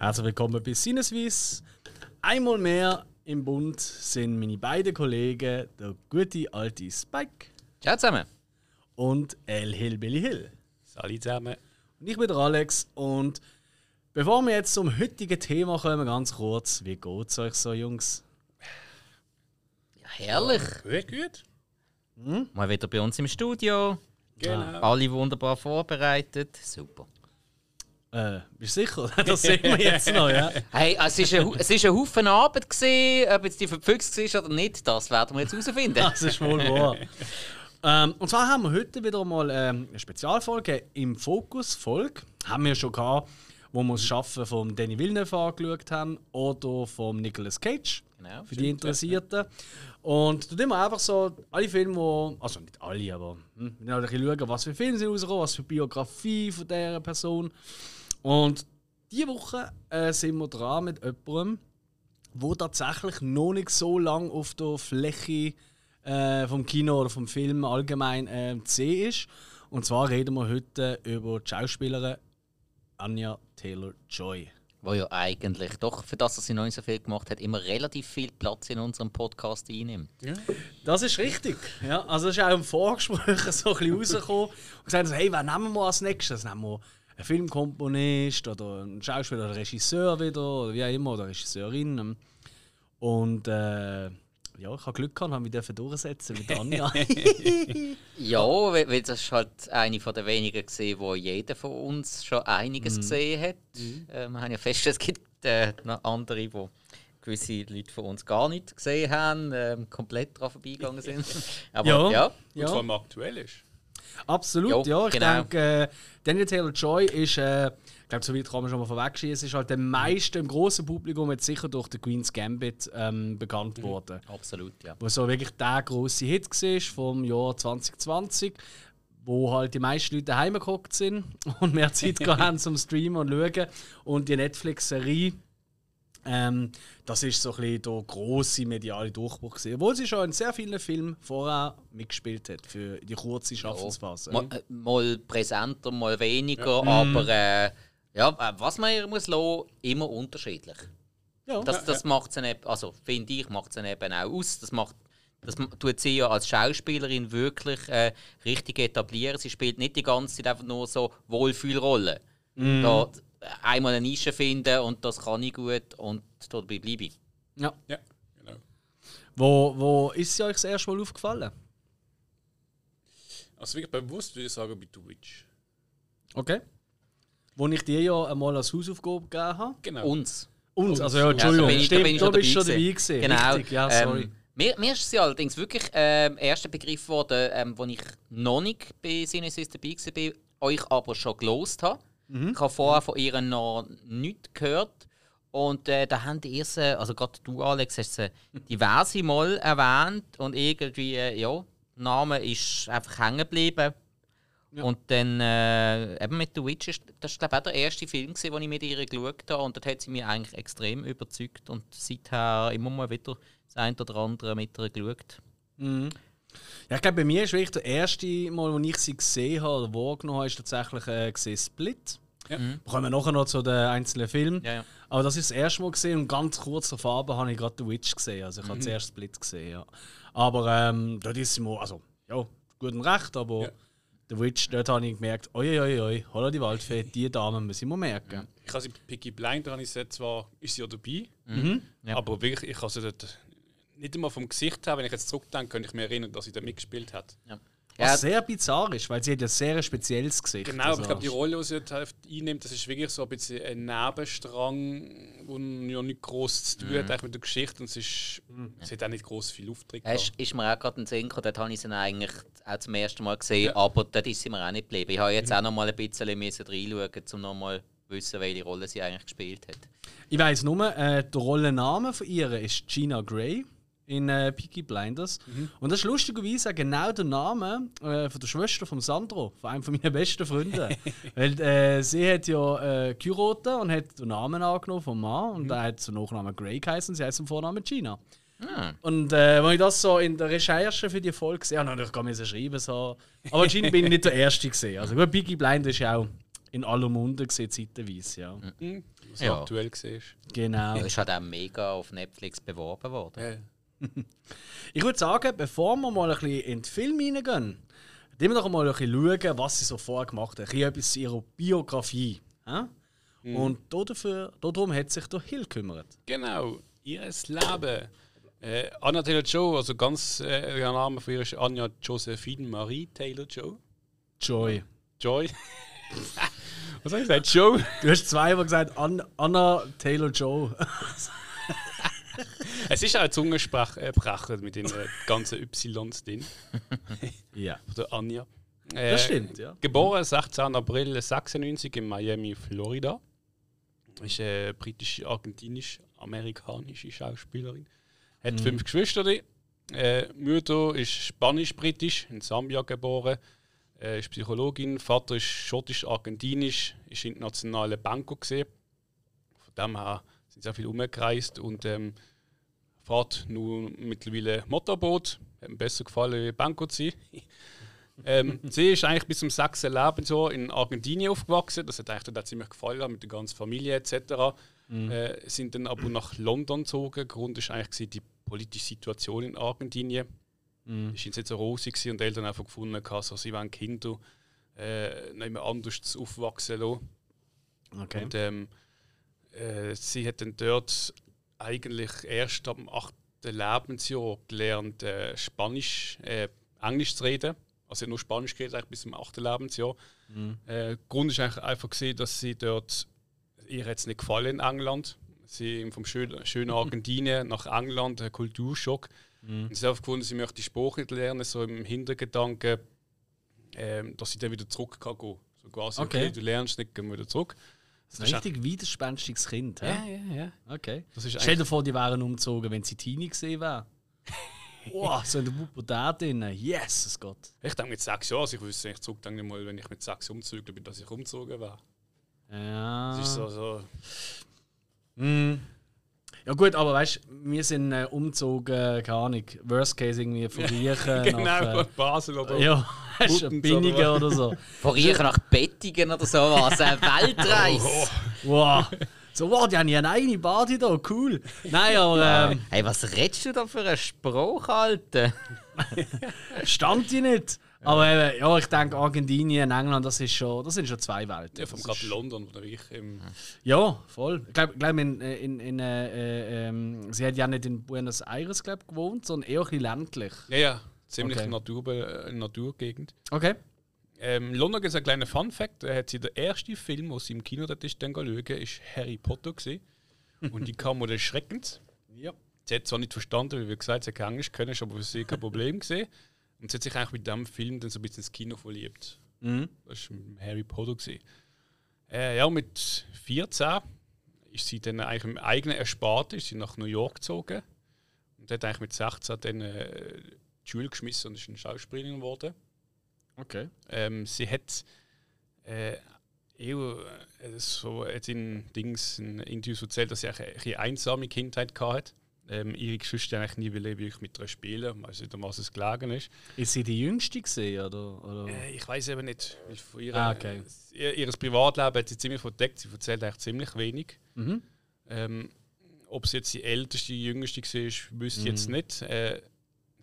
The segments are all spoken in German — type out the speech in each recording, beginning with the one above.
Herzlich willkommen bei Sinneswiss. Einmal mehr im Bund sind meine beiden Kollegen, der gute alte Spike Ciao zusammen. und El Hillbilly Hill. Salut zusammen. Und ich bin der Alex und bevor wir jetzt zum heutigen Thema kommen, ganz kurz, wie geht's euch so, Jungs? Ja, herrlich. Gut, gut. Mal wieder bei uns im Studio. Genau. Alle wunderbar vorbereitet. Super. Äh, bist du sicher? Das sehen wir jetzt noch, ja? Hey, es ist ein, Hu- es ist ein Haufen Arbeit gewesen, ob jetzt die verpfüchst war oder nicht, das werden wir jetzt herausfinden. Das ist wohl wahr. ähm, und zwar haben wir heute wieder mal ähm, eine Spezialfolge im Fokus-Folge. Haben wir schon gehabt, wo wir das Schaffen von Danny Villeneuve angeschaut haben oder von Nicolas Cage. Genau. Für die Interessierten. Und da wir einfach so alle Filme, wo, also nicht alle, aber hm, wir schauen, was für Filme sind rausgekommen, was für Biografie von dieser Person. Und diese Woche äh, sind wir dran mit jemandem, wo tatsächlich noch nicht so lange auf der Fläche äh, vom Kino oder vom Film allgemein äh, zu sehen ist. Und zwar reden wir heute über die Schauspielerin Anya Taylor-Joy. Wo ja eigentlich doch, für das, dass sie noch nicht so viel gemacht hat, immer relativ viel Platz in unserem Podcast einnimmt. Das ist richtig. Ja, also es ist auch im Vorgespräch so ein bisschen rausgekommen und gesagt, hey, wen nehmen wir als nächstes? Nehmen wir einen Filmkomponist oder einen Schauspieler oder Regisseur wieder oder wie auch immer, oder Regisseurin. Und äh, ja, ich habe Glück gehabt, habe mich dürfen durchsetzen mit Anja. Ja, weil, das ist halt eine von der wenigen gesehen, wo jeder von uns schon einiges gesehen hat. Äh, wir haben ja festgestellt, es gibt äh, noch andere, die gewisse Leute von uns gar nicht gesehen haben, ähm, komplett daran vorbeigegangen sind. Aber Ja. ja, Und ja, vor allem aktuell ist. Absolut. Jo, ja, ich genau. denke, äh, Daniel Taylor-Joy ist, äh, ich glaube, so weit kann man schon mal vorwegschieben, es ist halt dem meisten im grossen Publikum jetzt sicher durch den Queen's Gambit ähm, bekannt worden. absolut, ja. wo so wirklich der große Hit war vom Jahr 2020, wo halt die meisten Leute daheim gehockt sind und mehr Zeit haben zum Streamen und schauen. Und die Netflix-Serie, ähm, das ist so ein bisschen der grosse mediale Durchbruch gewesen. Obwohl sie schon in sehr vielen Filmen vorher mitgespielt hat für die kurze Schaffensphase. Mal, äh, mal präsenter, mal weniger, aber äh, ja, äh, was man ihr muss lassen, immer unterschiedlich. Ja. Das, das macht sie eben, also finde ich, macht sie eben auch aus. Das macht das tut sie ja als Schauspielerin wirklich äh, richtig etablieren. Sie spielt nicht die ganze Zeit einfach nur so Wohlfühlrollen. Da, äh, einmal eine Nische finden und das kann ich gut und dabei bleibe ich. ja. Ja, genau. Wo, wo ist sie euch das erste Mal aufgefallen? Also wirklich bewusst würde ich sagen bei The Witch. Okay. Wo ich dir ja einmal als Hausaufgabe gegeben habe. Genau. Uns. Uns, also ja, Ja, da Entschuldigung, bin ich- da stimmt, bin ich du schon bist schon dabei gewesen. Genau. Richtig, ja, sorry. Ähm, mir, mir ist sie allerdings wirklich ähm, erster Begriff geworden, ähm, wo ich noch nicht bei Sinnesys dabei war, euch aber schon gelost habe. Mhm. Ich habe vorher von ihr noch nichts gehört. Und äh, da haben die ersten, also gerade du, Alex, hast sie diverse Mal erwähnt und irgendwie, äh, ja, der Name ist einfach hängen geblieben. Und dann äh, eben mit The Witch, ist, das war glaube ich auch der erste Film, gewesen, den ich mit ihr geschaut habe. Und dort hat sie mich eigentlich extrem überzeugt. Und seither immer mal wieder das eine oder andere mit ihr geschaut. Ja, ich glaube, bei mir ist wirklich der erste Mal, wo ich sie gesehen habe oder wahrgenommen habe, ist tatsächlich äh, gesehen Split. Ja. Wir kommen nachher noch zu den einzelnen Filmen. Ja, ja. Aber das ist das erste Mal gesehen und ganz kurz davor aber habe ich gerade The Witch gesehen. Also ich habe zuerst Split gesehen, ja. Aber ähm, dort ist sie mal, also ja, gut und recht, aber Ja. The Witch, dort habe ich gemerkt, oi, oi, oi, holla die Waldfee, die Dame müssen wir merken. Ich habe sie bei Picky Blinder, habe ich gesagt, zwar ist sie ja dabei, Ja. aber wirklich, ich habe sie dort nicht einmal vom Gesicht her, wenn ich jetzt zurückdenke, könnte ich mich erinnern, dass sie da mitgespielt hat. Was Ja. sehr bizarr ist, weil sie hat ja sehr ein spezielles Gesicht. Genau, aber ich glaube, die Rolle, die sie dort einnimmt, das ist wirklich so ein bisschen ein Nebenstrang, der ja nicht groß zu tun hat eigentlich mit der Geschichte und es, ist, sie hat auch nicht groß viel Auftritt. Es gehabt. ist mir auch gerade ein Sinn gekommen, dort habe ich sie eigentlich auch zum ersten Mal gesehen, aber dort ist sie mir auch nicht geblieben. Ich habe jetzt auch noch mal ein bisschen müssen reinschauen, um noch mal zu wissen, welche Rolle sie eigentlich gespielt hat. Ich weiß nur, äh, der Rollenname von ihr ist Gina Gray in äh, Peaky Blinders. Und das ist lustigerweise auch genau der Name äh, von der Schwester von Sandro, von einem von meinen besten Freunden. Weil äh, sie hat ja äh, geheiratet und hat den Namen angenommen vom Mann und er hat zum Nachnamen Gray geheißen und sie heißt zum Vornamen Gina. Und äh, wenn ich das so in der Recherche für die Folge sehe, habe ich kann mir schreiben so. Aber anscheinend bin ich nicht der Erste gesehen. Also gut, Peaky Blinders ist ja auch in aller Munde gesehen, zeitweise, ja. Hm, was Ja. aktuell siehst. Genau. Ja, ist halt auch mega auf Netflix beworben worden. Ich würde sagen, bevor wir mal ein bisschen in den Film reingehen, gehen wir doch mal ein bisschen schauen, was sie so vorher gemacht haben. Ein bisschen etwas zu ihrer Biografie. hä? Und dafür, darum hat sich der Hill gekümmert. Genau, ihr Leben. Äh, Anja Taylor-Joe, also ganz äh, ihr Name von ihr ist Anja Josephine Marie Taylor-Joe. Joy. Joy. Was habe ich gesagt? Joe? Du hast zweimal gesagt, An Anna Taylor Joe. Es ist auch ein Zungensprecher mit den äh, ganzen Ys drin. ja. Von der Anja. Äh, Das stimmt, ja. Geboren 16. April 96 in Miami, Florida. Ist eine britisch-argentinisch-amerikanische Schauspielerin. Hat fünf Geschwister. Äh, Mutter ist spanisch-britisch, in Sambia geboren. Äh, ist Psychologin. Vater ist schottisch-argentinisch, ist internationale Banker gesehen. Von dem her sind sehr viel umgereist und ähm, fährt nun mittlerweile Motorboot. Hat mir besser gefallen, wie zu sein. ähm, sie ist eigentlich bis zum sechsten Lebensjahr in Argentinien aufgewachsen. Das hat eigentlich dort ziemlich gefallen, mit der ganzen Familie etc. Äh, sind dann aber nach London gezogen. Grund ist eigentlich die politische Situation in Argentinien. Mhm. Ist nicht so rosig und die Eltern einfach gefunden, haben, so, sie wollen Kinder äh, nicht mehr anders zu aufwachsen lassen. Okay. Und ähm, äh, sie hat dann dort eigentlich erst ab dem 8. Lebensjahr gelernt, äh, Spanisch, äh, Englisch zu reden. Also hat nur Spanisch geredet eigentlich bis zum 8. Lebensjahr. Äh, Grund ist eigentlich einfach gesehen, dass sie dort ihr jetzt nicht gefallen in England. Sie vom schönen, schönen Argentinien nach England, ein Kulturschock. Und sie hat gefunden, sie möchte die Sprache nicht lernen, so im Hintergedanken, ähm, dass sie dann wieder zurück kann gehen. So quasi, okay, Okay. du lernst nicht, gehen wir wieder zurück. Das ist ein richtig widerspenstiges Kind. hä? ja, ja. Okay. Stell dir vor, die wären umgezogen, wenn sie Teenie gesehen wären. Wow, so in der Pubertät drin. Yes, Gott. Ich denke mit sechs Jahren, also ich wüsste nicht zurück, denke ich mal, wenn ich mit sechs umzüge bin, dass ich umgezogen wäre. Ja. Das ist so, so. Mm. Ja gut, aber weißt du, wir sind äh, umgezogen, keine Ahnung, Worst Case irgendwie von Riechen genau, nach... von Basel oder Äh, ja, du, Buttens Binnigen oder oder so. Von Riechen nach Bettingen oder sowas. Eine Weltreise. Wow. So, wow, die haben ja eine Party da, cool. Nein, aber ähm, Hey, was redest du da für einen Spruch, Alter? stand die nicht. Aber eben, ja, ich denke, Argentinien, England, das, ist schon, das sind schon zwei Welten. Ja, vom gerade ist- London, wo ich im. Ja, voll. Ich glaube, glaub, in, in, in, äh, äh, ähm, sie hat ja nicht in Buenos Aires glaub, gewohnt, sondern eher ein bisschen ländlich. Ja, ja, ziemlich Okay. Natur, äh, Naturgegend. Okay. Ähm, London gibt es einen kleinen Fun-Fact: da hat sie der erste Film, den sie im Kino dort ist, dann schauen, ist Harry Potter. Gewesen. Und die kam mir erschreckend. Ja. Sie hat zwar nicht verstanden, wie wir gesagt sie hat kein Englisch können, ist aber für sie kein Problem gesehen. Und sie hat sich eigentlich mit dem Film dann so ein bisschen ins Kino verliebt. Mhm. Das war Harry Potter. Gewesen. Äh, ja, mit 14 ist sie dann eigentlich im eigenen Ersparten ist sie nach New York gezogen. Und hat eigentlich mit 16 dann äh, die Schule geschmissen und ist eine Schauspielerin geworden. Okay. Ähm, sie hat äh, eher, äh, so jetzt in Dings in Interviews erzählt, dass sie eine bisschen einsame Kindheit hatte. Ähm, ihre Geschwister eigentlich nie wollen wirklich mit ihr spielen, weil sie nicht, um was es gelegen ist. Ist sie die Jüngste gesehen oder? oder? Äh, ich weiß eben nicht. Von ihrer, Ah, okay. ihr, ihres Privatleben hat sie ziemlich verdeckt. Sie erzählt eigentlich ziemlich wenig. Mhm. Ähm, ob sie jetzt die älteste, die jüngste war, wüsste ich jetzt Mhm. nicht. Äh,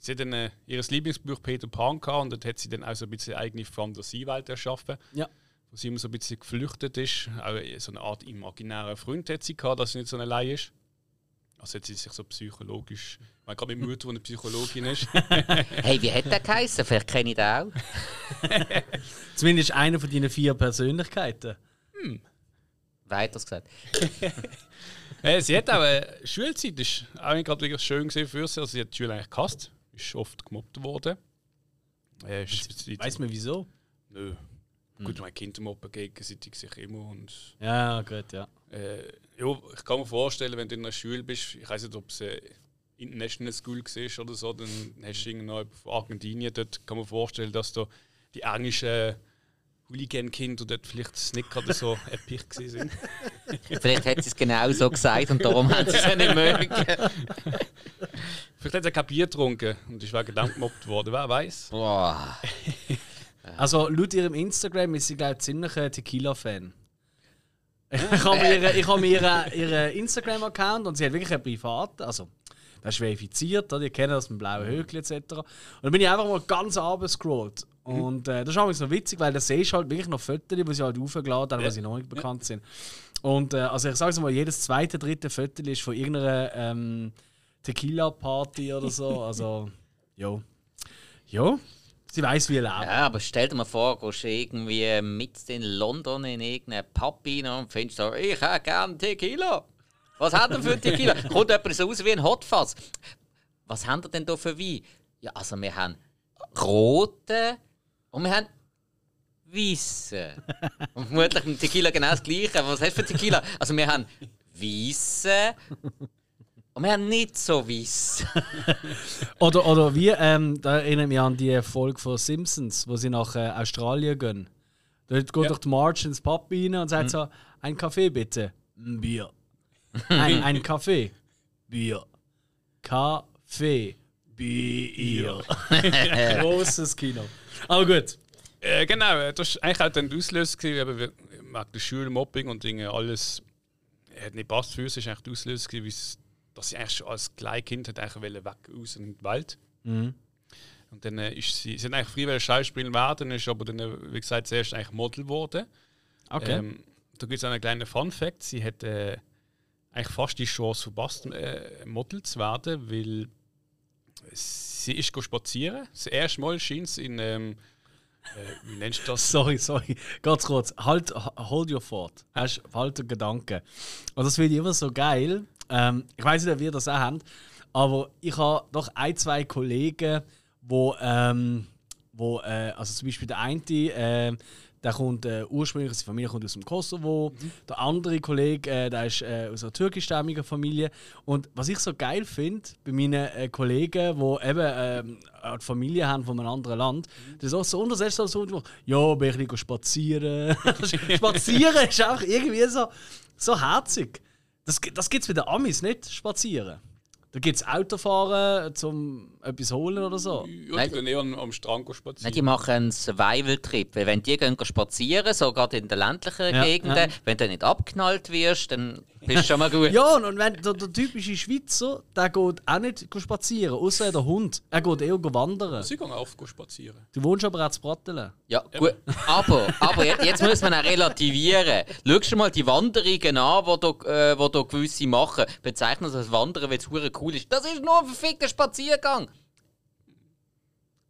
sie hat dann äh, ihr Lieblingsbuch Peter Pan gehabt und dort hat sie dann auch so ein bisschen eigene Fantasiewelt erschaffen. Ja. Wo sie immer so ein bisschen geflüchtet ist. Auch so eine Art imaginären Freund hat sie gehabt, dass sie nicht so allein ist. Also hat sie sich so psychologisch. Ich meine, gerade mit Mutter, die eine Psychologin ist. Hey, wie hat der geheißen? Vielleicht kenne ich den auch. Zumindest eine von deinen vier Persönlichkeiten. Weiter gesagt. Äh, sie hat auch eine Schulzeit, ist auch nicht gerade wirklich schön gesehen für sie. Also sie hat die Schule eigentlich gehasst, ist oft gemobbt worden. Äh, ist- Weiß man wieso? Nö. Gut, meine Kinder mobben gegenseitig sich immer und Ja, gut, ja. äh, ja, ich kann mir vorstellen, wenn du in einer Schule bist, ich weiß nicht, ob es eine International School war oder so, dann hast du irgendwo von Argentinien, dort kann man vorstellen, dass da die englischen Hooligan-Kinder dort vielleicht nicht gerade so epic gewesen sind. Vielleicht hat sie es genau so gesagt und darum haben sie es nicht mögen. Vielleicht hat er kein Bier getrunken und ist wegen dem gemobbt worden, wer weiß. Boah. Also laut ihrem Instagram ist sie, glaube ich, ziemlich ein Tequila-Fan. Ich habe mir, ihre- ich habe mir ihren ihre Instagram-Account und sie hat wirklich einen privaten, also das ist verifiziert, oder? ihr kennt das mit blauen Höckchen etc. Und dann bin ich einfach mal ganz runtergescrollt. Und äh, das ist auch so witzig, weil da siehst du halt wirklich noch Fotos, die sie halt aufgeladen haben, Ja. weil sie noch nicht bekannt sind. Und äh, also ich sage mal, jedes zweite, dritte Foto ist von irgendeiner ähm, Tequila-Party oder so. Also, jo. Jo, sie weiß, wie er lebt. Ja, aber stell dir mal vor, gehst du irgendwie mit in London in irgendeinen Pub rein und findest so, ich hätte gerne Tequila. Was hat er für Tequila? Kommt jemand so aus wie ein Hotfass. Was haben ihr denn da für Wein? Ja, also wir haben rote und wir haben weiße. Und vermutlich mit Tequila genau das gleiche. Was hast du für Tequila? Also wir haben weiße und wir haben nicht so weiß. Oder, oder wie, ähm, da erinnere ich mich an die Folge von Simpsons, wo sie nach äh, Australien gehen. Dort geht Ja. doch die Marge ins Pub rein und sagt so: Ein Kaffee bitte. Ein Bier. Ein, ein Kaffee. Bier. Kaffee. Bier. Großes Kino. Aber gut. Äh, genau, äh, das war eigentlich auch dann der Auslöser, gewesen, wegen der Schulmobbing und Dinge, alles hat nicht passt für uns, ist eigentlich der Auslöser, gewesen, wie's- dass sie eigentlich schon als Kleinkind hat eigentlich wollte weg raus in die Welt. Mhm. Und dann äh, ist sie, sie hat eigentlich früher Schauspielerin werden, ist aber dann, äh, wie gesagt, zuerst eigentlich Model geworden. Okay. Ähm, da gibt es einen kleinen Fun-Fact: Sie hat äh, eigentlich fast die Chance verpasst, äh, Model zu werden, weil sie ist spazieren. Das erste Mal scheint sie in. Ähm, äh, wie nennst du das? Sorry, sorry. Ganz kurz. Halt, hold your thought. Hast, halt den Gedanken. Und das finde ich immer so geil. Ähm, ich weiß nicht, ob ihr das auch habt, aber ich habe doch ein, zwei Kollegen, wo, ähm, wo äh, also zum Beispiel der eine, äh, der kommt äh, ursprünglich, seine Familie kommt aus dem Kosovo. Der andere Kollege, äh, der ist äh, aus einer türkischstämmigen Familie. Und was ich so geil finde bei meinen äh, Kollegen, die eben ähm, eine Familie haben von einem anderen Land, das ist auch so untersetzt so, so, ja, bin ich spazieren. spazieren ist auch irgendwie so, so herzig. Das, das gibt es bei den Amis nicht, spazieren. Da gibt es Autofahren, zum etwas holen oder so. Ja, Nein. die gehen eher am, Strand go Nein, spazieren. die machen einen Survival-Trip. Weil wenn die gehen spazieren, so gerade in den ländlichen Ja, Gegenden, ja. wenn du nicht abknallt wirst, dann bist du schon mal gut. Ja, und wenn der, der typische Schweizer, der geht auch nicht spazieren, außer der Hund. Er geht eher wandern. Sie gehen auch go spazieren. Du wohnst aber auch zu Brattelen. Ja, gut. Aber, aber jetzt, jetzt muss man auch relativieren. Schau dir mal die Wanderungen an, die da, äh, wo da gewisse machen. Bezeichnen das als Wandern, weil es hure cool ist. Das ist nur ein verfickter Spaziergang.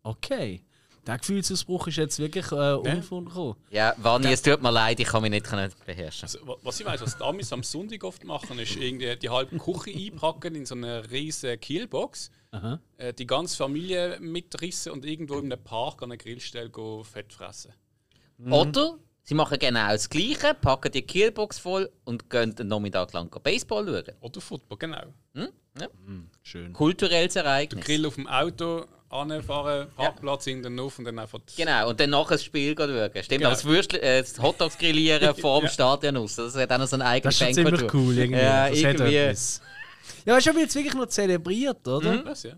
Okay. Der Gefühlsausbruch ist jetzt wirklich äh, unvorgekommen. Ja, Vanni, es tut mir leid, ich kann mich nicht können beherrschen. Also, wa- was ich weiß, was die Amis am Sonntag oft machen, ist irgendwie die halbe Küche einpacken in so eine riesige Kielbox, Aha. äh, die ganze Familie mitrissen und irgendwo in einem Park an einer Grillstelle go Fett fressen. Oder sie machen genau das Gleiche, packen die Kielbox voll und gehen den Nachmittag lang Baseball schauen. Oder Football, genau. Hm? Ja. Schön. Kulturelles Ereignis. Grill auf dem Auto, anfahren, Parkplatz in den Hof und dann einfach. Genau, und dann nachher das Spiel schauen. Stimmt, Genau. aber das, Würstl äh, das Hotdogs grillieren vor dem Stadion aus. Das hat auch noch so einen eigenen Das ist schon ziemlich cool. Irgendwie. Ja, das irgendwie. Ja, du, wird jetzt wirklich noch zelebriert, oder? Das, ja.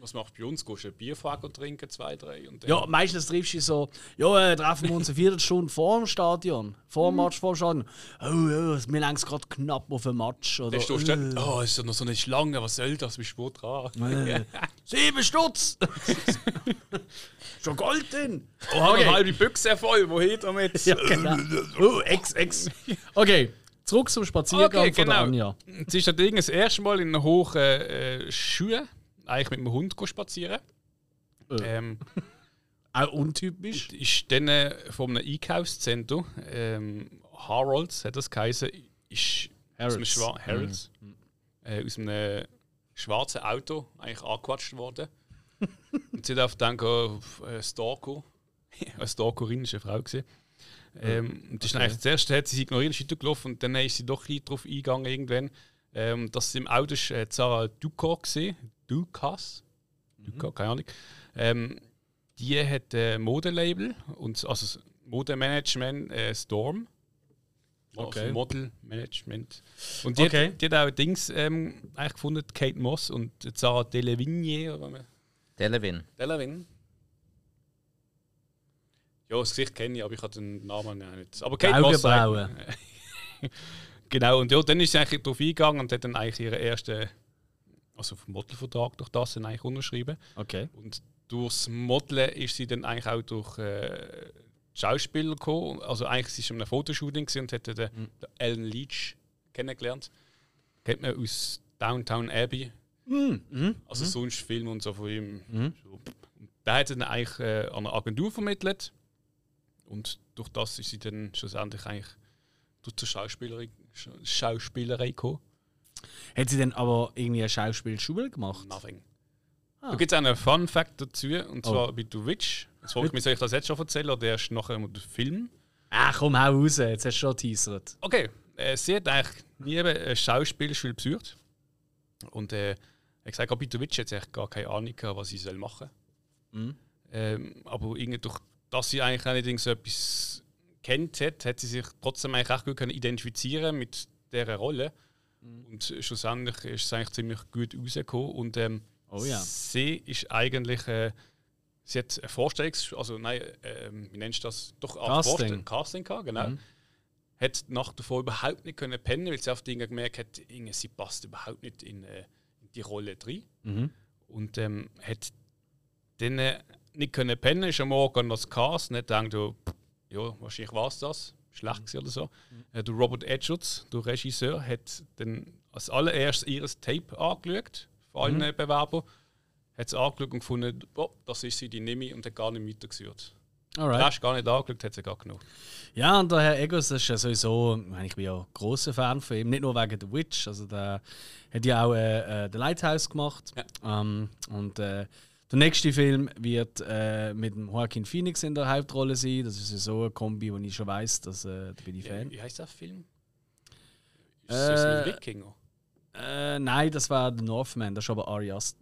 Was macht bei uns? Gehst du ein Bierfahrer trinken, zwei, drei und dann. Ja, meistens triffst du dich so, ja, äh, treffen wir uns eine Viertelstunde vor dem Stadion, vor dem Match, vor dem Stadion. Oh ja, mir längst gerade knapp auf ein Match. Oder, Dann stehst du dort, oh, ist ja noch so eine Schlange, was soll das? Bist du dran? äh, Sieben Stutz! Schon Gold drin! Oh, okay. eine halbe Büchse voll, wohin damit? Ja, genau. Oh, ex, ex. Okay, zurück zum Spaziergang Okay, von der genau. Anja. Es ist das Ding das erste Mal in hohen äh, Schuhen, eigentlich mit dem Hund spazieren. Äh. Ähm, Auch untypisch. ist dann äh, von einem Einkaufszentrum, ähm, Harolds hat das geheißen, ist aus einem, Harrods. Schwa Harrods, äh, aus einem schwarzen Auto eigentlich angequatscht worden. und sie darf dann auf äh, Stalker, eine Stalkerin ist eine Frau gewesen. Ähm, und das ist eigentlich zuerst hat sie sie ignoriert, ist weitergelaufen und dann ist sie doch ein darauf eingegangen irgendwann, ähm, dass sie im Auto ist, äh, Zara Duca gesehen, Ducas, Duca, keine Ahnung. Ähm, die hat ein Modelabel und also das Modemanagement äh, Storm. Okay. Also Modelmanagement. Und die, Okay. hat, die hat auch Dings ähm, eigentlich gefunden, Kate Moss und Zara Delevingne oder Delevin. Delevin. Ja, das Gesicht kenne ich, aber ich habe den Namen nicht. Aber Kate Moss. Genau, und ja, dann ist sie eigentlich darauf eingegangen und hat dann eigentlich ihren ersten, also Modelvertrag durch das dann eigentlich unterschrieben. Okay. Und durchs Modeln ist sie dann eigentlich auch durch äh, Schauspieler gekommen. Also eigentlich sie ist einem Fotoshooting und hat den, den Alan Leach kennengelernt. Kennt man aus Downtown Abbey. Also sonst Film und so von ihm. So. Und Der hat sie dann eigentlich äh, an eine Agentur vermittelt. Und durch das ist sie dann schlussendlich eigentlich durch die Schauspielerei, Sch- Schauspielerei gekommen. Hat sie dann aber irgendwie eine Schauspielschule gemacht? Nothing. Ah. Da gibt es einen Fun Fact dazu, und Oh. zwar bei The Witch. Jetzt frage ich mich, soll ich das jetzt schon erzählen oder erst nachher im Film? Ach komm, hau raus, jetzt hast du schon geteasert. Okay, äh, sie hat eigentlich nie eine Schauspielschule besucht. Und äh, hat gesagt, bei The Witch hat sie eigentlich gar keine Ahnung gehabt, was sie soll machen Mhm. ähm, Aber irgendwie durch dass sie eigentlich irgend so etwas kennt hat, hat sie sich trotzdem eigentlich auch gut können identifizieren mit dieser Rolle. Mhm. Und schlussendlich ist es eigentlich ziemlich gut rausgekommen. Und ähm, Oh ja. sie ist eigentlich. Äh, sie hat eine Vorstellungs-, also nein, ähm, wie nennst du das? Doch, Casting. Casting gehabt, genau. Mhm. Hat nach davor überhaupt nicht können pennen, weil sie auf Dinge gemerkt hat, sie passt überhaupt nicht in, äh, in die Rolle drin. Mhm. Und ähm, hat dann äh, nicht können pennen, ist am Morgen das Cast hat gedacht, oh, ja, wahrscheinlich war es das, schlecht oder so. Äh, der Robert Edschutz, der Regisseur, hat dann als allererstes ihres Tape angeschaut, von allen äh, Bewerbern. Hat es angeschaut und gefunden, oh, das ist sie, die nehme ich und hat gar nicht weitergeführt. Alright. hast gar nicht angeschaut, hat sie gar genommen. Ja, und der Herr Egos das ist ja sowieso, ich bin ja großer Fan von ihm, nicht nur wegen The Witch, also der hat ja auch äh, äh, The Lighthouse gemacht. Ähm, und äh, der nächste Film wird äh, mit dem Joaquin Phoenix in der Hauptrolle sein. Das ist ja so eine Kombi, wo ich schon weiß, dass äh, da bin ich Fan. Wie heißt der Film? Ist das Äh, ein Wikinger? Äh, nein, das war The Northman, das ist aber Ari Aster.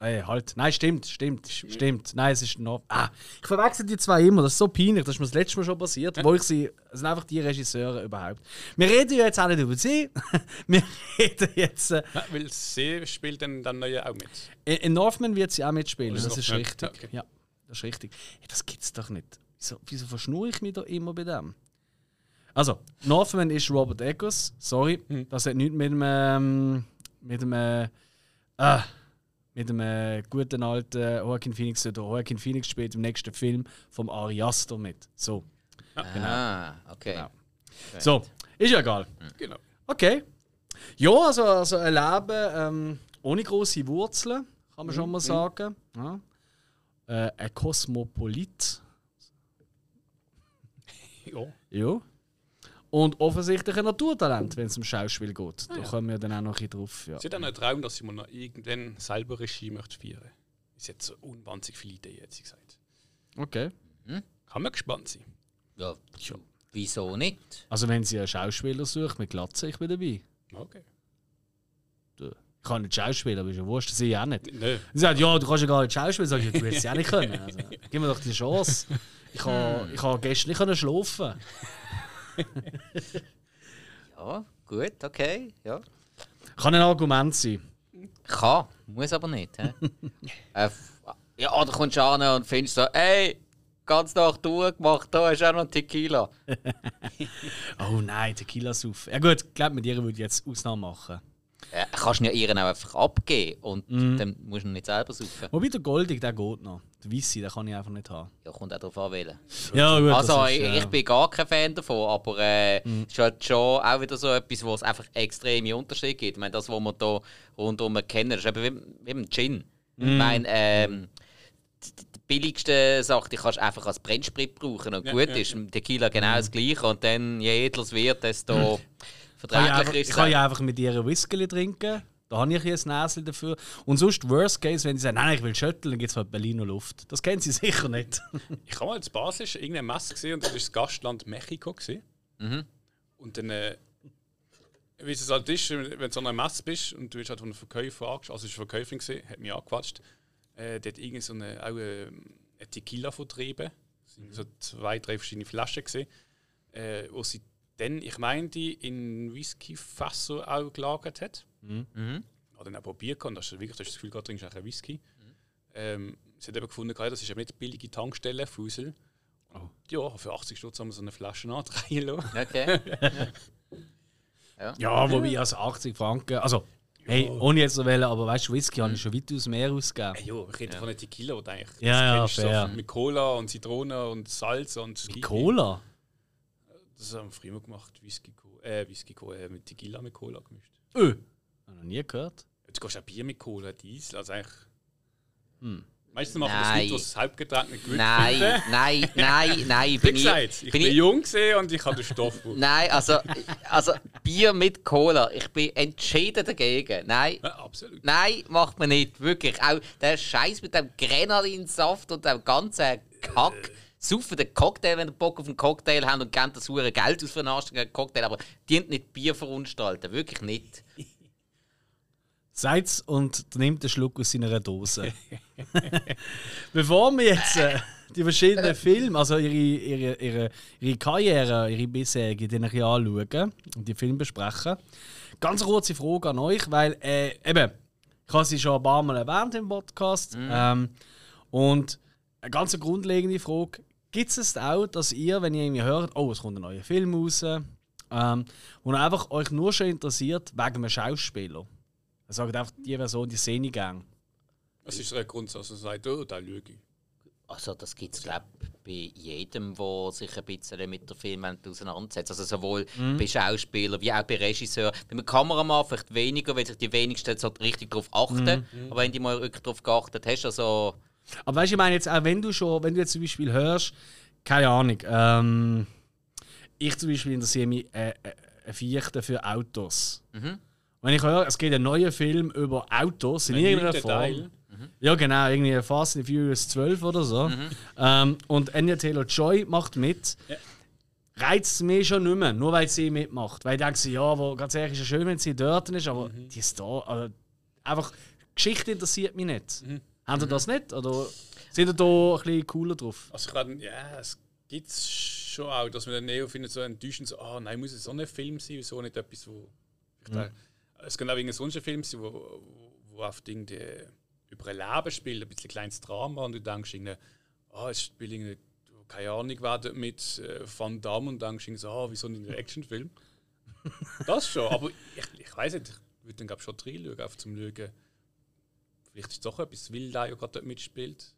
Ey, halt. Nein, stimmt, stimmt, stimmt. Nein, es ist noch. Ah, ich verwechsel die zwei immer. Das ist so peinlich. Das ist mir das letzte Mal schon passiert. Wo ich sie. Es sind einfach die Regisseure überhaupt. Wir reden ja jetzt auch nicht über sie. Wir reden jetzt. Äh, Ja, weil sie spielt dann, dann neue auch mit. in in Northman wird sie auch mitspielen. Ist Das ist richtig. Ja, okay. Ja, das ist richtig. Hey, das gibt's doch nicht. Wieso, wieso verschnurre ich mich da immer bei dem? Also, Northman ist Robert Eggers. Sorry, Hm. das hat nichts mit dem. Ähm, mit dem. Äh, ah, mit dem äh, guten alten Joaquin Phoenix oder Joaquin Phoenix spielt im nächsten Film vom Ari Aster mit. So. Ah, okay. Genau. So, ist ja egal. Genau. Okay. Ja, also, also ein Leben ähm, ohne große Wurzeln, kann man schon mal sagen. Ja. Äh, ein Kosmopolit. Ja. Ja. Und offensichtlich ein Naturtalent, wenn es um Schauspiel geht. Da kommen wir dann auch noch ein drauf. Ja. Sie hat auch einen Traum, dass sie mal noch irgendwann selber Regie möchte führen. Sie hat so unwahnsinnig viele Ideen, hat sie gesagt. Okay. Kann man gespannt sein. Ja, wieso nicht? Also wenn sie einen Schauspieler sucht mit Glatze, ich bin dabei. Okay. Du. Ich kann nicht Schauspieler, aber ist ja wurscht, ich auch nicht. Nö. Sie sagt, ja, du kannst ja gar nicht Schauspiel, sag ich, du wirst es ja auch nicht können. Also, gib mir doch die Chance. Ich habe ich ha gestern nicht können schlafen. Ja, gut, okay. Ja. Kann ein Argument sein. Kann, muss aber nicht. äh, ja, da kommst du an und findest so, ey, ganz Nacht durchgemacht, da du auch noch Tequila. Oh nein, Tequila saufen. Ja gut, ich glaube, mit ihr würde ich jetzt Ausnahme machen. Äh, kannst du ja ihren auch einfach abgeben und Mhm. dann musst du ihn nicht selber suchen. Wobei der Goldig, der geht noch. Der Weisse, den kann ich einfach nicht haben. Ja, kommt auch darauf an, wählen. Ja gut, Also, ist, ich, äh, ich bin gar kein Fan davon, aber äh, es ist halt schon auch wieder so etwas, wo es einfach extreme Unterschiede gibt. Ich meine, das, was wir hier rundum kennen, das ist eben wie, wie im Gin. Ich meine, ähm, die, die billigste Sache, die kannst du einfach als Brennsprit brauchen und Ja, gut ja, ist. Tequila genau das Gleiche und dann, je edler es wird, desto kann ich, verträglicher einfach, ist ich kann ja einfach mit ihr ein Whisky trinken. Da habe ich ein Näsel dafür. Und sonst, worst case, wenn sie sagen, nein, ich will schütteln, dann gibt es halt Berliner Luft. Das kennen sie sicher nicht. Ich habe mal in Basel irgendeine Messe gesehen und das war das Gastland Mexiko. Gewesen. Und dann, äh, wie es halt ist, wenn du so einer Messe bist und du wirst halt von einem Verkäufer angeschaut, also es war eine Verkäuferin, gewesen, hat mich angequatscht, äh, die hat irgendwie so eine, auch eine, eine Tequila vertrieben. Es sind so zwei, drei verschiedene Flaschen gesehen, äh, wo sie dann, ich meine, die in Whisky-Fässer auch gelagert hat. Mhm. Hat dann auch probiert und hast du wirklich das Gefühl, du trinkst eigentlich einen Whisky. Ähm, sie hat eben gefunden, gehabt, das ist eine nicht billige Tankstelle, Fusel. Ja, für 80 Stutz haben wir so eine Flasche andrehen lassen. Okay. Ja, wobei also 80 Franken. Also, hey, ohne jetzt zu wählen, aber weißt du, Whisky habe ich schon weitaus mehr ausgegeben. Ja, ich rede von einem Tequila, du eigentlich Ja, ja, fair. So mit Cola und Zitrone und Salz und Ski- Cola? Das haben wir früher gemacht, Whisky, äh, Whisky äh, mit Tequila mit Cola gemischt. Öh. Habe noch nie gehört. Jetzt gehst du auch Bier mit Cola, Diesel, also eigentlich... Hm. Meistens machen Nein. das Leute, die das Hauptgetränk nicht gut Nein, finden. nein, nein, nein. Wie Bin ich, gesagt, ich bin, bin ich, jung gesehen und ich habe den Stoff. Nein, also, also Bier mit Cola. Ich bin entschieden dagegen. Nein, Ja, absolut. nein, macht man nicht. Wirklich. Auch der Scheiß mit dem Grenadinsaft und dem ganzen Kack. Saufen den Cocktail, wenn ihr Bock auf einen Cocktail habt und gebt das hure Geld aus für einen anständigen Cocktail, aber dient nicht Bier verunstalten. Wirklich nicht. Seid's und nimmt einen Schluck aus seiner Dose. Bevor wir jetzt äh, die verschiedenen Filme, also ihre, ihre, ihre, ihre Karriere, ihre bisherige, die ein bisschen anschauen und die Filme besprechen, ganz kurze Frage an euch, weil äh, eben, ich habe sie schon ein paar Mal erwähnt im Podcast. Ähm, und eine ganz grundlegende Frage: Gibt es auch, dass ihr, wenn ihr irgendwie hört, oh, es kommt ein neuer Film raus, ähm, und einfach euch nur schon interessiert wegen einem Schauspieler? Er sagt einfach, die Version, die ich gerne. Das ist ein Grundsatz, dass er sagt, oh, da lüge ich. Also das gibt es glaube bei jedem, der sich ein bisschen mit der Filmwelt auseinandersetzt. Also sowohl bei Schauspielern wie auch bei Regisseuren. Beim Kameramann vielleicht weniger, weil sich die wenigsten so richtig darauf achten. Aber wenn du mal wirklich darauf geachtet hast, also... Aber weißt du, ich meine jetzt auch, wenn du schon, wenn du jetzt zum Beispiel hörst, keine Ahnung, ähm, ich zum Beispiel interessiere mich äh, äh, Viertel für Autos. Wenn ich höre, es geht ein neuer Film über Autos in Ein irgendeiner Form. Teil. Ja, genau, irgendwie Fast and Furious 12 oder so. Ähm, und Anya Taylor Joy macht mit. Ja. Reizt es mich schon nicht mehr, nur weil sie mitmacht. Weil ich denke, sie, ja, aber ganz ehrlich, ist ja schön, wenn sie dort ist, aber die ist da. Also, einfach, Geschichte interessiert mich nicht. Haben Sie das nicht? Oder sind ihr da ein bisschen cooler drauf? Also gerade, ja, es gibt schon auch, dass man den Neo findet, so enttäuschend, so, ah nein, muss es so ein Film sein, wieso nicht etwas, wo... auch- Es kann auch irgendein sonst ein Film sein, wo, wo, auf Ding die, über ein Leben spielt, ein bisschen kleines Drama und du denkst ah, es spielt irgendwie, keine Ahnung, wer mit äh, Van Damme und denkst irgendwie so, ah, wieso nicht ein Actionfilm? das schon, aber ich, ich weiß nicht, ich würde dann glaube schon reinschauen, einfach zum Schauen. Vielleicht ist es doch etwas, weil der ja gerade dort mitspielt.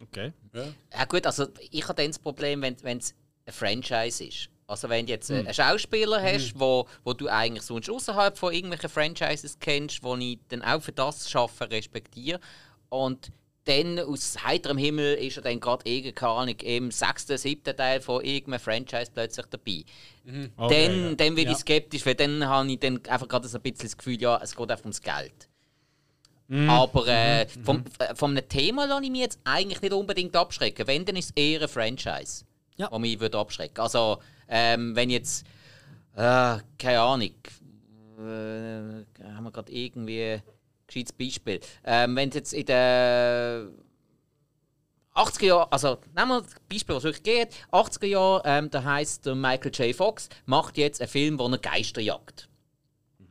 Okay. Ja. Ja gut, also ich habe dann das Problem, wenn es ein Franchise ist. Also wenn du jetzt äh, einen Schauspieler hast, wo, wo du eigentlich sonst außerhalb von irgendwelchen Franchises kennst, wo ich dann auch für das Schaffen respektiere und dann aus heiterem Himmel ist er dann gerade irgendwie, keine Ahnung, im sechsten, siebten Teil von irgendeinem Franchise plötzlich dabei. Okay, dann, ja. dann werde Ja. ich skeptisch, weil dann habe ich dann einfach gerade so ein bisschen das Gefühl, ja, es geht einfach ums Geld. Mhm. Aber äh, vom, äh, von einem Thema lasse ich mich jetzt eigentlich nicht unbedingt abschrecken. Wenn, dann ist es eher ein Franchise, Ja. das mich würde abschrecken Also, ähm, wenn jetzt, äh, keine Ahnung, äh, haben wir gerade irgendwie ein gescheites Beispiel. Ähm, wenn es jetzt in der 80er Jahre, also nehmen wir das Beispiel, was wirklich geht. 80er Jahre, ähm, da heißt Michael J. Fox macht jetzt einen Film, wo er Geister jagt.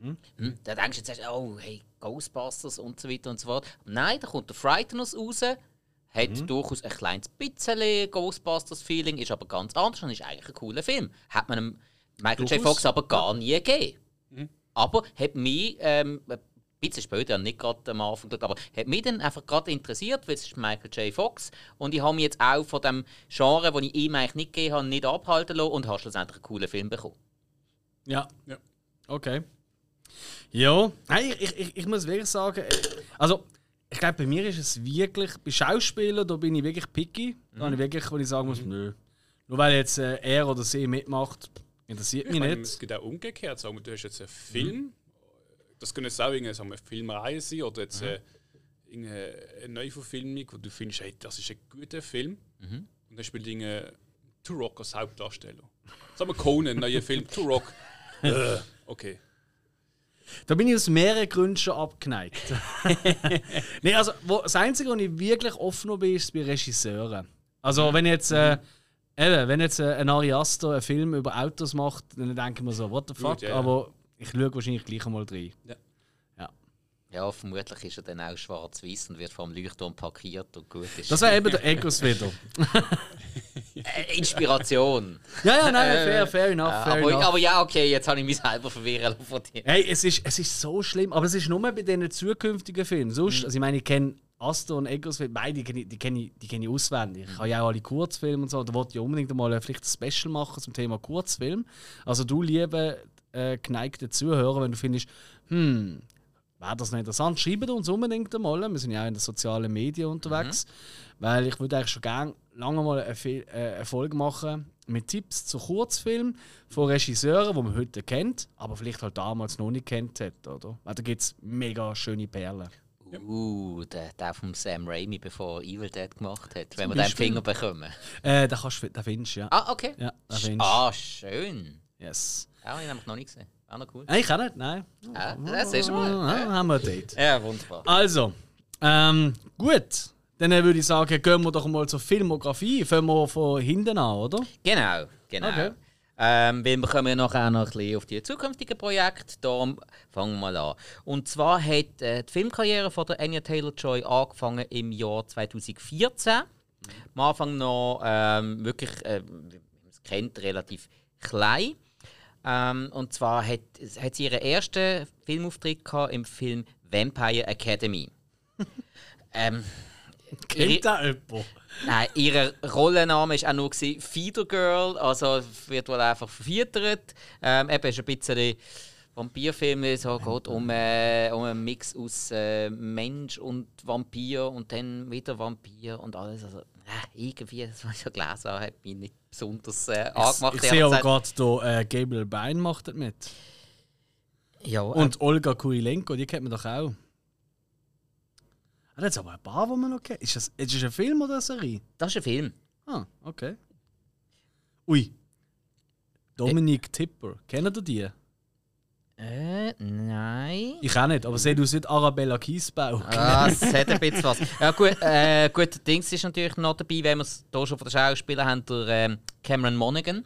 Hm? Da denkst du jetzt, oh, hey, Ghostbusters und so weiter und so fort. Nein, da kommt der Frighteners raus, hat durchaus ein kleines bisschen Ghostbusters-Feeling, ist aber ganz anders und ist eigentlich ein cooler Film. Hat man Michael J. Fox aber gar nie gegeben. Aber hat mich, ähm, ein bisschen später, nicht gerade am Anfang, aber hat mich dann einfach gerade interessiert, weil es ist Michael J. Fox und ich habe mich jetzt auch von dem Genre, das ich ihm eigentlich nicht gegeben habe, nicht abhalten lassen und habe schlussendlich einen coolen Film bekommen. Ja. Ja. Okay. Ja, nein, ich, ich, ich muss wirklich sagen, äh, also ich glaube, bei mir ist es wirklich, bei Schauspielern, da bin ich wirklich picky. Da habe ich wirklich, wo ich sagen muss, nö. Nur weil jetzt äh, er oder sie mitmacht, interessiert Ich mich meine, nicht. es geht auch umgekehrt. Sagen wir, du hast jetzt einen Film, das kann jetzt auch irgendeine sagen wir, Filmreihe sein oder jetzt äh, irgendeine eine Neuverfilmung, wo du findest, hey, das ist ein guter Film. Und dann spielt irgendein Turok als Hauptdarsteller. Sagen wir Conan, neuer Film, Turok. äh, okay. Da bin ich aus mehreren Gründen schon abgeneigt. nee, also wo, das Einzige, wo ich wirklich offen noch bin, ist bei Regisseuren. Also wenn jetzt, äh, eben, wenn jetzt äh, ein Ari Aster einen Film über Autos macht, dann denke ich mir so, what the fuck, ja, ja. aber ich schaue wahrscheinlich gleich einmal rein. Ja, Ja, vermutlich ist er dann auch schwarz-weiß und wird vom Leuchtturm parkiert und gut ist. Das wäre eben der Egos wieder. Äh, Inspiration. Ja, ja, nein, fair, fair enough. Ja, Fair aber, enough. aber ja, okay, jetzt habe ich mich selber verwirren von dir. Hey, es ist, es ist so schlimm, aber es ist nur bei diesen zukünftigen Filmen. Sonst, also ich meine, ich kenne Astor und beide kenne ich, die kenne ich, die kenn ich auswendig. Ich habe ja auch alle Kurzfilme und so, da wollte ich unbedingt mal äh, vielleicht ein Special machen zum Thema Kurzfilm. Also du, liebe äh, geneigte Zuhörer, wenn du findest, hm, wäre das noch interessant, schreibt uns unbedingt einmal. Wir sind ja auch in den sozialen Medien unterwegs. Weil ich würde eigentlich schon gerne lange mal eine, äh, eine Folge machen mit Tipps zu Kurzfilmen von Regisseuren, die man heute kennt, aber vielleicht halt damals noch nicht kennt hat, oder? Weil da gibt es mega schöne Perlen. Uh, der, der vom Sam Raimi, bevor Evil Dead gemacht hat, wenn wir den. Finger bekommen. Äh, da kannst du, da findest du, ja. Ah, okay. Ja, da Sch- findest. Ah, schön. Yes. Ja, habe ich noch nicht gesehen. Auch noch cool. Nein, ich auch nicht, nein. Ja, das ist Ah, mal. haben wir ein Date. Ja, wunderbar. Also, ähm, gut. Dann äh, würde ich sagen, gehen wir doch mal zur Filmografie. Fangen wir von hinten an, oder? Genau, genau. Okay. Ähm, weil wir kommen ja nachher noch ein bisschen auf die zukünftigen Projekte. Darum fangen wir mal an. Und zwar hat äh, die Filmkarriere von der Anya Taylor-Joy angefangen im Jahr 2014. Am Anfang noch ähm, wirklich, äh, wie man es kennt, relativ klein. Ähm, und zwar hat, hat sie ihren ersten Filmauftritt gehabt im Film Vampire Academy. ähm, Kennt da jemand? Nein, ihr Rollenname war auch nur Feeder Girl, also wird wohl einfach verfüttert. Ähm, eben ist ein bisschen Vampirfilm, es geht um, äh, um einen Mix aus äh, Mensch und Vampir und dann wieder Vampir und alles. Also, äh, irgendwie, das was ich so gelesen habe, hat mich nicht besonders äh, angemacht. Ich ehrlich sehe gesagt. gerade hier, äh, Gabriel Bein macht das mit. Ja, und Und Olga Kurilenko, die kennt man doch auch. Ah, da ist aber ein paar, die man noch kennt. Ist das, ist das ein Film oder eine Serie? das ist ein Film. Ah, okay. Ui. Dominik Tipper. Kennt ihr die? Äh, nein. Ich auch nicht, aber seht aus wie Arabella Kiesbau. Ah, es hat ein bisschen was. Ja, gut, äh, gut, Dings ist natürlich noch dabei, wenn wir es hier schon von den Schauspielern haben, der ähm, Cameron Monaghan,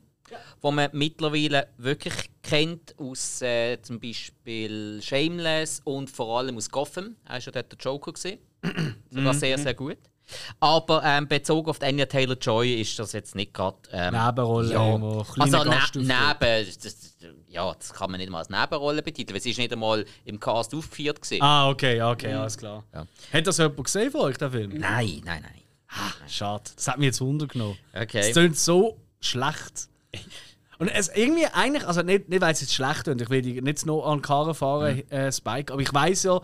wo man mittlerweile wirklich kennt aus äh, zum Beispiel Shameless und vor allem aus Gotham. Er war ja dort der Joker. Gewesen. Sogar sehr, sehr gut. Aber ähm, bezogen auf Anya Taylor-Joy ist das jetzt nicht gerade... Ähm, Nebenrolle, ja. Also ne neben... Das, ja, das kann man nicht mal als Nebenrolle betiteln, weil sie ist nicht einmal im Cast aufgeführt gewesen. Ah, okay, okay, alles klar. Ja. Hat das jemand gesehen von euch, den Film? Nein, nein, nein. Schade, das hat mich jetzt Wunder genommen. Okay. Es klingt so schlecht. Und es irgendwie eigentlich, also nicht, nicht weil es jetzt schlecht ist, ich will nicht noch an Karren fahren, Mhm. äh, Spike, aber ich weiß ja,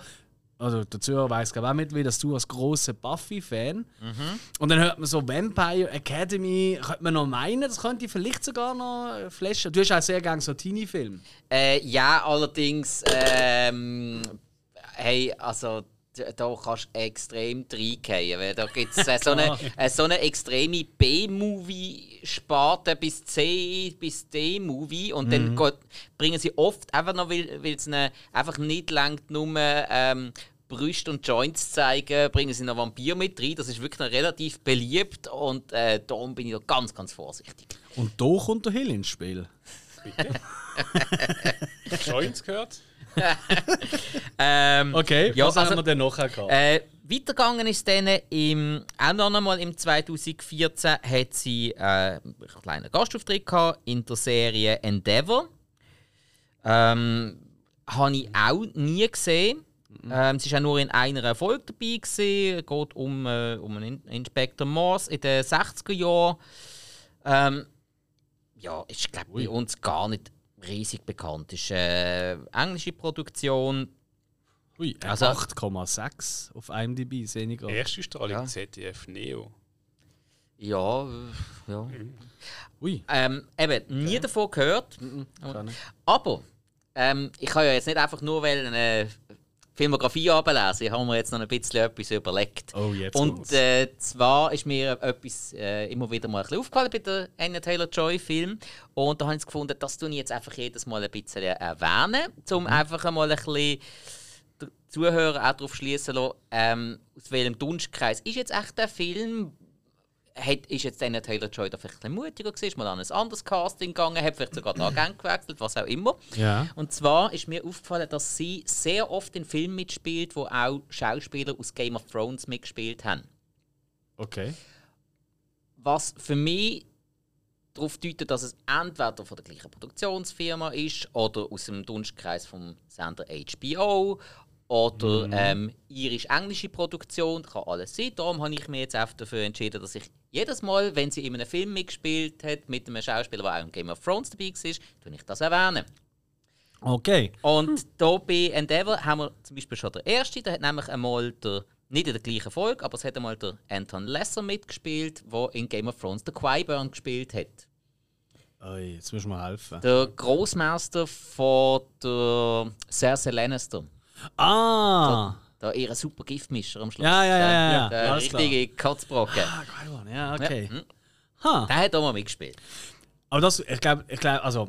also der Zuhörer weiß glaube ich auch mittlerweile, dass du als großer Buffy-Fan Mhm. und dann hört man so Vampire Academy, könnte man noch meinen, das könnte vielleicht sogar noch flashen. Du hast auch sehr gerne so Teenie-Filme. Äh, ja, allerdings, ähm, hey, also da kannst du extrem reingehen, weil da gibt es so, eine, so eine extreme B-Movie-Sparte bis C bis D-Movie und dann geht, bringen sie oft einfach noch, weil es einfach nicht langt, nur ähm, Brüste und Joints zeigen, bringen sie noch Vampir mit rein. Das ist wirklich noch relativ beliebt und äh, darum bin ich da ganz, ganz vorsichtig. Und da kommt der Hill ins Spiel. Joints gehört? Ähm, Okay, Ja, was also- haben wir denn nachher gehabt? Äh, weitergegangen ist dann im, auch noch einmal im 2014 hat sie äh, einen kleinen Gastauftritt gehabt in der Serie Endeavour. Ähm, habe ich auch nie gesehen. Ähm, sie war auch nur in einer Folge dabei. Gewesen. Es geht um, äh, um einen In- Inspektor Morse in den 60er Jahren. Ähm, ja, ist glaube bei uns gar nicht riesig bekannt. Ist eine äh, englische Produktion. Ui, äh, also- 8,6 auf IMDb, sehe ich gerade. Erste Strahlung Ja. ZDF Neo. Ja, äh, ja. Ui, Ähm, eben, nie davon gehört. kann ich. Aber ähm, ich kann ja jetzt nicht einfach nur weil eine Filmografie ablesen. Ich habe mir jetzt noch ein bisschen etwas überlegt. Oh, Und äh, zwar ist mir etwas äh, immer wieder mal ein bisschen aufgefallen bei der Anya Taylor-Joy-Film. Und da habe ich gefunden, das tue ich jetzt einfach jedes Mal ein bisschen erwähnen, um Mhm. einfach einmal ein bisschen Zuhörer auch darauf schließen lassen, ähm, aus welchem Dunstkreis ist jetzt echt der Film hat, ist jetzt dann Taylor Joy da vielleicht ein bisschen mutiger gewesen, ist mal an ein anderes Casting gegangen, hat vielleicht sogar den Agent gewechselt, was auch immer. Ja. Und zwar ist mir aufgefallen, dass sie sehr oft in Filmen mitspielt, wo auch Schauspieler aus Game of Thrones mitgespielt haben. Okay. Was für mich darauf deutet, dass es entweder von der gleichen Produktionsfirma ist oder aus dem Dunstkreis vom Sender HBO oder ähm, irisch-englische Produktion, kann alles sein. Darum habe ich mich jetzt einfach dafür entschieden, dass ich jedes Mal, wenn sie in einem Film mitgespielt hat, mit einem Schauspieler, der auch in Game of Thrones dabei war, tue ich das erwähnen. Okay. Und hier bei Endeavour haben wir zum Beispiel schon der erste, der hat nämlich einmal der, nicht in der gleichen Folge, aber es hat einmal der Anton Lesser mitgespielt, der in Game of Thrones der Qui-Burn gespielt hat. Oi, jetzt musst du mir helfen. Der Großmeister von der Cersei Lannister. Ah! Da ihre super Giftmischer am Schluss. Ja, ja, ja, ja, ja. Der klar. richtige Kotzbrocken. Ah, geil, Mann. Ja, okay. Ja, hm. Ha. Der hat auch mal mitgespielt. Aber das, ich glaube, ich glaub, also,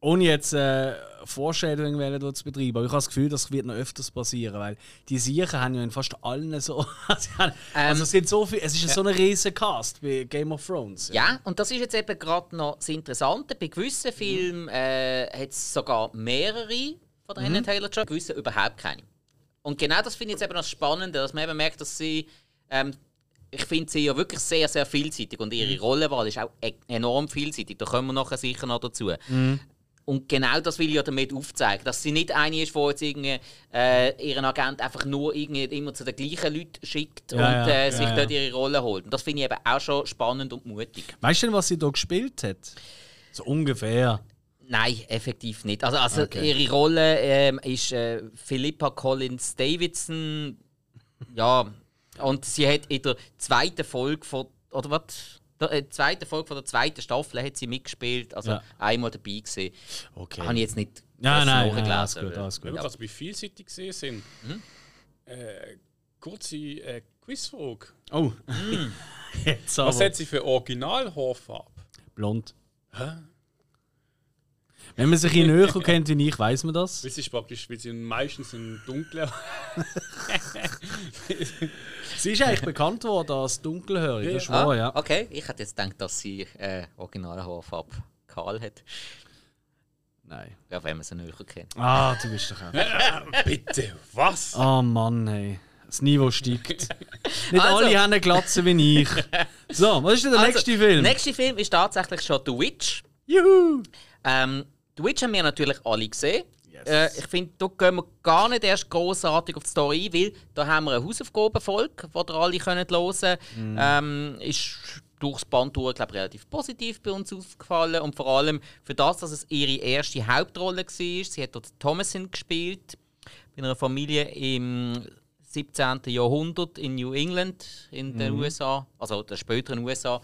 ohne jetzt äh, dort zu betreiben, aber ich habe das Gefühl, das wird noch öfters passieren, weil die Siechen haben ja in fast allen so. also, Ähm, es, sind so viel, es ist ja so ein riesen Cast bei Game of Thrones. Ja, und das ist jetzt eben gerade noch das Interessante. Bei gewissen Filmen äh, hat es sogar mehrere von den mhm. Taylor Joy, gewissen überhaupt keine. Und genau das finde ich jetzt eben das Spannende, dass man eben merkt, dass sie. Ähm, ich finde sie ja wirklich sehr, sehr vielseitig und ihre Rollenwahl ist auch e enorm vielseitig. Da kommen wir nachher sicher noch dazu. Und genau das will ich ja damit aufzeigen, dass sie nicht eine ist, die jetzt irgendwie, äh, ihren Agent einfach nur irgendwie immer zu den gleichen Leuten schickt Ja, und äh, ja, sich ja. dort ihre Rolle holt. Und das finde ich eben auch schon spannend und mutig. Weißt du denn, was sie da gespielt hat? So ungefähr. Nein, effektiv nicht. Also, also Okay. ihre Rolle ähm, ist äh, Philippa Collins Davidson. Ja, und sie hat in der zweiten Folge von. Oder was? Der äh, zweiten Folge von der zweiten Staffel hat sie mitgespielt. Also Ja. einmal dabei gesehen. Okay. Habe ich jetzt nicht Ja, nein, nein, nachgelesen, alles gut, alles gut. Wenn wir gerade bei vielseitig gesehen sind, äh, kurze äh, Quizfrage. Oh. Jetzt aber. Was hat sie für Originalhaarfarbe? Blond. Wenn man sich in näher kennt wie ich, weiß man das. Sie ist praktisch, weil sie meistens in dunkler. Sie ist eigentlich bekannt worden als dunkelhörig, das ist Ah, wahr, ja. Okay, ich hätte jetzt gedacht, dass sie äh, originale Haarfarbe kahl hat. Nein. Ja, wenn man sie näher kennt. Ah, du bist doch auch. Bitte, was? Oh Mann, hey. Das Niveau steigt. Nicht Also. alle haben eine Glatze wie ich. So, was ist denn der Also, nächste Film? Der nächste Film ist tatsächlich schon The Witch. Juhu! Ähm, The Witch haben wir natürlich alle gesehen. Yes. Äh, ich finde, da gehen wir gar nicht erst großartig auf die Story ein, weil da haben wir eine Hausaufgabenfolge, die ihr alle könnt hören Mhm. ähm, Ist durchs Band durch, glaube relativ positiv bei uns aufgefallen. Und vor allem für das, dass es ihre erste Hauptrolle war. Sie hat dort Thomasin gespielt, bei einer Familie im 17. Jahrhundert in New England in den USA, also der späteren USA.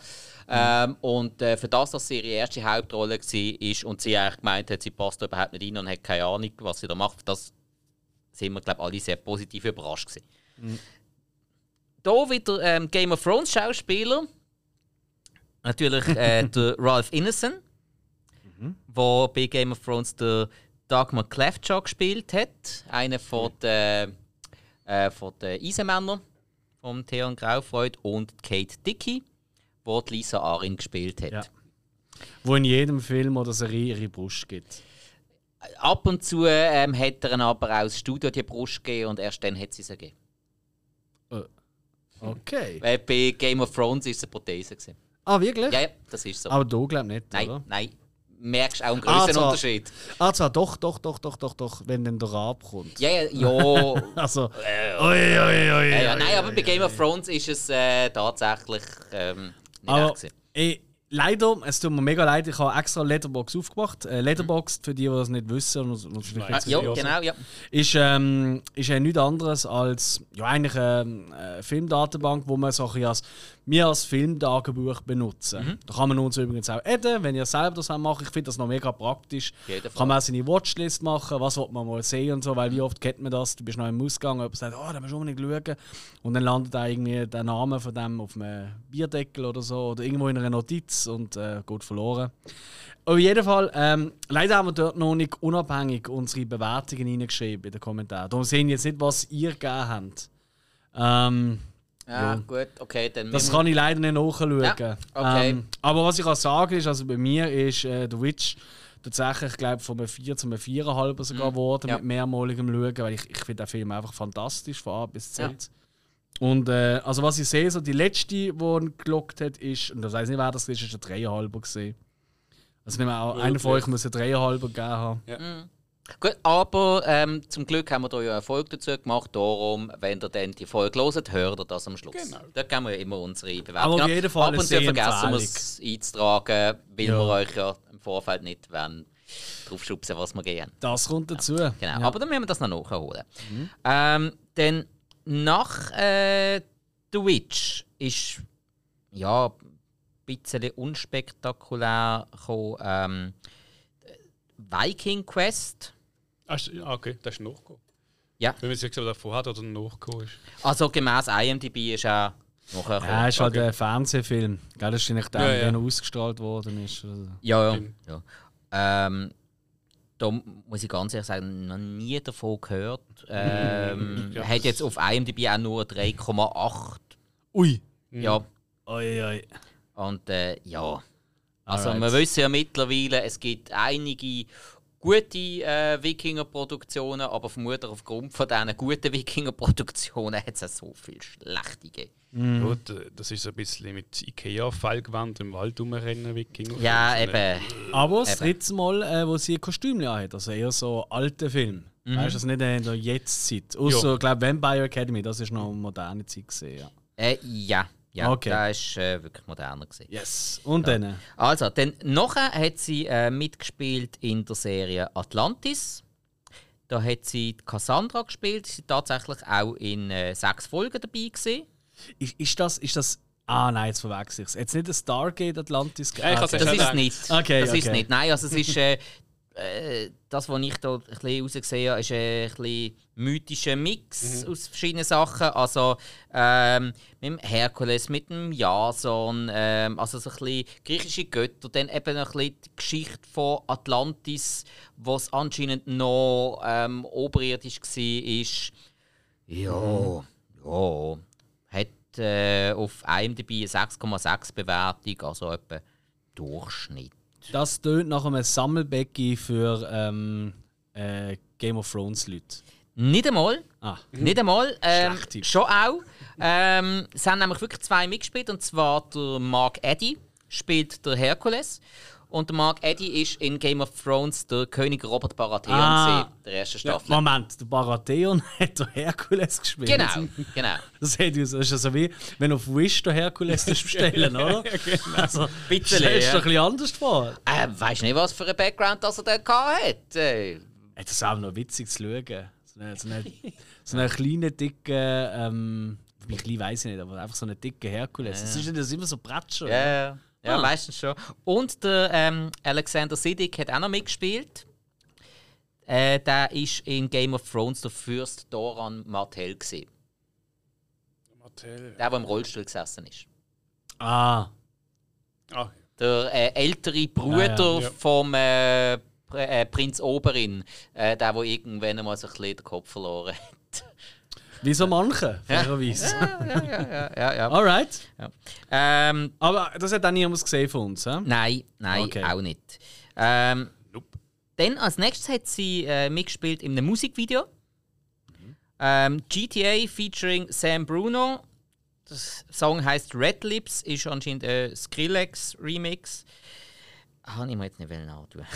Ähm, und äh, für das, dass sie ihre erste Hauptrolle war und sie eigentlich gemeint hat, sie passt da überhaupt nicht rein und hat keine Ahnung, was sie da macht, das sind wir, glaube alle sehr positiv überrascht gewesen. Hier wieder ähm, Game of Thrones Schauspieler. Natürlich äh, der Ralph Ineson, der bei Game of Thrones der Dagmar Cleftjaw gespielt hat. Einer von den, äh, von den Eisenmännern von Theon Graufreud und Kate Dickey, die die Lisa Arin gespielt hat. Ja. Wo in jedem Film oder Serie ihre Brust gibt. Ab und zu ähm, hat er aber auch das Studio die Brust gegeben und erst dann hat sie sie gegeben. Okay. Weil bei Game of Thrones war es eine Prothese. Gewesen. Ah, wirklich? Ja, ja, das ist so. Aber du glaub nicht, nein, oder? nein. Merkst auch einen Ah, größeren zwar. Unterschied. Ah, zwar doch, doch, doch, doch, doch, doch, wenn dann der Rab kommt. Ja, ja, ja. Also, oi, oi, oi, oi, ja, ja. Nein, aber bei Game of Thrones ist es äh, tatsächlich ähm, nicht Aber echt. gewesen. ey, leider, es tut mir mega leid, ich habe extra Letterbox aufgemacht. Äh, Letterboxd, für die, die das nicht wissen, und, und Ah, Ja, ja, genau, ja. ist, ähm, ist ja nichts anderes als ja, eigentlich eine, eine Filmdatenbank, wo man so ein bisschen als, wir als Filmtagebuch benutzen. Mhm. Da kann man uns übrigens auch adden, wenn ihr selber das macht. Ich finde das noch mega praktisch. Kann man auch seine Watchlist machen, was will man mal sehen und so, weil wie oft kennt man das? Du bist noch im Ausgang, jemand sagt, oh, da musst du unbedingt schauen. Und dann landet da irgendwie der Name von dem auf einem Bierdeckel oder so oder irgendwo in einer Notiz und äh, geht verloren. Auf jeden Fall, ähm, leider haben wir dort noch nicht unabhängig unsere Bewertungen reingeschrieben in den Kommentaren. Darum sehen wir jetzt nicht, was ihr gegeben habt. Ähm, Ja, gut, okay, dann. Das kann ich leider nicht nachschauen. Ja, okay. ähm, aber was ich kann sagen ist, also bei mir ist äh, The Witch tatsächlich, ich glaube, von einem 4 zu einem 4,5 sogar geworden Mhm. Ja. mit mehrmaligem Schauen, weil ich, ich finde den Film einfach fantastisch von A bis Z. Ja. Und äh, also was ich sehe, so die letzte, die ihn gelockt hat, ist, und ich weiß nicht, wer das ist, ist ein 3,5 gesehen. Also nicht mehr, auch, einer von euch muss ein 3,5 gegeben haben. Gut, aber ähm, zum Glück haben wir da ja Erfolg dazu gemacht. Darum, wenn ihr dann die Folge hört, hört ihr das am Schluss. Genau. Da geben wir ja immer unsere Bewertung. Aber auf ab. jeden Fall Ab und zu vergessen wir es einzutragen, weil Ja. wir euch ja im Vorfeld nicht wollen drauf schubsen, was wir gehen. Das kommt dazu. Genau, Ja. aber dann müssen wir das noch nachholen. Ähm, dann nach äh, The Witch ist ja ein bisschen unspektakulär gekommen, ähm, Viking Quest. Ah, ah, okay, das ist nachgekommen. Ja. Wenn man jetzt gesagt hat oder nachgekommen ist. Also gemäß IMDb ist er nachher gekommen. Ja, ist halt Okay. ein Fernsehfilm. Gell, das ist nicht der, Ja, ja. der noch ausgestrahlt worden ist. Also. Ja, ja. Ja. Ähm, da muss ich ganz ehrlich sagen, noch nie davon gehört. Ähm, Ja, hat jetzt auf IMDb auch nur 3,8. Ui. Ja. Ui, ui. Und äh, ja. Also Alright. wir wissen ja mittlerweile, es gibt einige gute äh, Wikinger-Produktionen, aber vermutlich aufgrund von diesen guten Wikinger-Produktionen hat es auch so viel schlechte gegeben. Mhm. Gut, äh, das ist so ein bisschen mit Ikea-Fallgewand im Wald rumrennen, Wikinger. Ja, eben. Aber das dritte Mal, äh, wo sie ein Kostüm hat, also eher so alte Film. Mhm. Weißt du, also nicht in der Jetztzeit. Außer, ich glaube, Vampire Academy, das ist noch eine moderne Zeit gesehen. Ja. Äh, ja, ja, Okay. das war äh, wirklich moderner. Gewesen. Yes. Und dann? Also, dann nachher hat sie äh, mitgespielt in der Serie Atlantis. Da hat sie Cassandra gespielt. Sie war tatsächlich auch in äh, sechs Folgen dabei. Gewesen. Ist, ist das. Ist das ah, nein, jetzt verwechsel ich es. Jetzt nicht ein Stargate Atlantis Ja, ich hab's okay. Das ist nicht. Okay, das ist okay. nicht. Nein, also es ist äh, äh, das, was ich da ein bisschen rausgesehen habe, ist ein bisschen mythischer Mix Mhm. aus verschiedenen Sachen. Also ähm, mit dem Herkules, mit dem Jason, ähm, also so ein bisschen griechische Götter, dann eben noch ein bisschen die Geschichte von Atlantis, was anscheinend noch ähm, oberirdisch war. Ja, ja. Hat äh, auf IMDb eine 6,6 Bewertung, also etwa Durchschnitt. Das tönt nach einem Sammelbecken für ähm, äh, Game of Thrones Leute. Nicht einmal. Ah. Nicht einmal. Ähm, schon auch. Ähm, es haben nämlich wirklich zwei mitgespielt. Und zwar der Mark Eddy spielt der Herkules. Und der Mark Eddy ist in Game of Thrones der König Robert Baratheon Ah. der ersten Ja, Staffel. Moment, der Baratheon hat der Herkules gespielt. Genau, genau. Das, hat, das ist ja so wie, wenn du auf Wish den Herkules bestellen, oder? Also, Bisschen, stellst ja. du ein bisschen anders vor. Äh, weißt nicht, was für ein Background das er da gehabt hat? Äh, Das ist auch noch witzig zu schauen. So einen so eine, so eine kleine, dicke, ähm, wie klein weiß ich nicht, aber einfach so eine dicke Herkules. Das ist das immer so Bratscher. Ja, ja. Ja, Ah. meistens schon. Und der ähm, Alexander Siddig hat auch noch mitgespielt. Äh, der ist in Game of Thrones der Fürst Doran Martell. Gewesen. Martell. Der, der im Rollstuhl gesessen ist. Ah, Ah, Der äh, ältere Bruder Ah, ja. Ja. vom äh, äh, Prinz Oberin. Äh, der, der irgendwann einmal so ein bisschen den Kopf verloren hat. Wie so manche, fairerweise. ja, ja, ja, ja, ja. Alright. Ähm, Aber das hat auch niemand gesehen von uns, hä? Nein, nein, Okay. auch nicht. Ähm, Nope. Dann als nächstes hat sie äh, mitgespielt in einem Musikvideo. Ähm, GTA featuring Sam Bruno. Der Song heißt Red Lips, ist anscheinend ein Skrillex-Remix. Habe ich mir jetzt nicht antun.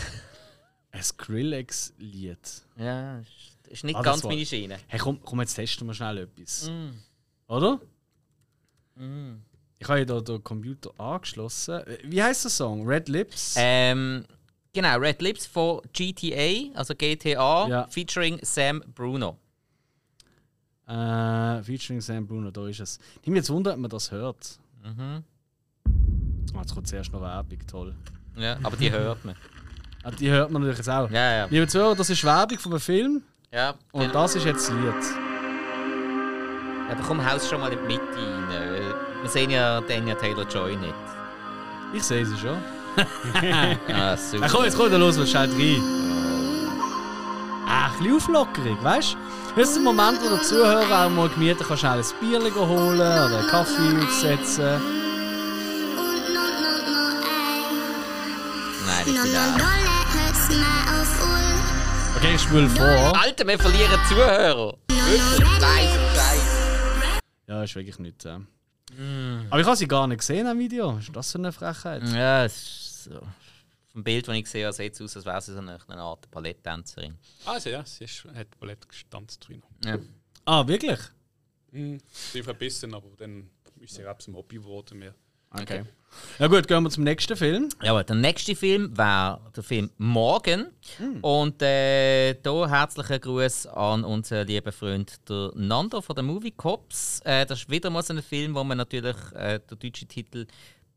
Ein Skrillex-Lied. ja, ist, ist nicht Ah, ganz meine Schiene. Hey, komm, komm, jetzt testen wir schnell etwas. Mm. Oder? Ich habe ja da den Computer angeschlossen. Äh, Wie heißt der Song? Red Lips? Ähm, genau, Red Lips von GTA, also GTA, Ja. featuring Sam Bruno. Äh, featuring Sam Bruno, da ist es. Ich mich jetzt wundern, ob man das hört. Mhm. Ah, jetzt kommt zuerst noch Werbung, toll. Ja, aber die hört man. Ah, die hört man natürlich jetzt auch. Ja, ja. Liebe Zuhörer, das ist Werbung von einem Film ja. und das ist jetzt das Lied. Aber komm, haus schon mal in die Mitte rein. Wir sehen ja Daniel Taylor-Joy nicht. Ich sehe sie schon. Ah, Ah, super. komm, jetzt kommt er los, was schnell rein. Ach, bisschen Auflockerung, weißt du? Das ist der Moment, wo der Zuhörer auch mal gemütlich kann schnell ein Bier holen oder einen Kaffee aufsetzen. Nein, ich bin da. Okay, ich spule vor. Alter, wir verlieren Zuhörer. Wirklich, nein, Scheiße. Ja, ist wirklich nicht. Äh. Aber ich habe sie gar nicht gesehen am Video. Ist das so eine Frechheit? Ja, es ist so. Vom Bild, das ich sehe, sieht es aus, als wäre sie so eine, eine Art Balletttänzerin. Also ja, sie ist, hat Ballett gestanzt drin. Ja. Ah, wirklich? Mhm. Sie verbissen, aber dann ist sie auch zum Hobby geworden. Mehr. Okay. Ja gut, gehen wir zum nächsten Film. Ja, der nächste Film wäre der Film Morgen. Und äh, da herzlichen Gruß an unseren lieben Freund der Nando von den Movie Cops. Äh, das ist wieder mal so ein Film, wo man natürlich äh, den deutschen Titel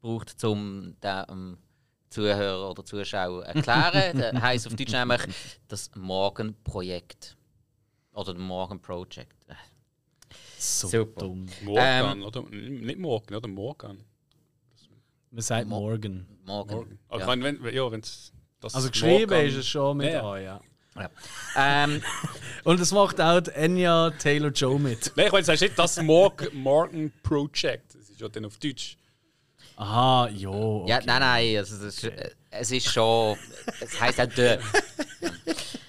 braucht, um den ähm, Zuhörer oder Zuschauer erklären. der heißt auf Deutsch nämlich das Morgenprojekt. Oder das Morgen Project. So Super. dumm. Morgan, oder? Nicht Morgan, oder Morgan. Man sagt Morgan. Morgen. Morgan. Also Ja. wenn, wenn, ja, wenn's das Also geschrieben ist es schon mit Ja. A, ja. Ja. Ähm, Und es macht auch Enya Taylor Joe mit. Nein, ich meine, sagst nicht das Morgan, Morgan Project. Das ist ja dann auf Deutsch. Aha, jo. Okay. Ja, nein, nein, also das ist, äh, es ist schon. Es heisst auch der.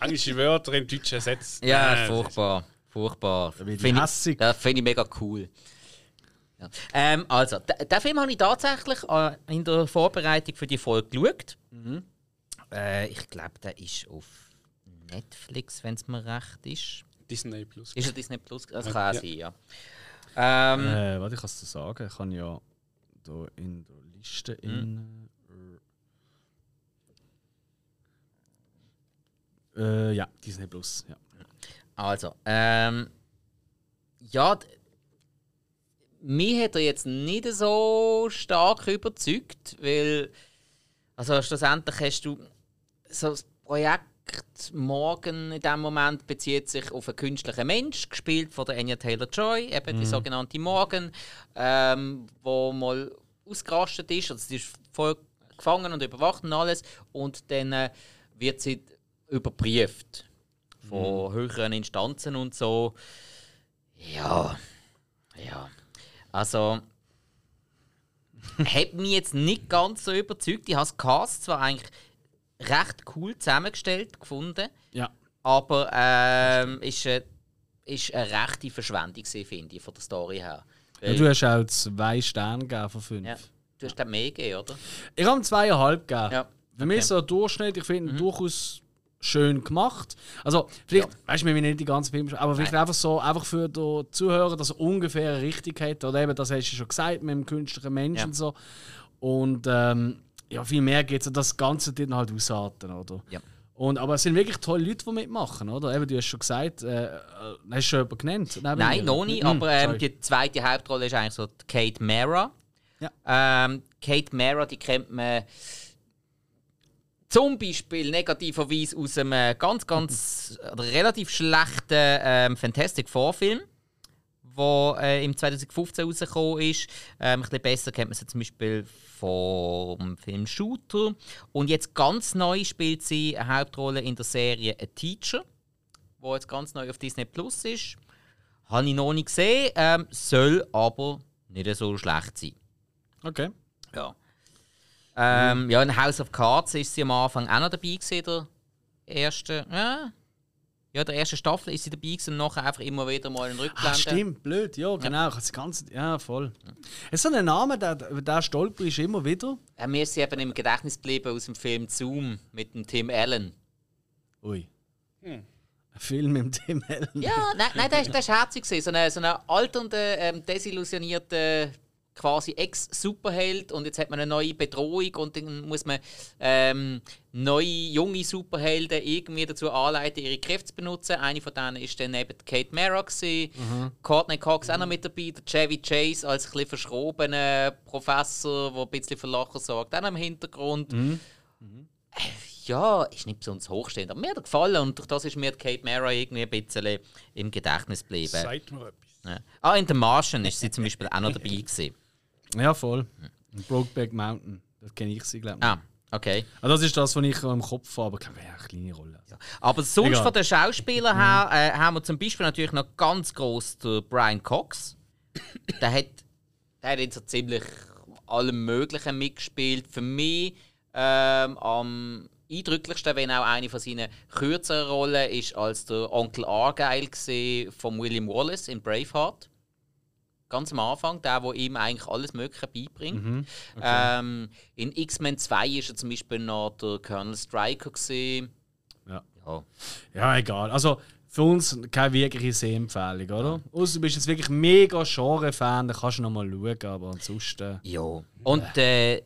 Englische Wörter in deutschen Sätzen. Ja, Nein, furchtbar. Furchtbar. Finde ich, find ich mega cool. Ja. Ähm, also, den Film habe ich tatsächlich äh, in der Vorbereitung für die Folge geschaut. Äh, ich glaube, der ist auf Netflix, wenn es mir recht ist. Disney Plus. Ist er Disney Plus? Das Ja, kann ja. sein, ja. Ähm, Äh, warte, ich kann es dir sagen. Ich kann ja da in der Liste in. Äh, ja, Disney Plus. Ja. Also, ähm, ja, mich hat er jetzt nicht so stark überzeugt, weil, also schlussendlich hast du so das Projekt Morgen in dem Moment bezieht sich auf einen künstlichen Mensch, gespielt von der Anya Taylor-Joy, eben die sogenannte Morgan, ähm, wo mal ausgerastet ist, also sie ist voll gefangen und überwacht und alles, und dann äh, wird sie überprüft von höheren Instanzen und so. Ja, ja. Also, hat mich jetzt nicht ganz so überzeugt. Ich habe das Cast zwar eigentlich recht cool zusammengestellt gefunden, ja. aber ähm, ist, eine, ist eine rechte Verschwendung, finde ich, von der Story her. ja. Du hast auch zwei Sterne gegeben von fünf. ja, du hast den mehr gegeben, oder? Ich habe zweieinhalb gegeben. Ja, Für okay. Mhm. mich ist so ein Durchschnitt, ich finde ihn durchaus schön gemacht. Also, vielleicht, weißt du, wir wollen nicht die ganze Film, aber vielleicht einfach so, einfach für den Zuhörer, dass er ungefähr eine Richtigkeit hat. Oder eben, das hast du schon gesagt, mit dem künstlichen Menschen Ja. und so. Und ähm, ja, viel mehr geht es. Das Ganze dort halt ausarten, oder? Ja. Und, aber es sind wirklich tolle Leute, die mitmachen, oder? Eben, du hast schon gesagt, äh, äh, hast du schon jemanden genannt? Nein, mir? noch nicht, Hm, aber ähm, die zweite Hauptrolle ist eigentlich so die Kate Mara. Ja. Ähm, Kate Mara, die kennt man zum Beispiel negativerweise aus einem äh, ganz, ganz relativ schlechten ähm, Fantastic Four-Film, der äh, im 2015 rausgekommen ist. Ähm, ein bisschen besser kennt man sie zum Beispiel vom Film Shooter. Und jetzt ganz neu spielt sie eine Hauptrolle in der Serie A Teacher, wo jetzt ganz neu auf Disney Plus ist. Habe ich noch nicht gesehen, ähm, soll aber nicht so schlecht sein. Okay. Ja. Ähm, ja, in House of Cards ist sie am Anfang auch noch dabei gewesen, der erste, ja, ja, der ersten Staffel ist sie dabei gewesen und nachher einfach immer wieder mal in Ah, Rückblende. stimmt, blöd, ja, genau. Das ganze, ja, voll. Es ist so ein Name, der, der stolper ist immer wieder. Äh, mir ist sie eben im Gedächtnis geblieben aus dem Film Zoom mit dem Tim Allen. Ui. Hm. Ein Film mit dem Tim Allen. Ja, nein, nein der, ist- der ist herzig gewesen. So ein so eine alternder, ähm, desillusionierter quasi Ex-Superheld und jetzt hat man eine neue Bedrohung und dann muss man ähm, neue, junge Superhelden irgendwie dazu anleiten, ihre Kräfte zu benutzen. Eine von denen ist dann eben Kate Mara gewesen, Courtney Cox auch noch mit dabei, der Chevy Chase als ein bisschen verschrobener Professor, der ein bisschen für Lachen sorgt, auch noch im Hintergrund. Ja, ist nicht besonders hochstehend, aber mir hat er gefallen und durch das ist mir Kate Mara irgendwie ein bisschen im Gedächtnis geblieben. Sagt mir etwas. Ja. Ah, in The Martian ist sie zum Beispiel auch noch dabei gewesen. Ja, voll. Und Brokeback Mountain. Das kenne ich sie, glaube ich. Ah, Okay. Also das ist das, was ich im Kopf habe, aber keine eine kleine Rolle. Also. Aber sonst Egal. von den Schauspielern her äh, haben wir zum Beispiel natürlich noch ganz groß den Brian Cox. der hat, der hat in so ziemlich allem Möglichen mitgespielt. Für mich ähm, am eindrücklichsten, wenn auch eine von seinen kürzeren Rollen ist, als der Onkel Argyle gesehen von William Wallace in Braveheart. Ganz am Anfang, der, wo ihm eigentlich alles Mögliche beibringt. ähm, in X-Men 2 ist er zum Beispiel noch der Colonel Stryker gesehen. Ja. Ja. Ja, egal. Also für uns keine wirkliche Sehempfehlung, oder? Außer du bist jetzt wirklich mega Genre-Fan, dann kannst du noch mal schauen, aber ansonsten... Ja. Und äh,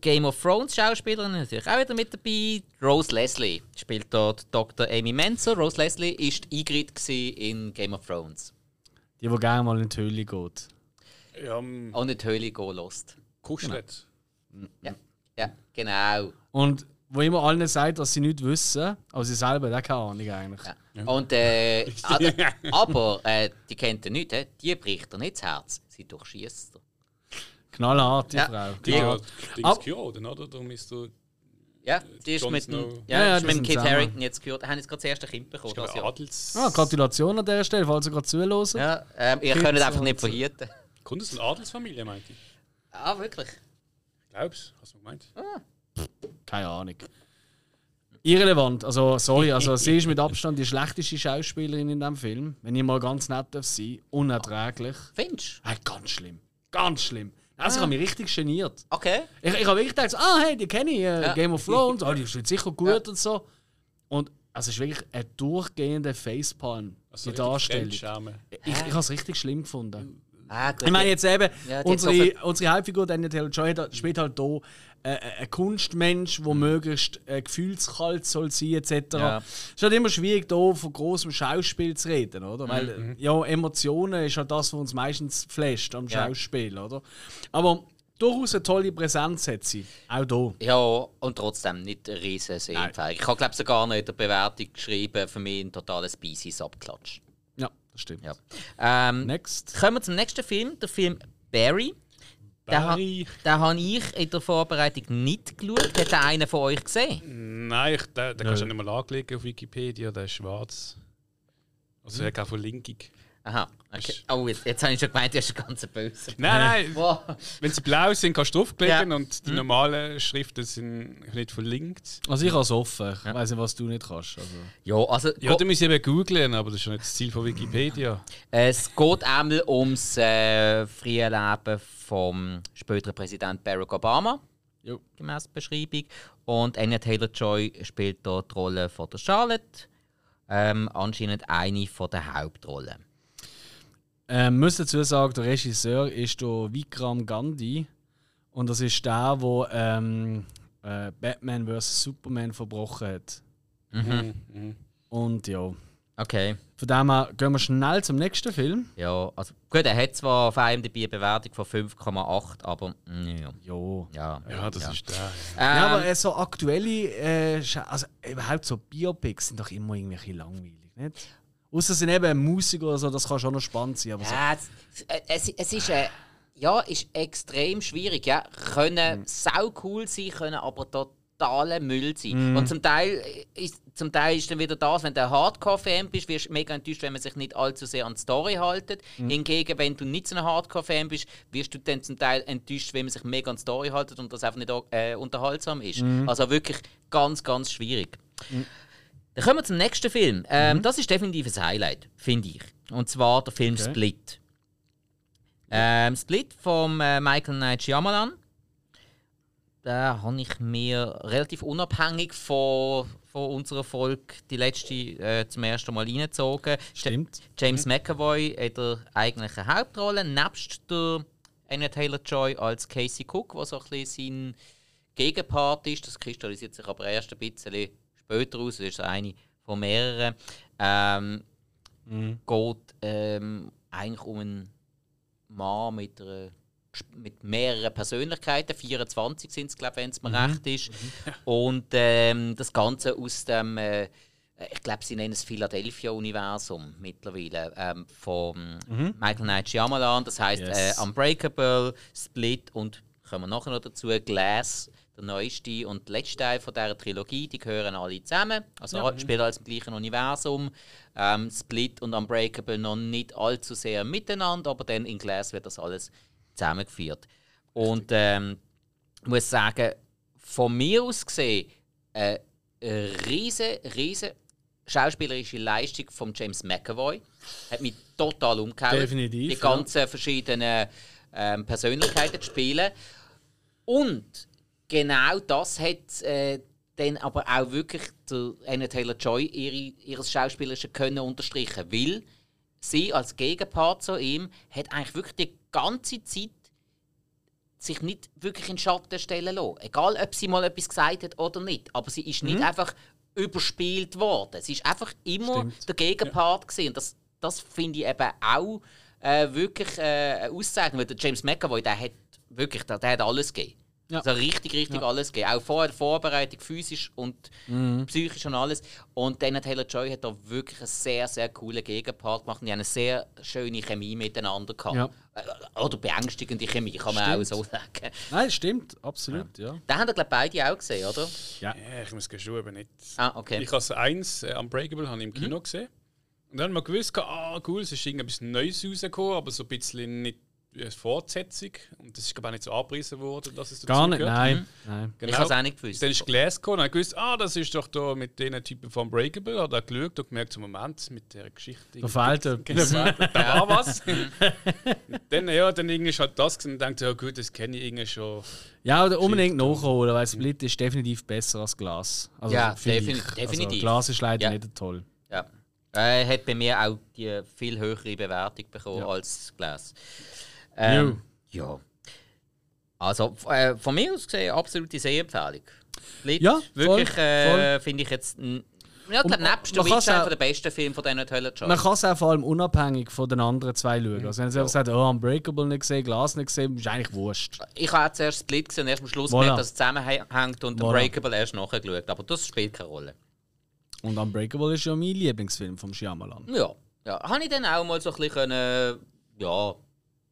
Game of Thrones Schauspielerin natürlich auch wieder mit dabei. Rose Leslie spielt dort Dr. Amy Menzel. Rose Leslie ist Ygritte gewesen in Game of Thrones. Die, die gerne mal in die Höhle geht. Ja, am Und nicht die Höhle gehen lässt. Kuschlet. Ja. ja, genau. Und wo immer allen sagt, dass sie nicht wissen, aber sie selber haben keine Ahnung eigentlich. Ja. Und, äh, aber aber äh, die kennt ihr nicht, die bricht ihr nicht das Herz, sie durchschießt er. Knallhart, die Ja. Frau. Die Knallhart. Dings Ab- geholt, oder? Darum ist du Ja, die ist Jon mit dem, Snow. ja, Ja, ja, ist die mit dem sind Kit zusammen. Harington jetzt gehört. Haben jetzt gerade das erste Kind bekommen. Das Jahr. Adels. Ah, Gratulation an dieser Stelle, falls ihr gerade zuhören. Ja, ähm, ihr Kids könnt einfach nicht so. verhüten. Kommt aus einer Adelsfamilie, meinte ich. Ah, wirklich? Glaubst du? Hast du gemeint? Keine Ahnung. Irrelevant. Also, sorry, also sie ist mit Abstand die schlechteste Schauspielerin in diesem Film. Wenn ich mal ganz nett darf sein Unerträglich. Findest Hey, ganz schlimm. Ganz schlimm. Also, ich habe mich richtig geniert. Okay. Ich, ich habe wirklich gedacht, so, ah, hey, die kenne ich, äh, Ja. Game of Thrones, ah, die ist sicher gut und so. Und also, es ist wirklich ein durchgehender Facepalm, Also die Darstellung. Fremdschämen. Ich, ich habe es richtig schlimm gefunden. Ah. Ich meine jetzt eben, Ja, unsere, unsere Hauptfigur Daniel Taylor-Joy hat- spielt halt hier äh, ein Kunstmensch, der möglichst äh, gefühlskalt soll sein etc. Ja. Es ist halt immer schwierig, hier von großem Schauspiel zu reden, oder? Weil äh, ja, Emotionen ist halt das, was uns meistens flasht am Ja. Schauspiel, oder? Aber durchaus eine tolle Präsenz hat sie, auch hier. Ja, und trotzdem nicht eine riesen Sehempfehlung. Ich habe, glaube sogar noch in der Bewertung geschrieben, für mich ein totales Species abklatsch. Ja, das stimmt. Ja. Ähm, Next. kommen wir zum nächsten Film, der Film Barry. Den habe ich in der Vorbereitung nicht geschaut. Hat der einer von euch gesehen? Nein, ich, den, den kannst du nicht mal anlegen auf Wikipedia, der ist schwarz. Also er hat auch Verlinkung. Aha. Okay. Oh, jetzt, jetzt habe ich schon gemeint, du hast einen ganz böse. Nein, nein, Wow. wenn sie blau sind, kannst du draufklicken Ja. und die normalen Schriften sind nicht verlinkt. Also ich habe es offen. Ich weiß nicht, was du nicht kannst. Also. Ja, also Ja, du musst eben googlen, aber das ist ja nicht das Ziel von Wikipedia. es geht einmal ums äh, freie Leben vom späteren Präsident Barack Obama. Jo. gemäß der Beschreibung. Und Anya Taylor-Joy spielt dort die Rolle von der Charlotte. Ähm, anscheinend eine von der Hauptrollen. Ähm, muss dazu sagen, der Regisseur ist der Vikram Gandhi. Und das ist der, der ähm, äh, Batman vs. Superman verbrochen hat. Mhm. Mhm. Und ja. Okay. Von dem her gehen wir schnell zum nächsten Film. Ja, also gut, er hat zwar auf IMDb eine Bewertung von 5,8, aber mm, ja. Jo. Ja, Ja, das ist der. Ja. Ähm, Ja, aber äh, so aktuelle, äh, also überhaupt so Biopics sind doch immer bisschen langweilig, nicht? Außer sind eben Musiker oder so, das kann schon noch spannend sein. Aber so, Ja, es, es, ist, äh, ja, ist extrem schwierig. Ja. Können sau cool sein, können aber totaler Müll sein. Und zum Teil, ist, zum Teil ist dann wieder das, wenn du ein Hardcore-Fan bist, wirst du mega enttäuscht, wenn man sich nicht allzu sehr an die Story haltet. Hingegen, wenn du nicht so ein Hardcore-Fan bist, wirst du dann zum Teil enttäuscht, wenn man sich mega an die Story haltet und das einfach nicht äh, unterhaltsam ist. Also wirklich ganz, ganz schwierig. Dann kommen wir zum nächsten Film. Ähm, Das ist definitiv ein Highlight, finde ich. Und zwar der Film Okay. Split. Ähm, Split von äh, Michael Night Shyamalan. Da habe ich mir relativ unabhängig von, von unserer Folge die letzte äh, zum ersten Mal reingezogen. Stimmt. James McAvoy in der eigentlichen Hauptrolle, nebst der Anya Taylor-Joy als Casey Cook, was so ein bisschen sein Gegenpart ist. Das kristallisiert sich aber erst ein bisschen später aus. Das ist eine von mehreren. Ähm, Geht ähm, eigentlich um einen Mann mit, einer, mit mehreren Persönlichkeiten. 24 sind es, glaube ich, wenn es mir recht ist. Und ähm, das Ganze aus dem. Äh, ich glaube, sie nennen es Philadelphia-Universum mittlerweile ähm, von Michael Night Shyamalan. Das heißt Yes. äh, Unbreakable, Split und kommen wir nachher noch dazu Glass. Der neueste und letzte Teil von dieser Trilogie, die gehören alle zusammen. Also ja. spielen alles im gleichen Universum. Ähm, Split und Unbreakable noch nicht allzu sehr miteinander, aber dann in Glass wird das alles zusammengeführt. Und ähm, ich muss sagen, von mir aus gesehen, eine riesige, riesige schauspielerische Leistung von James McAvoy. Hat mich total umgehauen. Definitiv. Die ganzen ja. verschiedenen ähm, Persönlichkeiten zu spielen. Und genau das hat äh, dann aber auch wirklich der Anna Taylor-Joy ihre, ihres schauspielerischen Können unterstrichen, weil sie als Gegenpart zu ihm hat eigentlich wirklich die ganze Zeit sich nicht wirklich in den Schatten stellen lassen. Egal, ob sie mal etwas gesagt hat oder nicht. Aber sie ist nicht mhm. einfach überspielt worden. Sie ist einfach immer Stimmt. der Gegenpart ja. gewesen. Und das, das finde ich eben auch äh, wirklich äh, auszeichnend. Weil der James McAvoy, der hat wirklich, der, der hat alles gegeben. Ja. Also richtig, richtig ja. alles gegeben. Auch vor der Vorbereitung, physisch und mhm. psychisch und alles. Und dann Taylor Joy hat da wirklich einen sehr, sehr coolen Gegenpart gemacht. Die haben eine sehr schöne Chemie miteinander gehabt. Ja. Äh, oder beängstigende Chemie, kann man stimmt. auch so sagen. Nein, stimmt, absolut, ja. ja. Den haben glaube beide auch gesehen, oder? Ja, ich muss geschoben nicht. Ah, okay. Ich habe eins, äh, Unbreakable, habe ich im Kino mhm. gesehen. Und dann haben wir gewusst, ah cool, es ist irgendetwas Neues rausgekommen, aber so ein bisschen nicht eine Fortsetzung. Und das ist glaube ich nicht so angepriesen worden, dass es Gar nicht, nein. Mhm. nein. Genau. Ich habe es auch nicht gewusst. Dann ist Glass gekommen und habe gewusst, ah, das ist doch da mit diesen Typen von Breakable. Hat er geschaut und gemerkt, zum Moment, mit der Geschichte. Da fehlt etwas. da war was. dann, ja, dann irgendwie halt das gesehen und dachte, ja gut, das kenne ich irgendwie schon. Ja, oder unbedingt nachholen, weil Split ist definitiv besser als Glas. Also, ja, defini definitiv. Also, Glas ist leider ja. nicht toll. Ja. Er hat bei mir auch die viel höhere Bewertung bekommen ja. als Glas. Ähm, ja. Also äh, von mir aus gesehen absolute Sehempfehlung. Lied, ja, wirklich äh, finde ich jetzt. Ja, der nebst der Witcher der beste Film von diesen Joy. Man kann es auch vor allem unabhängig von den anderen zwei schauen. Also wenn sie einfach sagt, oh, Unbreakable nicht gesehen, Glass nicht gesehen, ist eigentlich wurscht. Ich habe zuerst Split gesehen und erst am Schluss voilà. gemerkt, dass es zusammenhängt und voilà. Unbreakable erst nachher geschaut. Aber das spielt keine Rolle. Und Unbreakable ist ja mein Lieblingsfilm vom Shyamalan. Ja. ja. Habe ich dann auch mal so ein bisschen können, ja,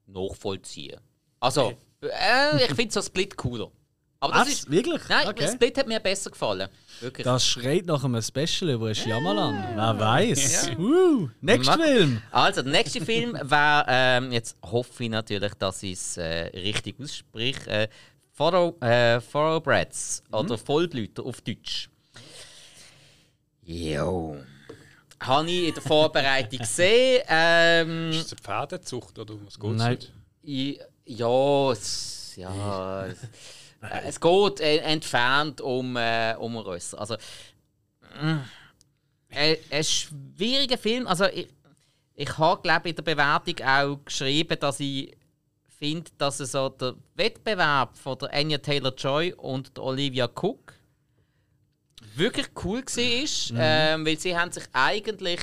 nachvollziehen. Also, äh, ich finde so Split cooler. Aber das Was? ist wirklich? Nein, okay. Split hat mir besser gefallen. Wirklich. Das schreit nach einem Special über Shyamalan. Wer weiß. Ja. Uh, nächster Film. Also, der nächste Film wäre, ähm, jetzt hoffe ich natürlich, dass ich es äh, richtig ausspreche, äh, Thoroughbreds äh, oder mhm. Vollblüter auf Deutsch. Jo habe ich in der Vorbereitung gesehen. Ähm, ist es eine Pferdezucht oder was geht Nein. Ich, ja, es, ja es, es geht entfernt um, äh, um Rösser. Also, äh, ein schwieriger Film. Also, ich, ich habe, glaube in der Bewertung auch geschrieben, dass ich finde, dass es so der Wettbewerb von der Anya Taylor-Joy und der Olivia Cook wirklich cool war, mhm. ähm, weil sie haben sich eigentlich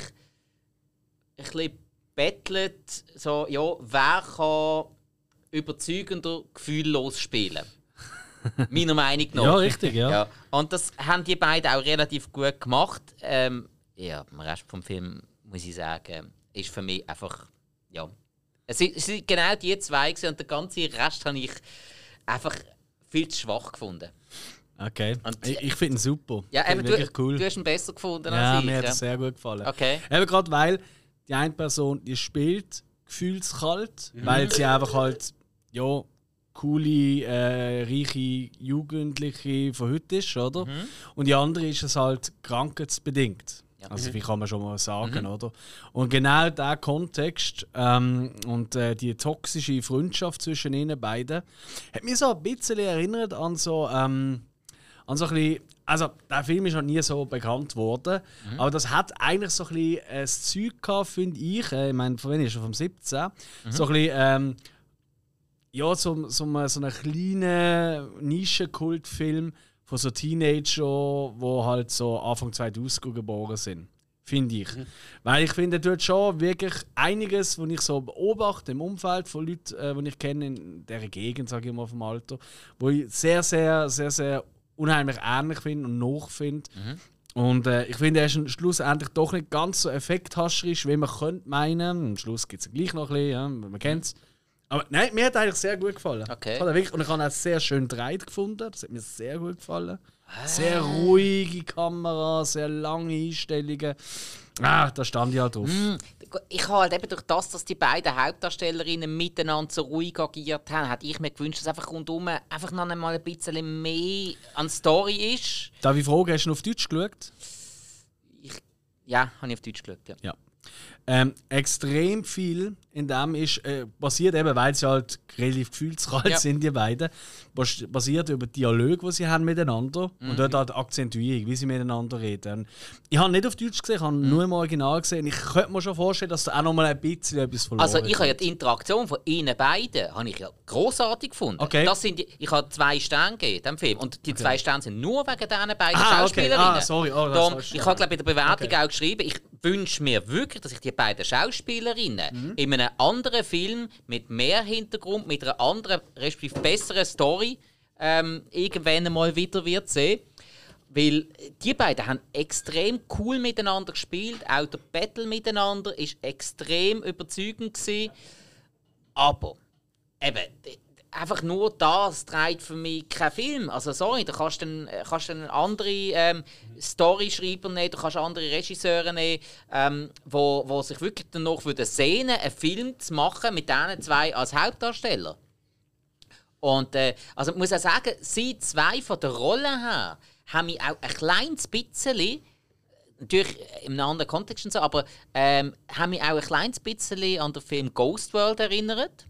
ein bisschen bettelt, so, ja, wer kann überzeugender gefühllos spielen. Meiner Meinung nach. Ja, richtig, ja. ja. Und das haben die beiden auch relativ gut gemacht. Ähm, ja, der Rest vom Film, muss ich sagen, ist für mich einfach, ja. Es sind, genau die zwei und der ganze Rest habe ich einfach viel zu schwach gefunden. Okay. Und ich, ich finde ihn super. Ja, eben, du, cool. du hast ihn besser gefunden ja, als ich. Mir hat es sehr gut gefallen. Okay. Eben gerade weil die eine Person, die spielt gefühlskalt, mhm. weil sie einfach halt, ja, coole, äh, reiche Jugendliche von heute ist, oder? Mhm. Und die andere ist es halt krankheitsbedingt. Ja. Also, mhm. wie kann man schon mal sagen, mhm. oder? Und genau der Kontext ähm, und äh, die toxische Freundschaft zwischen ihnen beiden hat mich so ein bisschen erinnert an so. Ähm, an so ein bisschen, also der Film ist noch nie so bekannt worden, mhm. aber das hat eigentlich so ein bisschen ein Zeug gehabt, finde ich. Äh, ich meine, von wann ist er? Vom 17. Mhm. So ein bisschen, ähm, ja, so, so, so einen kleinen Nischenkultfilm von so Teenager, die halt so Anfang 2000 geboren sind. Finde ich. Mhm. Weil ich finde, dort schon wirklich einiges, was ich so beobachte im Umfeld von Leuten, äh, die ich kenne in dieser Gegend, sage ich mal, vom Alter, wo ich sehr, sehr, sehr, sehr unheimlich ähnlich finde und nachfinde. Mhm. Und äh, ich finde, er ist schlussendlich doch nicht ganz so effekthascherisch, wie man könnte meinen. Am Schluss gibt es gleich noch ein bisschen, ja, man kennt es. Aber nein, mir hat eigentlich sehr gut gefallen. Okay. Ich wirklich, und ich habe auch sehr schön dreht gefunden. Das hat mir sehr gut gefallen. Sehr ruhige Kamera, sehr lange Einstellungen. Ah, da stand ich halt drauf. Hm, Ich habe halt eben durch das, dass die beiden Hauptdarstellerinnen miteinander so ruhig agiert haben, hätte ich mir gewünscht, dass einfach rundum einfach noch einmal ein bisschen mehr an Story ist. Darf ich fragen, hast du auf Deutsch geschaut? Ja, habe ich auf Deutsch geschaut, ja. Ja. Ähm, extrem viel in dem ist äh, basiert eben, weil sie halt relativ gefühlskalt Ja. sind, die beiden, bas basiert über Dialoge, die sie haben miteinander und dort halt Akzentuierung, wie sie miteinander reden. Ich habe nicht auf Deutsch gesehen, ich habe nur im Original gesehen. Ich könnte mir schon vorstellen, dass da auch noch mal ein bisschen etwas verloren Also ich habe ja die Interaktion von ihnen beiden habe ich ja großartig gefunden. Okay. Das sind die, ich habe zwei Sterne gegeben, dem Film. Und die zwei Sterne sind nur wegen diesen beiden Ah, okay. Schauspielerinnen. Ah, sorry. Oh, das Darum, ich habe glaube in der Bewertung Okay. auch geschrieben, ich wünsche mir wirklich, dass ich die beiden Schauspielerinnen Mhm. in einem anderen Film mit mehr Hintergrund, mit einer anderen, respektive besseren Story ähm, irgendwann mal wieder wird sehen. Weil die beiden haben extrem cool miteinander gespielt. Auch der Battle miteinander ist extrem überzeugend gewesen. Aber eben, einfach nur das trägt für mich keinen Film. Also sorry, da kannst du dann, äh, kannst dann andere ähm, Storyschreiber nehmen, du kannst andere Regisseure nehmen, ähm, wo, wo sich wirklich danach würden sehnen, einen Film zu machen mit diesen zwei als Hauptdarsteller. Und äh, also ich muss auch sagen, sie zwei von der Rolle her haben mich auch ein kleines bisschen natürlich in einem anderen Kontext und so, aber ähm, haben mich auch ein kleines bisschen an den Film Ghost World erinnert.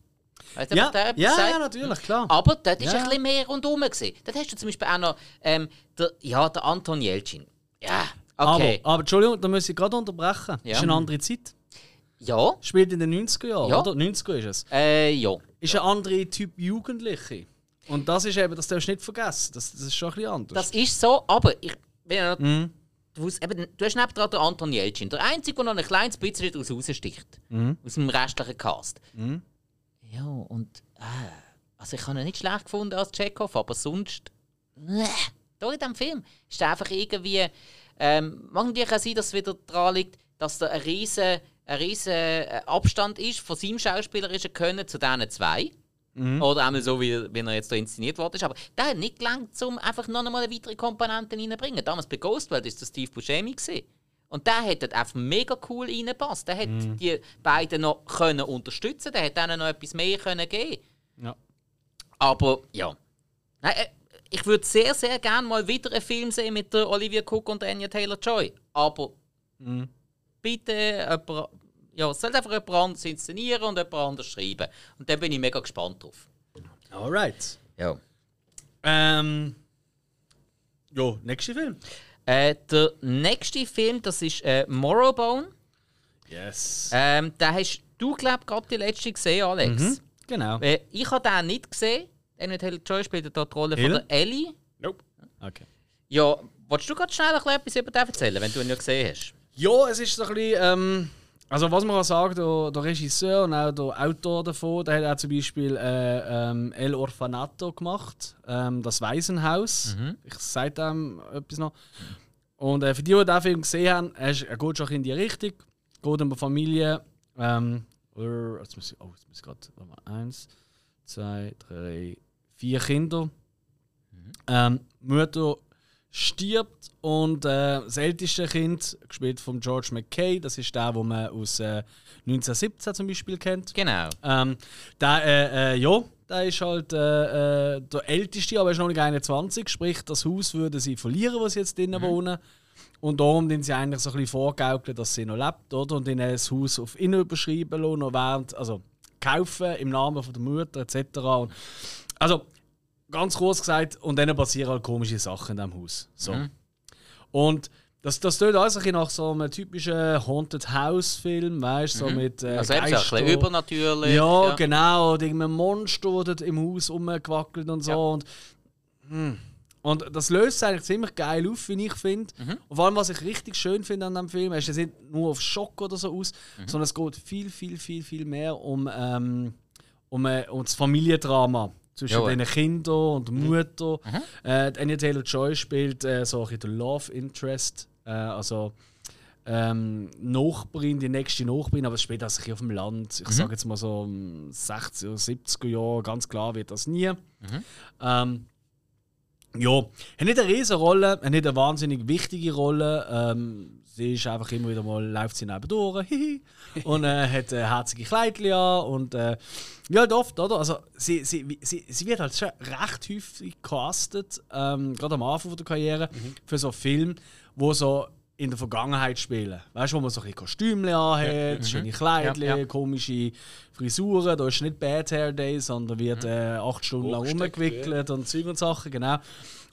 Weißt du, Ja, ja, ja, natürlich, klar. Aber dort ist Ja. ein bisschen mehr rundherum. Gewesen. Dort hast du zum Beispiel auch noch ähm, der, ja, der Anton Jelcin. Ja, okay. Aber, aber Entschuldigung, da muss ich gerade unterbrechen. Ja. ist eine andere Zeit. ja, Spielt in den 90er Jahren, Ja. oder? 90er ist es. äh, ja. Ist ein anderer Typ Jugendliche. Und das ist eben, das darfst du nicht vergessen. Das, das ist schon ein bisschen anders. Das ist so, aber ich bin ja Mhm. du, hast eben, du hast neben dran den Anton Jelcin. Der einzige, der noch ein kleines bisschen daraus raussticht. Mhm. Aus dem restlichen Cast. Ja, und äh, also ich habe ihn nicht schlecht gefunden als Chekhov, aber sonst. Äh, da in diesem Film ist er einfach irgendwie. Ähm, mag natürlich auch sein, dass es wieder daran liegt, dass da ein riesen, ein riesen äh, Abstand ist von seinem schauspielerischen Können zu diesen zwei. Oder einmal so, wie, wie er jetzt da inszeniert worden ist. Aber der hat nicht gelangt, um einfach noch einmal eine weitere Komponente reinzubringen. Damals bei Ghostworld war das Steve Buscemi. Gewesen. Und der hat dort einfach mega cool reingepasst. Der hat die beiden noch können unterstützen der hat denen noch etwas mehr können geben Ja. Aber ja. Nein, äh, ich würde sehr, sehr gerne mal wieder einen Film sehen mit der Olivia Cook und der Anya Taylor-Joy. Aber bitte jemand, ja, es soll einfach jemand anderes inszenieren und jemand anderes schreiben. Und da bin ich mega gespannt drauf. Alright. Ja. Ähm. Jo, nächster Film. Äh, der nächste Film, das ist äh, Morrowbone. Yes. Ähm, den hast du, glaube ich, gerade die letzte gesehen, Alex. Genau. Äh, ich habe den nicht gesehen. Anya Taylor-Joy spielt da die Rolle von Ellie? der Ellie. Nope. Okay. Ja, willst du gerade schnell ein bisschen etwas über den erzählen, wenn du ihn ja gesehen hast? Ja, es ist so ein bisschen. Ähm, also, was man kann sagen, der, der Regisseur und auch der Autor davon, der hat auch zum Beispiel äh, ähm, El Orfanato gemacht, ähm, das Waisenhaus. Ich sage dem etwas noch. Und äh, für die, die diesen Film gesehen haben, er, ist, er geht schon in die Richtung. Geht um eine Familie. Ähm, äh, jetzt muss ich, oh, jetzt muss ich gerade. warte mal, Eins, zwei, drei, vier Kinder. Ähm, Mutter stirbt und äh, das älteste Kind, gespielt von George McKay, das ist der, wo man aus äh, 1917 zum Beispiel kennt. Genau. Ähm, der, äh, äh, ja, der ist halt äh, äh, der älteste, aber er ist noch nicht 21, sprich, das Haus würden sie verlieren, wo sie jetzt drinnen wohnen. Und darum sind sie eigentlich so ein bisschen vorgaukeln, dass sie noch lebt, oder? Und ihnen das Haus auf innen überschreiben lassen, noch während, also kaufen im Namen von der Mutter etc. Und, also, ganz kurz gesagt, und dann passieren halt komische Sachen in diesem Haus. So. Und das, das tut alles ein nach so einem typischen Haunted House-Film, weißt du, so mit äh, Also eben so ein bisschen übernatürlich. Ja, genau. Oder irgendein Monster, das im Haus rumgewackelt und so. Ja. Und, hm. und das löst es eigentlich ziemlich geil auf, wie ich finde. Mhm. Und vor allem, was ich richtig schön finde an dem Film, ist, es nicht nur auf Schock oder so aus, Mhm. sondern es geht viel, viel, viel, viel mehr um, ähm, um, äh, um das Familiendrama. Zwischen Jawohl. den Kindern und der Mutter. Mhm. Äh, Anya Taylor Joy spielt äh, so ein den Love Interest. Äh, also ähm, Nachbarin, die nächste Nachbarin, aber es spielt das auf dem Land. Ich sage jetzt mal so um 60er, 70er Jahre, ganz klar wird das nie. Ähm, ja, hat nicht eine riesige Rolle, hat nicht eine wahnsinnig wichtige Rolle. Ähm, sie ist einfach immer wieder mal, läuft sie nebendurch, und äh, hat äh, herzige Kleidchen an und äh, wie halt oft, oder? Also sie, sie, sie, sie wird halt schon recht häufig gecastet, ähm, gerade am Anfang der Karriere, für so Filme, wo so in der Vergangenheit spielen. Weißt du, wo man so ein Kostüme anhat, schöne Kleidchen, Ja, ja. komische Frisuren. Da ist nicht Bad Hair Day, sondern wird äh, acht Stunden lang rumgewickelt und Zeug und Sachen, genau.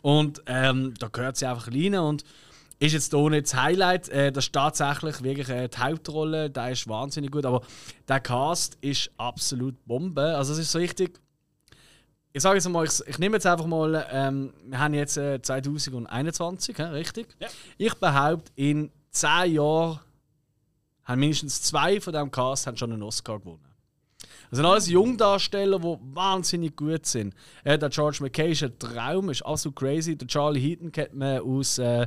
Und ähm, da gehört sie einfach rein und ist jetzt hier nicht das Highlight. Äh, das ist tatsächlich wirklich äh, die Hauptrolle, der ist wahnsinnig gut, aber der Cast ist absolut Bombe. Also es ist so richtig. Ich sage jetzt mal, ich, ich nehme jetzt einfach mal, ähm, wir haben jetzt äh, 2021, hä, richtig? Ja. Ich behaupte, in 10 Jahren haben mindestens zwei von diesem Cast haben schon einen Oscar gewonnen. Das sind alles Jungdarsteller, die wahnsinnig gut sind. Äh, der George McKay ist ein Traum, ist absolut crazy. Der Charlie Heaton kennt man aus, äh,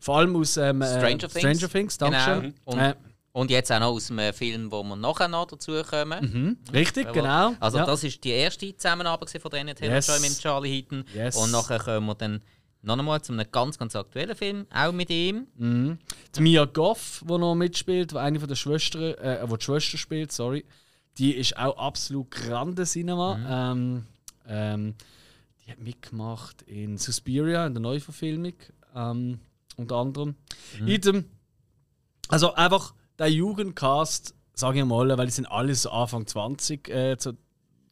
vor allem aus ähm, äh, Stranger Things. Stranger Things, danke Genau. Und, jetzt auch noch aus einem Film, wo wir nachher noch dazu kommen. mhm, richtig, genau. Also ja. das ist die erste Zusammenarbeit von Daniel Yes. Taylor-Joy mit Charlie Heaton. Yes. Und nachher kommen wir dann noch einmal zu einem ganz, ganz aktuellen Film, auch mit ihm. Mhm. Die Mia Goff, die noch mitspielt, die eine von der Schwestern, äh, wo die Schwester spielt, sorry, die ist auch absolut grande Cinema. Ähm, ähm, die hat mitgemacht in Suspiria, in der Neuverfilmung, ähm, unter anderem. Item. Also einfach der Jugendcast, sage ich mal, weil die sind alle so Anfang 20 äh, zu,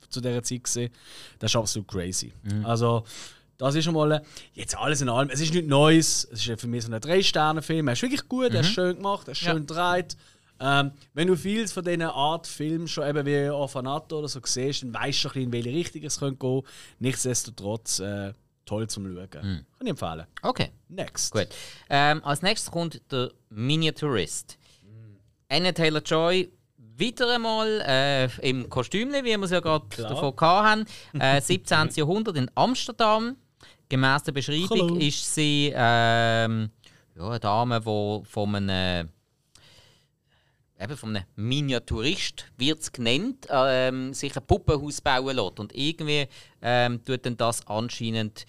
zu dieser Zeit gesehen. Das ist absolut crazy. Also das ist schon mal äh, jetzt alles in allem. Es ist nichts Neues. Es ist für mich so ein Drei-Sterne-Film. Er ist wirklich gut, er ist schön gemacht, er ist schön gedreht. Ähm, wenn du viel von diesen Art Filmen schon eben wie Orphanato oder so siehst, dann weißt du schon ein bisschen, in welche Richtung es könnte gehen. Nichtsdestotrotz äh, toll zum Schauen. Kann ich empfehlen. Okay, Next. gut. Ähm, als nächstes kommt der Miniaturist. Anna Taylor-Joy wieder einmal äh, im Kostüm, wie wir es ja gerade davon hatten. Äh, 17. Jahrhundert in Amsterdam. Gemäss der Beschreibung Hallo. ist sie ähm, ja, eine Dame, die von einem eben von einem Miniaturist wird es genannt, ähm, sich ein Puppenhaus bauen lässt. Und irgendwie ähm, tut dann das anscheinend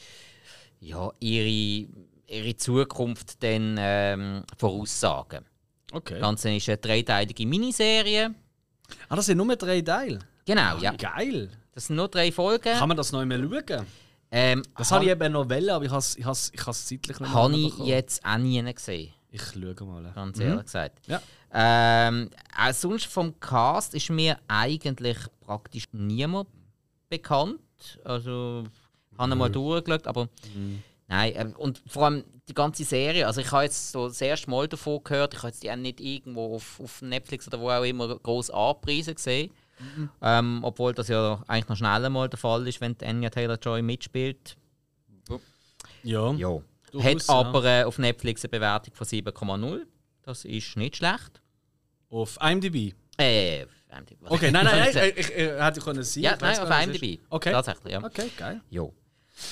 ja, ihre, ihre Zukunft dann ähm, voraussagen. Okay. Das Ganze ist eine dreiteilige Miniserie. Ah, das sind nur drei Teile. Genau, ja. Geil. Das sind nur drei Folgen. Kann man das noch mehr schauen? Ähm, Das habe ich eben noch wollen, aber ich habe es ich has, ich has zeitlich nicht habe ich jetzt auch nie gesehen, Ich schaue mal. ganz ehrlich gesagt. Ja. Ähm, auch sonst vom Cast ist mir eigentlich praktisch niemand bekannt. Also, ich habe mal durchgeschaut, aber nein. ähm, Und vor allem die ganze Serie, also ich habe jetzt so das erste Mal davon gehört, ich habe jetzt die auch nicht irgendwo auf, auf Netflix oder wo auch immer groß angepriesen gesehen. Ähm, obwohl das ja eigentlich noch schneller mal der Fall ist, wenn die Anya Taylor-Joy mitspielt. Ja. Ja. Durchaus, Hat aber äh, auf Netflix eine Bewertung von 7,0. Das ist nicht schlecht. Auf IMDb. Äh, auf IMDb. Okay, nein, nein, nein, ich, ich, ich hätte können sein. Ja, ich nein, auf IMDb. Okay. Tatsächlich, ja. Okay, geil. Jo.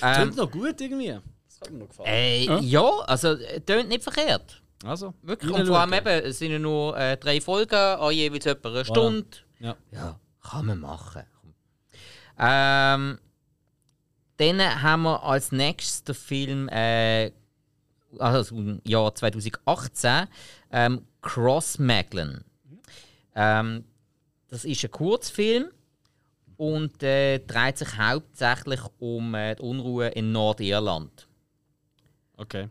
Ähm, noch gut irgendwie. Das hat mir noch gefallen. äh, ja. also äh, tönt nicht verkehrt. Also, Wirklich. Und vor allem eben, es sind ja nur äh, drei Folgen, an jeweils etwa eine Stunde. Ja. Ja, kann man machen. Ähm, dann haben wir als nächstes den Film, äh, also im Jahr 2018, ähm, Cross Maglen. Ähm, das ist ein Kurzfilm und äh, dreht sich hauptsächlich um äh, die Unruhe in Nordirland. Okay.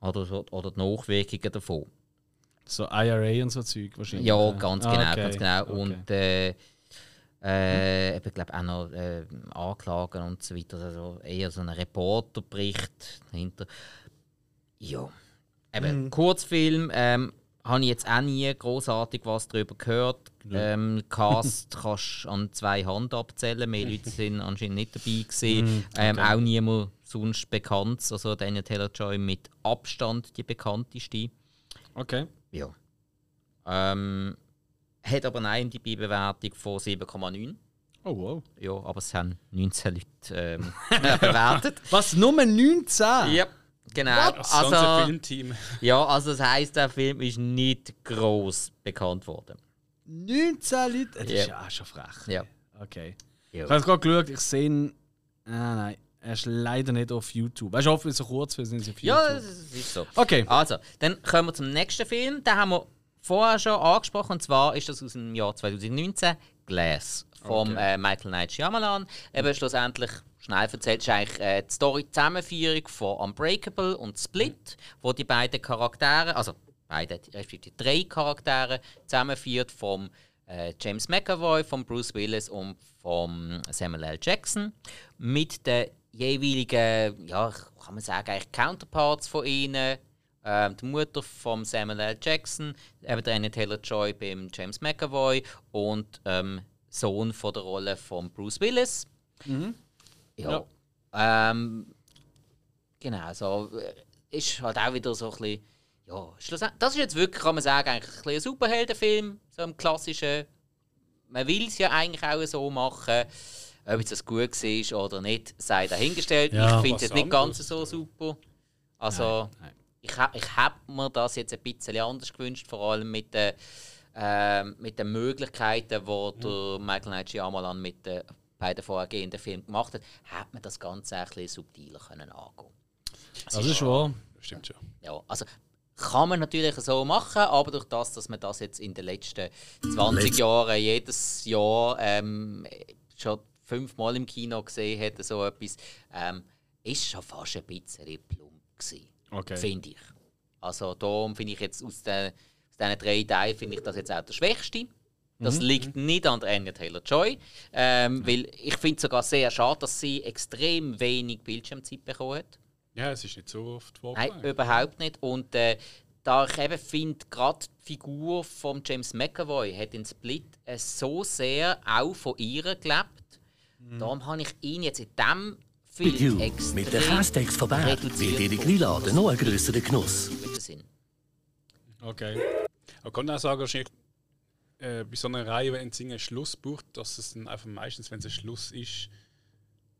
Oder, oder die Nachwirkungen davon. So IRA und so Zeug wahrscheinlich. Ja, ganz Ah, genau, okay. ganz genau. Okay. Und äh, äh, ich glaube auch noch äh, Anklagen und so weiter. Also eher so ein Reporterbericht dahinter. Ja. Eben, Mhm. Kurzfilm. Ähm, habe ich jetzt auch nie großartig was darüber gehört. Ähm, Cast kannst du an zwei Hand abzählen. Mehr Leute sind anscheinend nicht dabei gewesen. Mhm, ähm, auch niemand sonst bekannt. Also Daniel Taylor-Joy mit Abstand die bekannteste. Okay. Ja. Ähm, hat aber eine IMDb-Bewertung von 7,9. Oh wow. Ja, aber es haben 19 Leute ähm, bewertet. Was, Nummer 19? Ja. Genau. Das ganze Also, Filmteam. ja, also das heisst, der Film ist nicht gross bekannt worden. 19 Leute? Das Ja. ist ja auch schon frech. Ja. Okay. Ja. Ich habe gerade geschaut, ich sehe ihn. Ah, nein, er ist leider nicht auf YouTube. Er ist offen so kurz, wir sind auf YouTube. Ja, das ist so. Okay. Also, dann kommen wir zum nächsten Film. Den haben wir vorher schon angesprochen. Und zwar ist das aus dem Jahr 2019, Glass, vom Okay. äh, Michael Knight Shyamalan. Eben schlussendlich, schnell erzählt, ist eigentlich äh, die Story-Zusammenführung von Unbreakable und Split, wo die beiden Charaktere, also beide, respektive die drei Charaktere, zusammenführt vom äh, James McAvoy, von Bruce Willis und vom Samuel L. Jackson mit den jeweiligen, ja, kann man sagen, eigentlich Counterparts von ihnen. Ähm, die Mutter von Samuel L. Jackson, eben der Anna Taylor-Joy beim James McAvoy und ähm, Sohn von der Rolle von Bruce Willis. Ja. Ähm, genau, so äh, ist halt auch wieder so ein bisschen, ja, schlussendlich, das ist jetzt wirklich, kann man sagen, eigentlich ein, bisschen ein Superheldenfilm, so im klassischen, man will es ja eigentlich auch so machen, ob jetzt das gut war oder nicht, sei dahingestellt. Ja, ich finde es nicht ganz so super. Also, Nein. Ich, ich habe mir das jetzt ein bisschen anders gewünscht, vor allem mit den, ähm, mit den Möglichkeiten, die der Michael Knight Shyamalan mit den beiden vorhergehenden Filmen gemacht hat, hätte man das Ganze ein bisschen subtiler können angehen Das ist wahr. Das stimmt schon. ja, also kann man natürlich so machen, aber durch das, dass man das jetzt in den letzten 20 Jahren jedes Jahr ähm, schon fünfmal im Kino gesehen hat, so etwas, ähm, ist schon fast ein bisschen plump gewesen, Okay. finde ich. Also darum finde ich jetzt aus, den, aus diesen drei Teilen finde ich das jetzt auch der schwächste. Das liegt nicht an der Anya Taylor-Joy, ähm, weil ich finde es sogar sehr schade, dass sie extrem wenig Bildschirmzeit bekommen hat. Ja, es ist nicht so oft Nein, vorgekommen. überhaupt nicht. Und äh, da ich eben finde, gerade die Figur von James McAvoy hat in Split äh, so sehr auch von ihr gelebt. Darum habe ich ihn jetzt in diesem Piu, extrem mit den Käsesteaks von Bern wird Ihre. Grillade noch ein grösserer Genuss. Okay. Man kann auch sagen, wahrscheinlich äh, bei so einer Reihe, wenn es einen Schluss braucht, dass es dann einfach meistens, wenn es ein Schluss ist,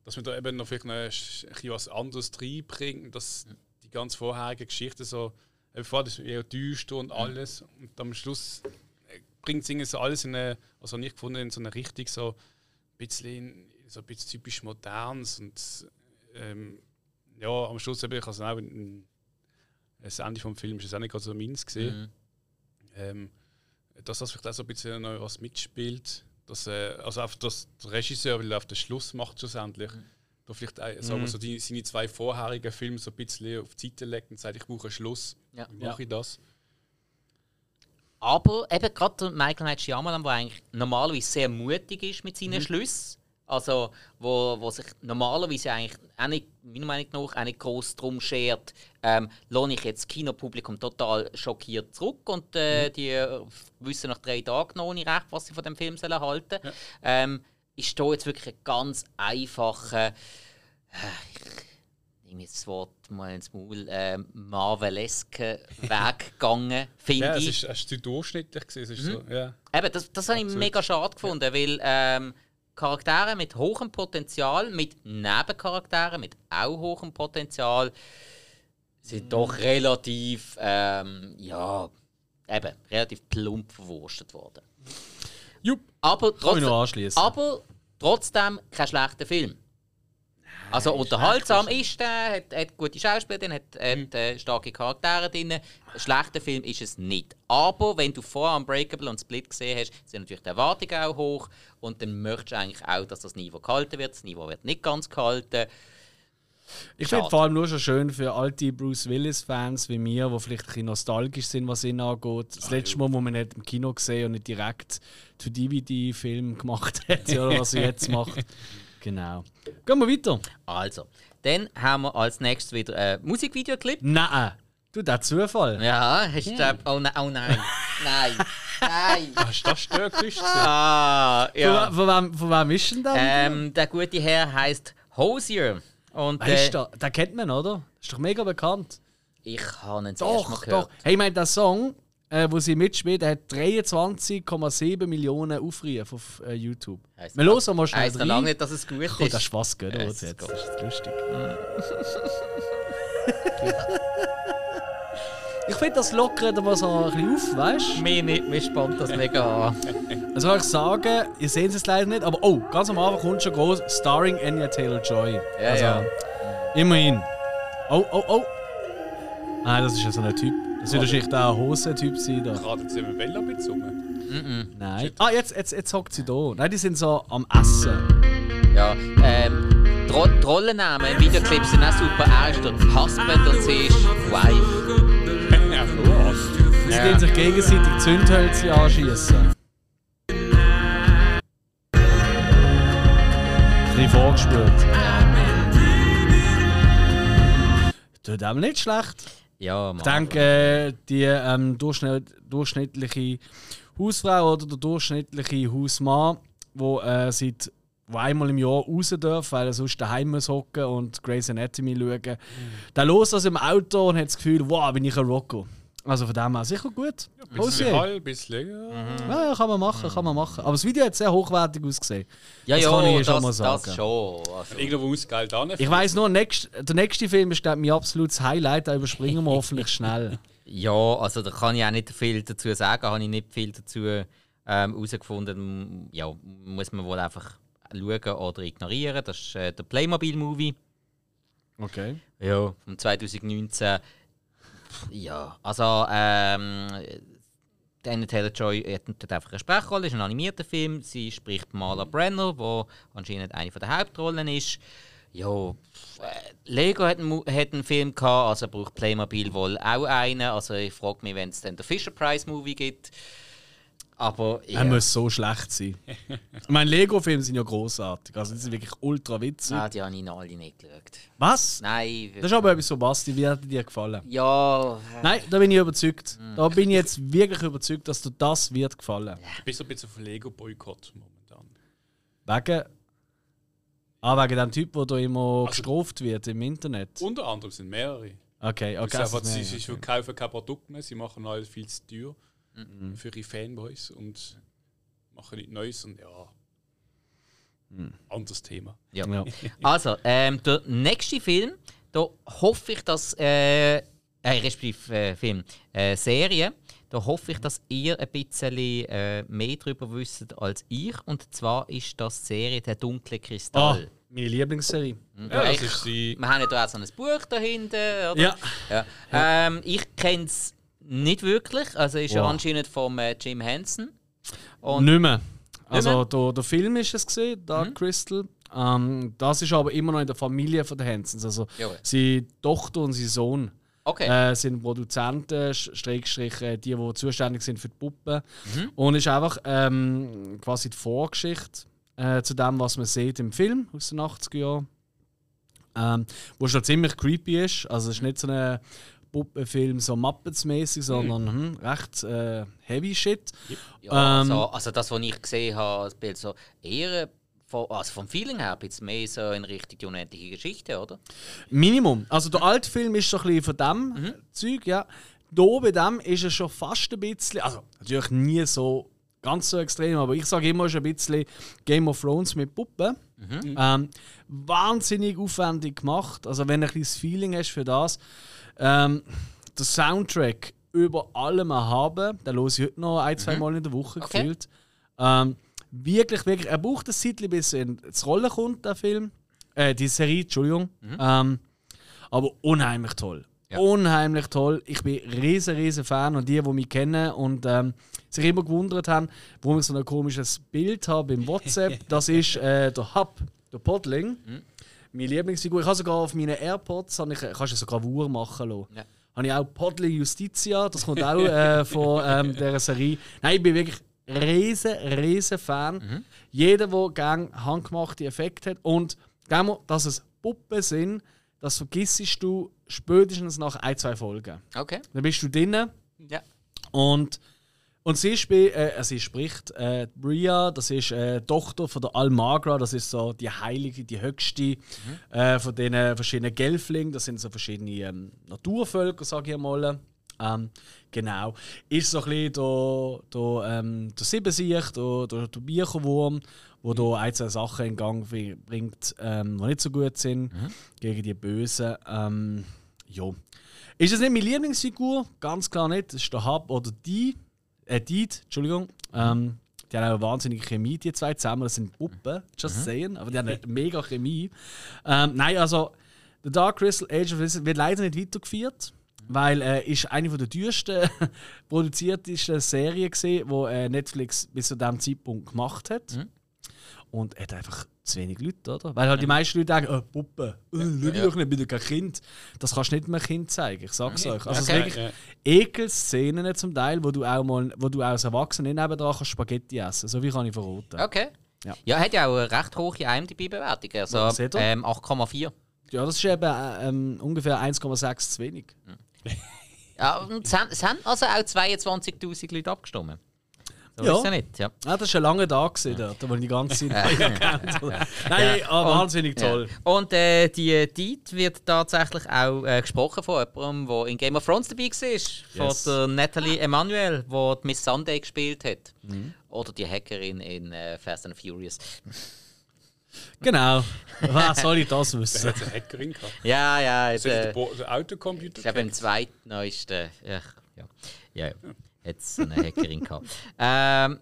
dass man da eben noch vielleicht noch ein bisschen was anderes reinbringt, dass die ganz vorherige Geschichte so, eben vorher das eher düster und alles und am Schluss äh, bringt es so alles in eine, also nicht gefunden, in so eine Richtung so ein bisschen, in- so ein bisschen typisch modernes und ähm, ja, am Schluss eben, ich also auch in, das Ende vom Film ist es auch nicht gerade so meins gesehen. Mhm. Ähm, dass das vielleicht auch so ein bisschen noch was mitspielt. Dass, äh, also einfach, dass der Regisseur, weil er auf den Schluss macht schlussendlich, da vielleicht auch, sagen wir so die, seine zwei vorherigen Filme so ein bisschen auf die Seite legt und sagt, ich brauche einen Schluss. Ja. Wie mache ich das? Aber eben gerade Michael Shyamalan, der eigentlich normalerweise sehr mutig ist mit seinen Schlüssen, also wo, wo sich normalerweise eigentlich auch nicht, meiner Meinung nach auch nicht groß darum schert, ähm, lohne ich jetzt das Kinopublikum total schockiert zurück und äh, die äh, wissen nach drei Tagen noch nicht recht, was sie von dem Film sollen halten ähm, ist da jetzt wirklich ein ganz einfacher äh, ich nehme jetzt das Wort mal ins Maul, äh, Marveleske Weg gegangen, finde Ja, ich. ist, es zu durchschnittlich. Es ist so, ja. Eben, das, das habe ich mega schade gefunden, weil ähm, Charaktere mit hohem Potenzial, mit Nebencharakteren mit auch hohem Potenzial, sind doch relativ, ähm, ja, eben, relativ plump verwurstet worden. Jupp. Aber Kann ich trotzdem, aber trotzdem kein schlechter Film. Also unterhaltsam ist der, hat, hat gute Schauspieler drin, hat, hat äh, starke Charaktere drin. Ein schlechter Film ist es nicht. Aber wenn du vorher Unbreakable und Split gesehen hast, sind natürlich die Erwartungen auch hoch und dann möchtest du eigentlich auch, dass das Niveau gehalten wird. Das Niveau wird nicht ganz gehalten. Ich finde vor allem nur schon schön für alte Bruce Willis-Fans wie mir, die vielleicht ein bisschen nostalgisch sind, was ihn angeht. Das letzte Mal, wo man nicht im Kino gesehen und nicht direkt zu DVD-Film gemacht hat, oder was er jetzt macht. Genau. Gehen wir weiter. Also, dann haben wir als nächstes wieder einen Musikvideoclip. Nein, du, der Zufall. Ja, hast du den- oh, nein, oh nein. nein. Nein. Hast du das Störgeräusch? Ah, Von, ja. von, wem, von wem ist denn der? Ähm, der gute Herr heißt Hosier. Und Wer ist äh, der? Den kennt man, oder? Ist doch mega bekannt. ich habe ihn das erste Mal Doch, gehört. doch. Hey, ich meine, der Song, äh, wo sie mitspielt, hat 23,7 Millionen Aufrufe auf äh, YouTube. Heisst Wir hören mal schnell noch lange rein. nicht, dass es gut Oh, ist. das ist was, gell? Ja, jetzt. ist lustig. Ich finde, das lockert aber so ein bisschen auf, weißt du? Mir nicht, mir spannt das mega an. Also soll ich sagen, ihr seht es leider nicht, aber oh, ganz am Anfang kommt schon groß, starring Anya Taylor-Joy. Ja, also, ja. Immerhin. Oh, oh, oh. Nein, das ist ja so ein Typ. Das wird wahrscheinlich der Hosentyp sein da. Gerade jetzt im Vella bezogen. Nein. Ah, jetzt, jetzt, jetzt hockt sie da. Nein, die sind so am Essen. Ja, ähm, die Ro- die Rollennamen im Videoclip sind auch super. Er ist der Husband und sie ist Wife. Ja, was? Sie ja. sich gegenseitig Zündhölzchen anschießen. Ein bisschen vorgespielt. Tut auch nicht schlecht. Ja, Ich denke, äh, die ähm, durchschnitt, durchschnittliche Hausfrau oder der durchschnittliche Hausmann, wo äh, seit wo einmal im Jahr raus darf, weil er sonst daheim muss hocken und Grey's Anatomy schauen, der los das im Auto und hat das Gefühl, wow, bin ich ein Rocco. Also von dem her sicher gut. Ein bisschen halb, ein bisschen länger. Ja, ja, kann man machen, kann man machen. Aber das Video hat sehr hochwertig ausgesehen. ja, das ja, kann ich schon das, mal das sagen. schon. Also, Irgendwo muss Geld an. Ich weiss nur, nächst, der nächste Film ist mein absolutes Highlight, da überspringen wir hoffentlich schnell. ja, also da kann ich auch nicht viel dazu sagen, habe ich nicht viel dazu ähm, herausgefunden. Ja, muss man wohl einfach schauen oder ignorieren. Das ist äh, der Playmobil-Movie. Okay. Ja, von 2019. Ja, also ähm, Anna Taylor-Joy hat einfach eine Sprechrolle, ist ein animierter Film. Sie spricht Marla Brenner, wo anscheinend eine der Hauptrollen ist. Ja, äh, Lego hat einen, hat einen Film gehabt, also braucht Playmobil wohl auch einen. Also ich frage mich, wenn es dann den Fisher Price Movie gibt. Aber Er muss so schlecht sein. ich meine, Lego-Filme sind ja großartig. Also, die sind wirklich ultra witzig. ah, die habe ich noch alle nicht geschaut. Was? Nein, Das ist aber etwas so, Basti, wie hat dir gefallen? ja, äh, Nein, da bin ich überzeugt. Da bin ich jetzt wirklich überzeugt, dass dir das wird gefallen. Ich bin so ein bisschen auf Lego-Boykott momentan. Wegen. Ah, wegen dem Typ, der da immer Also- gestraft wird im Internet. Unter anderem sind mehrere. Okay, Okay, also sie, mehr, sie okay. kaufen kein Produkt mehr, sie machen alles viel zu teuer für ihre Fanboys und machen nichts Neues und ja. Anderes Thema. ja. Ja. Also, ähm, der nächste Film, da hoffe ich, dass. Äh, äh, respektive äh, Film, äh, Serie, da hoffe ich, dass ihr ein bisschen äh, mehr darüber wisst als ich. Und zwar ist das die Serie Der dunkle Kristall. meine Lieblingsserie. Ja, das ich- ist sie. Wir haben ja da auch so ein Buch dahinter, oder? Ja. Ja. Ähm, ich kenne es nicht wirklich. Also ist ja Wow. anscheinend vom äh, Jim Henson. Und Nicht mehr. Also der, der Film ist es gesehen, Dark Crystal. Ähm, das ist aber immer noch in der Familie von den Hansons. Also Jawohl. seine Tochter und sein Sohn okay. äh, sind Produzenten, Sch- Schrägstrich, äh, die, die zuständig sind für die Puppen. Und ist einfach ähm, quasi die Vorgeschichte äh, zu dem, was man sieht im Film aus den 80er Jahren. Ähm, wo schon ziemlich creepy ist. Also es ist nicht so ein Puppenfilm so Muppets-mäßig, sondern hm, recht äh, heavy shit. ja, ähm, also, also das, was ich gesehen habe, das Bild so eher von, also vom Feeling her ein bisschen mehr so in Richtung die unendliche Geschichte, oder? Minimum. Also der alte Film ist so ein bisschen von dem Zeug, ja. Da bei dem ist es schon fast ein bisschen, also natürlich nie so ganz so extrem, aber ich sage immer, es ist ein bisschen Game of Thrones mit Puppen. Ähm, wahnsinnig aufwendig gemacht. Also wenn du ein bisschen das Feeling hast für das. Ähm, der Soundtrack über allem haben, den höre ich heute noch ein, zwei Mal in der Woche Okay. gefühlt. Ähm, wirklich, wirklich, er braucht ein Zeitchen, bis er ins Rollen kommt, der Film. Äh, die Serie, Entschuldigung. Ähm, aber unheimlich toll. Unheimlich toll. Ich bin riesen, riesen Fan und die, die mich kennen und ähm, sich immer gewundert haben, warum ich so ein komisches Bild habe im WhatsApp, das ist äh, der Hub, der Podling. Meine Lieblingsfigur. Ich habe sogar auf meinen AirPods, habe ich, kannst du sogar Wur machen lassen. Ja. Habe ich auch Podling Justitia, das kommt auch äh, von ähm, dieser Serie. Nein, ich bin wirklich riesen, riesen Fan. Jeder, der gerne handgemachte Effekte hat und mal, dass es Puppen sind, das vergissest du spätestens nach ein, zwei Folgen. Okay. Dann bist du drinnen Ja. und, und sie, spiel, äh, sie spricht äh, Bria, das ist äh, Tochter von der Almagra, das ist so die heilige, die höchste äh, von den verschiedenen Gelflingen. Das sind so verschiedene ähm, Naturvölker, sage ich mal. Ähm, genau. Ist so ein bisschen der, der, ähm, der Siebensicht, der, der, der der da ein, zwei Sachen in Gang bri- bringt, ähm, die nicht so gut sind, gegen die Bösen. Ähm, Jo. Ist es nicht meine Lieblingsfigur? Ganz klar nicht. Das ist der Hub oder die. Äh, Deed, Entschuldigung. Ähm, die haben auch eine wahnsinnige Chemie, die zwei zusammen. Das sind Puppen, just saying. Aber die haben eine mega Chemie. Ähm, nein, also, The Dark Crystal Age of Innocence wird leider nicht weitergeführt. Weil er äh, ist eine von der teuersten produziertesten Serien gesehen, wo äh, Netflix bis zu diesem Zeitpunkt gemacht hat. Und er hat einfach zu wenig Leute, oder? Weil halt die meisten Leute denken, oh, Puppe, äh, schau doch nicht, bin doch kein Kind. Das kannst du nicht mehr Kind zeigen, ich sag's euch. Also es sind Okay. wirklich Ja. Ekelszenen zum Teil, wo du auch mal, wo du als Erwachsener nicht nebendran kannst Spaghetti essen. So wie kann ich verraten. Okay. Ja. Ja, hat ja auch eine recht hohe IMDb-Bewertung. Also ähm, 8,4. Ja, das ist eben äh, ähm, ungefähr 1,6 zu wenig. Ja, und es haben, es haben also auch 22.000 Leute abgestimmt. So Ja. ist ja nicht. Ja. Ah, das war ein langer Tag, gewesen, dort, wo ich die ganze Zeit kennt. Nein, ah, wahnsinnig toll. Ja. Und äh, die Deed wird tatsächlich auch äh, gesprochen von jemandem, der in Game of Thrones dabei war. Yes. Von der Natalie Emanuel, die die Miss Sunday gespielt hat. Mhm. Oder die Hackerin in äh, Fast and Furious. Genau. Was soll ich das wissen? hat eine Hackerin gehabt. Ja, ja. Ist der, Äh, der Autocomputer. ich glaube, im zweitneuesten. Ja, ja. ja, ja. Hat es eine Hackerin gehabt. Ähm,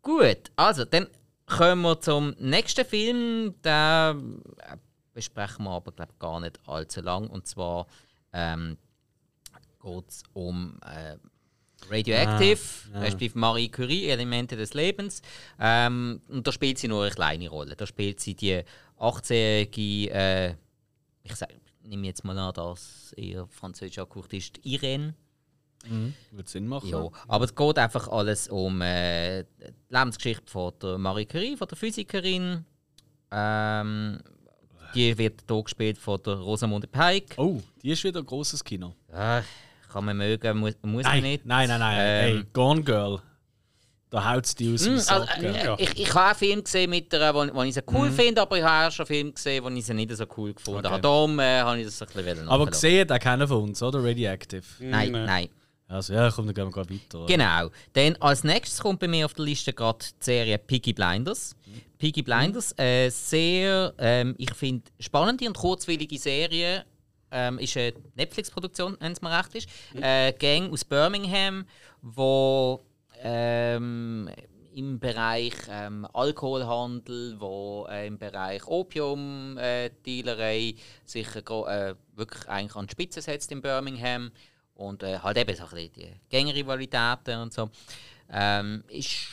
gut, also dann kommen wir zum nächsten Film. Den äh, besprechen wir aber glaub, gar nicht allzu lang. Und zwar ähm, geht es um äh, Radioactive, respektive Marie Curie, Elemente des Lebens. Ähm, und da spielt sie nur eine kleine Rolle. Da spielt sie die 18-jährige, äh, ich sag, nehme jetzt mal an, dass ihr Französisch angehaucht ist, Irene. Würde Sinn machen. Ja, aber es geht einfach alles um äh, die Lebensgeschichte von der Marie Curie, von der Physikerin. Ähm, die wird hier gespielt von der Rosamunde Pike. Oh, die ist wieder ein grosses Kino. Äh, kann man mögen, muss, muss man Nein, nicht. nein, nein, nein. Ähm, hey, Gone Girl. Da haut es die aus dem Mm, also, äh, ich, ich habe auch Filme gesehen mit der, wo, wo ich sie cool finde, aber ich habe auch schon Filme gesehen, wo ich sie nicht so cool gefunden Okay. habe. Darum äh, habe ich das ein bisschen Aber gesehen hat auch keiner von uns, oder? Radioactive. Nein, Nein. nein. Also ja, komm, dann gehen wir gerade weiter. Genau. Dann als nächstes kommt bei mir auf der Liste gerade die Serie Peaky Blinders. Peaky Blinders, äh, sehr, ähm, ich finde, spannende und kurzwillige Serie. Ähm, ist eine Netflix-Produktion, wenn es mir recht ist. Äh, Gang aus Birmingham, wo ähm, im Bereich ähm, Alkoholhandel, wo äh, im Bereich Opium-Dealerei sich äh, äh, wirklich eigentlich an die Spitze setzt in Birmingham. Und äh, halt eben so ein bisschen die Gängerrivalitäten und so. Ähm, ist,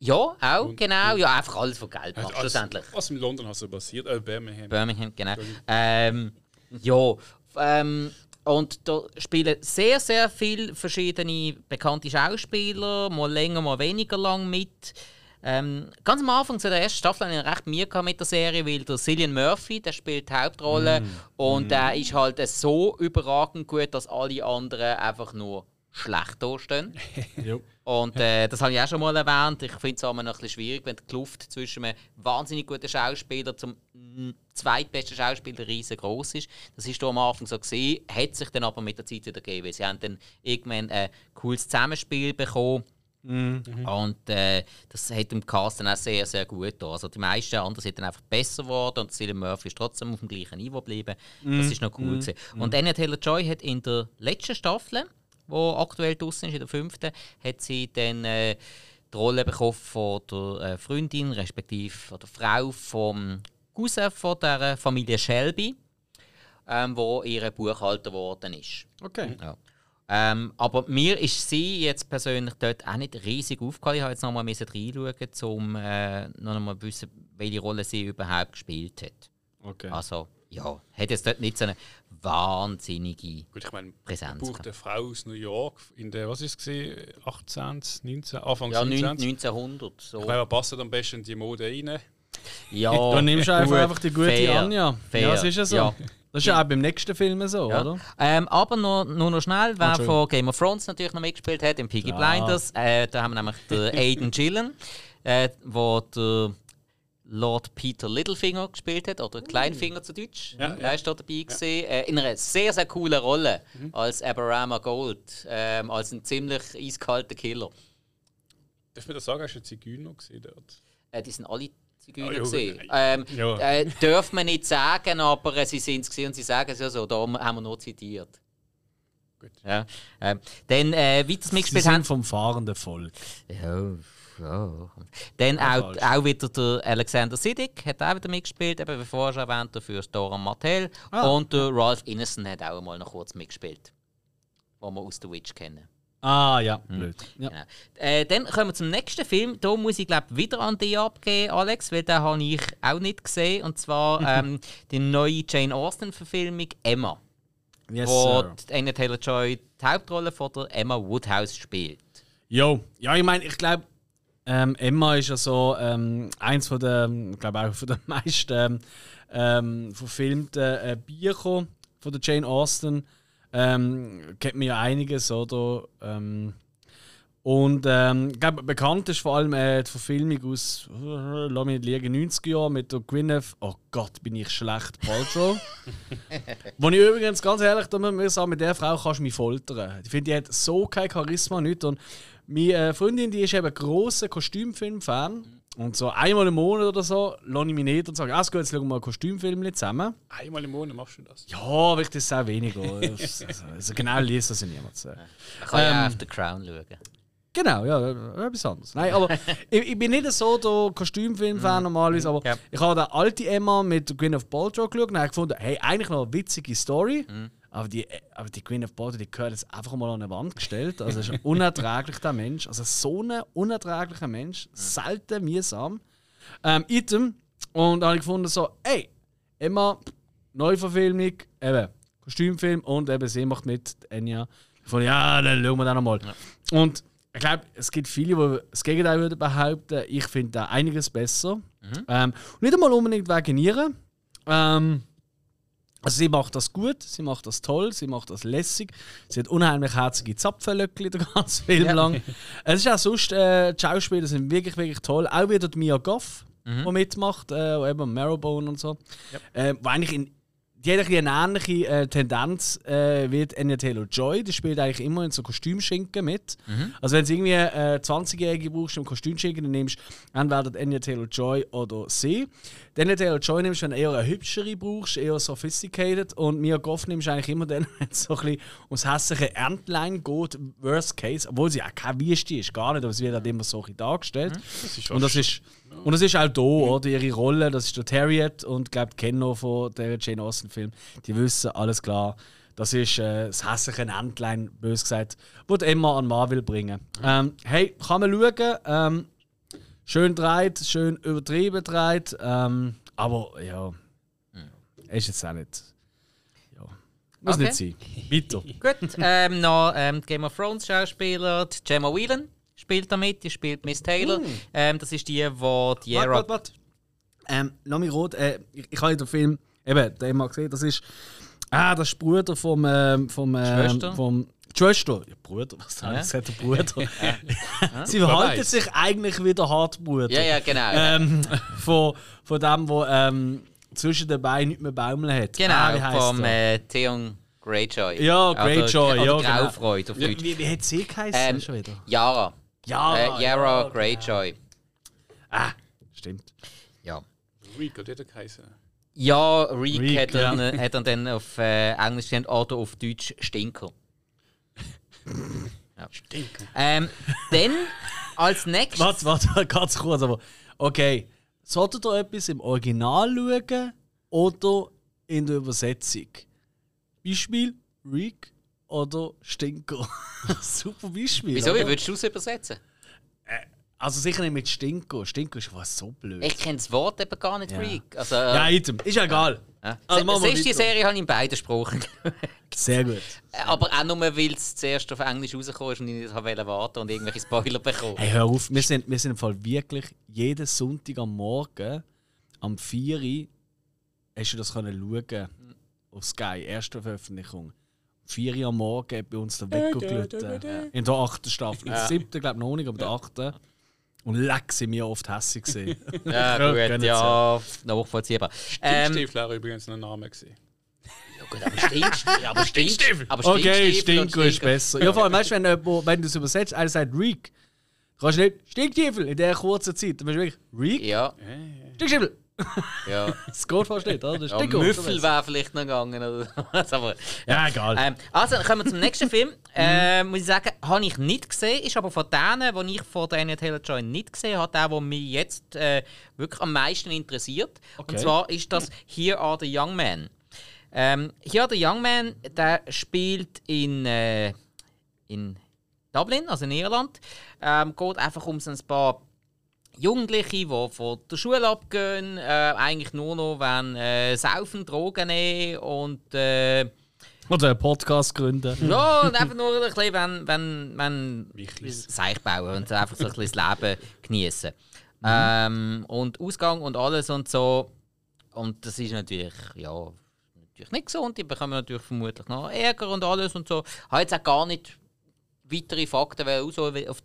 ja, auch, genau. Ja, einfach alles, was Geld macht, Also, schlussendlich. Was in London also passiert, äh, Birmingham. Birmingham, genau. Ähm, ja, ähm, und da spielen sehr, sehr viele verschiedene bekannte Schauspieler, mal länger, mal weniger lang mit. Ähm, ganz am Anfang zu der ersten Staffel hatte ich recht Mühe gehabt mit der Serie, weil der Cillian Murphy, der spielt die Hauptrolle und der ist halt so überragend gut, dass alle anderen einfach nur schlecht dastehen. Und äh, das habe ich auch schon mal erwähnt. Ich finde es auch noch ein bisschen schwierig, wenn die Kluft zwischen einem wahnsinnig guten Schauspieler zum mm, zweitbesten Schauspieler riesengroß ist. Das ist am Anfang so gesehen, hat sich dann aber mit der Zeit wieder gegeben. Sie haben dann irgendwann ein cooles Zusammenspiel bekommen. Und äh, das hat dem Cast dann auch sehr, sehr gut getan. Also die meisten anderen sind dann einfach besser geworden und Cillian Murphy ist trotzdem auf dem gleichen Niveau geblieben. Das ist noch cool gewesen. Und Anna Taylor-Joy hat in der letzten Staffel, wo aktuell draußen ist, in der fünften, hat sie dann äh, die Rolle bekommen von der äh, Freundin, respektive von der Frau vom Cousin von der Familie Shelby, ähm, wo ihre Buchhalter geworden ist. Okay. Ja. Ähm, aber mir ist sie jetzt persönlich dort auch nicht riesig aufgefallen. Ich habe jetzt nochmal reinschauen, um äh, noch mal zu wissen, welche Rolle sie überhaupt gespielt hat. okay. Also, ja, hat jetzt dort nicht so eine wahnsinnige Gut, ich meine, Präsenz. gehabt. eine Frau aus New York in der, was ist es, gewesen, 18, 19, Anfang Ja, 19? 1900. So. Ich meine, passt am besten in die Mode rein. Ja, Dann nimmst du einfach, einfach die gute fair, Anja. Fair. Ja, das ist ja so. Ja. Das ist ja auch beim nächsten Film so, Ja. oder? Ähm, aber nur, nur noch schnell, wer Entschuldigung. von Game of Thrones natürlich noch mitgespielt hat, im Peaky Klar. Blinders, äh, da haben wir nämlich den Aiden Gillen, äh, wo der Lord Peter Littlefinger gespielt hat, oder Kleinfinger zu Deutsch. Ja, er ist da dabei gewesen, äh, in einer sehr, sehr coolen Rolle als Aberama Gold, ähm, als ein ziemlich eiskalter Killer. Darf man das sagen, hast du einen Zigeuner gesehen dort? Äh, die sind alle Zigeuner Ja, ja, gesehen. Ähm, Ja. äh, darf man nicht sagen, aber sie sind es und sie sagen es ja so. Da haben wir nur zitiert. Gut. Ja. Ähm, dann äh, weiter Sie mitgespielt haben. sind vom fahrenden Volk. Ja, ja. Dann auch, auch wieder der Alexander Siddig hat auch wieder mitgespielt, eben wie vorher schon erwähnt, dafür ist Dora Martell. Ah. Und der Ralph Ineson hat auch mal noch kurz mitgespielt. Den wir aus The Witch kennen. Ah ja, blöd. Ja. Genau. Äh, dann kommen wir zum nächsten Film. Da muss ich glaube wieder an dich abgeben, Alex, weil den habe ich auch nicht gesehen. Und zwar ähm, die neue Jane Austen-Verfilmung Emma, Yes, wo Anya Taylor-Joy die Hauptrolle von der Emma Woodhouse spielt. Jo, ja, ich meine, ich glaube, ähm, Emma ist ja so ähm, eins von der, ich glaube auch von den meisten ähm, verfilmten äh, Bücher von der Jane Austen. Ähm, kennt man ja einiges, oder? Ähm, und ähm, ich glaube, bekannt ist vor allem äh, die Verfilmung aus, äh, lass mich liegen, 90er Jahren mit der Gwyneth, oh Gott, bin ich schlecht, Paltrow. Wo ich übrigens ganz ehrlich sagen, mit der Frau kannst du mich foltern. Ich finde, die hat so kein Charisma nicht. Und meine äh, Freundin, die ist eben grosser Kostümfilm-Fan. Und so einmal im Monat oder so lasse ich mich nicht und sage, ah, gut, jetzt schauen wir mal einen Kostümfilm zusammen. Einmal im Monat machst du das. Ja, aber ich das ist auch weniger. also, also genau liest das ja niemand. So. Ich kann ja Ähm, auch auf The Crown schauen. Genau, ja, etwas anderes. Nein, aber ich, ich bin nicht so der Kostümfilm-Fan normalerweise, aber Ja. ich habe den alte Emma mit Gwyneth Paltrow geschaut und habe gefunden, hey, eigentlich noch eine witzige Story, aber die, aber die Gwyneth Paltrow, die gehört jetzt einfach mal an eine Wand gestellt. Also, es ist unerträglich, der Mensch. Also, so ein unerträglicher Mensch, selten mühsam. Ähm, Item. Und dann habe ich gefunden, so, ey, Emma, Neuverfilmung, eben, Kostümfilm und eben sie macht mit, Enya. Ich fand, ja, dann schauen wir den nochmal. Und ich glaube, es gibt viele, die das Gegenteil würden behaupten. Ich finde da einiges besser. Ähm, und nicht einmal unbedingt wegen ihr. Ähm, also sie macht das gut, sie macht das toll, sie macht das lässig. Sie hat unheimlich herzige Zapfenlöckchen den ganzen Film Ja. lang. Es ist auch sonst, äh, die Schauspieler sind wirklich, wirklich toll. Auch wieder die Mia Goff, die mitmacht, äh, eben Marrowbone und so. Äh, wo eigentlich in, die hat ein bisschen eine ähnliche äh, Tendenz äh, wie Anya Taylor-Joy. Die spielt eigentlich immer in so Kostümschinken mit. Also wenn du irgendwie äh, 20-Jährige brauchst im Kostümschinken, dann nimmst du entweder Anya Taylor-Joy oder sie. Die Anya Taylor-Joy nimmst du, wenn du eher eine hübschere brauchst, eher sophisticated. Und Mia Goff nimmst du eigentlich immer dann, wenn es so ein bisschen ums hässliche Entlein geht, worst case. Obwohl sie auch keine Wüste ist, gar nicht, aber sie wird halt immer so ein bisschen dargestellt. Das ist Und das ist, und das ist auch da, oder? Ihre Rolle, das ist der Harriet und glaubt Kenno von der Jane Austen Film. Die wissen, alles klar. Das ist äh, das hässliche Entlein, bös gesagt, das die Emma an Mann will bringen. Ähm, hey, kann man schauen. Ähm, schön dreht, schön übertrieben dreht. Ähm, aber ja, ist jetzt auch nicht. Ja, muss Okay. nicht sein. Weiter. Gut, ähm, noch ähm, die Game of Thrones Schauspieler, die Gemma Whelan spielt damit, die spielt Miss Taylor. Ähm, das ist die, die die Warte, Era... warte, warte. Ähm, lass mich rot. Äh, ich, ich habe den Film, eben, den mal gesehen. Das ist. Ah, das ist der Bruder vom. Ähm, vom ähm, Schwester? Vom, Schwester. Ja, Bruder, was Ja. gesagt? Der Bruder. Sie verhalten sich eigentlich wie der Hartbruder. Ja, ja, genau. Ähm, von, von dem, der ähm, zwischen den Beinen nicht mehr baumeln hat. genau, ah, wie vom äh, Theon Greyjoy. Ja, Greyjoy, Oder, ja, oder genau. Graufreud auf wie, Deutsch. wie, wie hat sie geheißen Ähm, schon wieder? Yara. Ja, Äh, Yara Greyjoy. Ah, stimmt. Ja. Rico, der hat geheißen. Ja, Reek, Reek, hat, dann, äh, hat dann, dann auf äh, Englisch genannt oder auf Deutsch Stinker. Stinken. Ähm, dann als nächstes. Warte, warte, ganz kurz, aber okay. Solltet ihr etwas im Original schauen oder in der Übersetzung? Beispiel Reek oder Stinker. Super Beispiel. Wieso? oder? Wie würdest du es übersetzen? Also sicher nicht mit Stinker. Stinker ist was so blöd. Ich kenne das Wort eben gar nicht, Ja. Reek. Also, Ja, äh, item. Ist ja egal. ja. Also Siehst du, die. Serie habe ich in beiden Sprachen geschaut. Sehr gut. Aber auch nur, weil es zuerst auf Englisch rausgekommen ist und ich nicht wollte warten und irgendwelche Spoiler bekommen. Hey, hör auf. Wir sind, wir sind im Fall wirklich jeden Sonntag am Morgen am 4 Uhr hast du das können schauen auf Sky, erste Veröffentlichung. Um 4 Uhr am Morgen bei uns der Wecker gelitten. In der achten Staffel. In der siebten glaube ich noch nicht, aber der achten. Und leck sind wir oft hässlich gesehen. Ja, gut, ja, nachvollziehbar. Ähm, Stiefel wäre übrigens ein Name gewesen. ja, gut, aber Stinkstiefel. Aber Stinkstiefel. Aber Okay, Stinkstiefel und Stinko ist besser. Ja, vor allem, weißt du, wenn, jemand- wenn du es übersetzt, einer sagt Reek, kannst du nicht Stinktiefel in dieser kurzen Zeit. Dann bist du wirklich Reek, Ja, Stinktiefel. Ja. Das geht fast nicht, oder? ja Stinko. Müffel wäre vielleicht noch gegangen oder was, aber... Ja, egal. Ähm, also, kommen wir zum nächsten Film. Äh, muss ich sagen, habe ich nicht gesehen, ist aber von denen, die ich von Daniel Taylor-Joy nicht gesehen habe, der, der mich jetzt äh, wirklich am meisten interessiert. Okay. Und zwar ist das Here Are the Young Men. Ähm, Here Are the Young Men, der spielt in, äh, in Dublin, also in Irland. Ähm, geht einfach um so ein paar Jugendliche, die von der Schule abgehen, äh, eigentlich nur noch wenn äh, saufen, Drogen nehmen und äh, Oder einen Podcast gründen. ja, und einfach nur ein bisschen, wenn, wenn, wenn. Seich bauen und einfach so ein bisschen das Leben genießen. Ähm, und Ausgang und alles und so. Und das ist natürlich, ja, natürlich nicht gesund. Die bekommen natürlich vermutlich noch Ärger und alles und so. Ich habe jetzt auch gar nicht weitere Fakten, weil auch so auf auf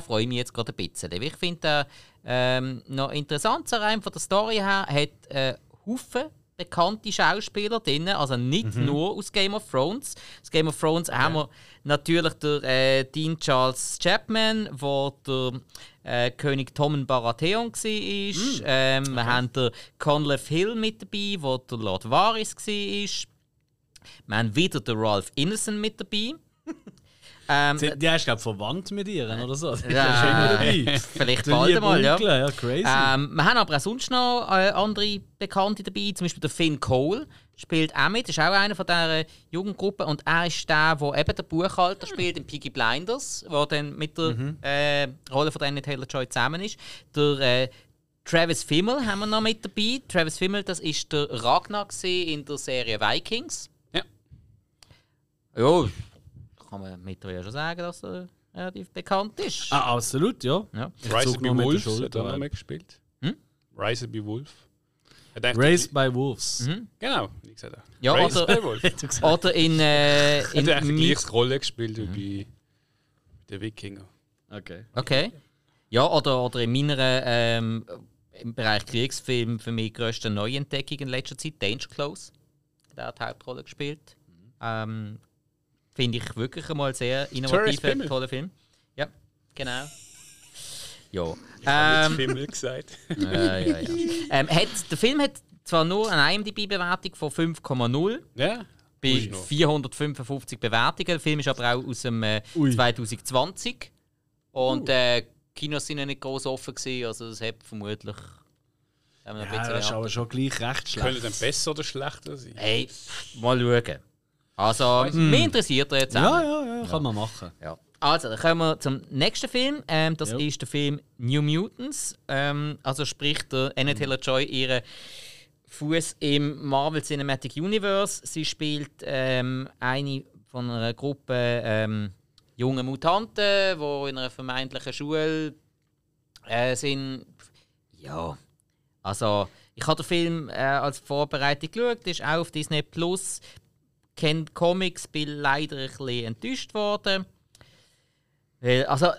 den freue ich mich jetzt gerade ein bisschen. Ich finde den ähm, noch interessant, so rein von der Story her, hat äh, Haufen bekannte Schauspieler drin, also nicht nur aus Game of Thrones. Aus Game of Thrones haben wir natürlich der äh, Dean Charles Chapman, wo der äh, König Tommen Baratheon war. Ähm, Wir haben den Conleth Hill mit dabei, wo der Lord Varys war. Wir haben wieder den Ralph Innocent mit dabei. ähm, Die, die hast glaube verwandt mit ihr, oder so. Immer dabei. vielleicht bald einmal, ja. Ja, crazy. Ähm, wir haben aber auch sonst noch äh, andere Bekannte dabei, zum Beispiel der Finn Cole spielt auch mit, ist auch einer von dieser Jugendgruppe und er ist der, der eben der Buchhalter spielt in Piggy Blinders, der dann mit der äh, Rolle von Danny Taylor-Joy zusammen ist. Der äh, Travis Fimmel haben wir noch mit dabei. Travis Fimmel, das ist der Ragnar in der Serie Vikings. Ja. Ja, kann man mittlerweile schon sagen, dass er relativ bekannt ist. ah, absolut, ja. Ja. Rise by mit Wolves Schulter, hat er noch ja. mitgespielt. Hm? Rise by Wolf. Hat Raised by Wolves. Genau, wie gesagt. Ja, Raised oder- by Wolf. Hat Oder in, äh, er in eigentlich die Mi- gleiche Rolle gespielt wie bei den Wikinger. Okay. Okay. Ja, oder, oder in meiner ähm, im Bereich Kriegsfilm für mich grösste Neuentdeckung in letzter Zeit, Danger Close. Der hat die Hauptrolle gespielt. Ähm, Finde ich wirklich einmal sehr innovativer, toller Film. Ja, genau. Ja. Ähm, Fimmel gesagt. ja, ja, ja. ähm, hat, der Film hat zwar nur eine IMDb-Bewertung von 5,0 ja. bei Ist noch. 455 Bewertungen. Der Film ist aber auch aus dem äh, Ui. 2020. Und äh, Kinos sind ja nicht groß offen gewesen, also das hat vermutlich. Ja, das ist aber schon gleich recht Können schlecht. dann besser oder schlechter sein? Hey, mal schauen. Also, mich interessiert er jetzt auch. Ja, ja, ja, kann man machen. Ja. Also, dann kommen wir zum nächsten Film. Ähm, das Ja. ist der Film New Mutants. Ähm, also sprich der Anna Taylor-Joy ihren Fuß im Marvel Cinematic Universe. Sie spielt ähm, eine von einer Gruppe ähm, junge Mutanten, die in einer vermeintlichen Schule äh, sind. Ja, also ich habe den Film äh, als Vorbereitung geschaut, ist auch auf Disney Plus. Kennt Comics, bin leider ein bisschen enttäuscht worden. Also,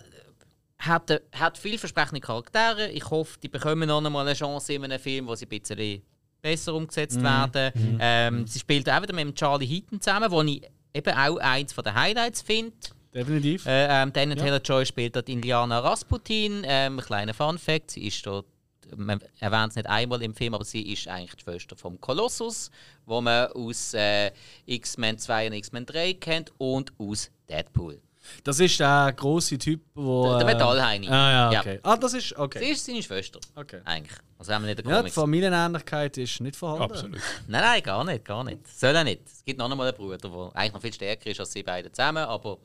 hat, äh, hat vielversprechende Charaktere. Ich hoffe, die bekommen noch einmal eine Chance in einem Film, wo sie ein bisschen besser umgesetzt werden. Ähm, sie spielt auch wieder mit Charlie Heaton zusammen, wo ich eben auch eins der Highlights finde. Definitiv. Äh, ähm, Dana Taylor-Joy spielt dort Indiana Rasputin. Ähm, kleiner Fun-Fact: Sie ist dort, man erwähnt es nicht einmal im Film, aber sie ist eigentlich die Schwester vom Kolossus, wo man aus äh, X-Men 2 und X-Men 3 kennt und aus Deadpool. Das ist der große Typ, wo. Der- der äh, Metallheini. Ah, ja, Ja. okay. Ah, das ist. Sie Okay. ist seine Schwester, okay. eigentlich. Also haben wir nicht Ja, die. Familienähnlichkeit ist nicht vorhanden. Absolut. nein, nein, gar nicht, gar nicht. Soll er nicht. Es gibt noch einmal einen Bruder, der eigentlich noch viel stärker ist als sie beide zusammen, aber ja.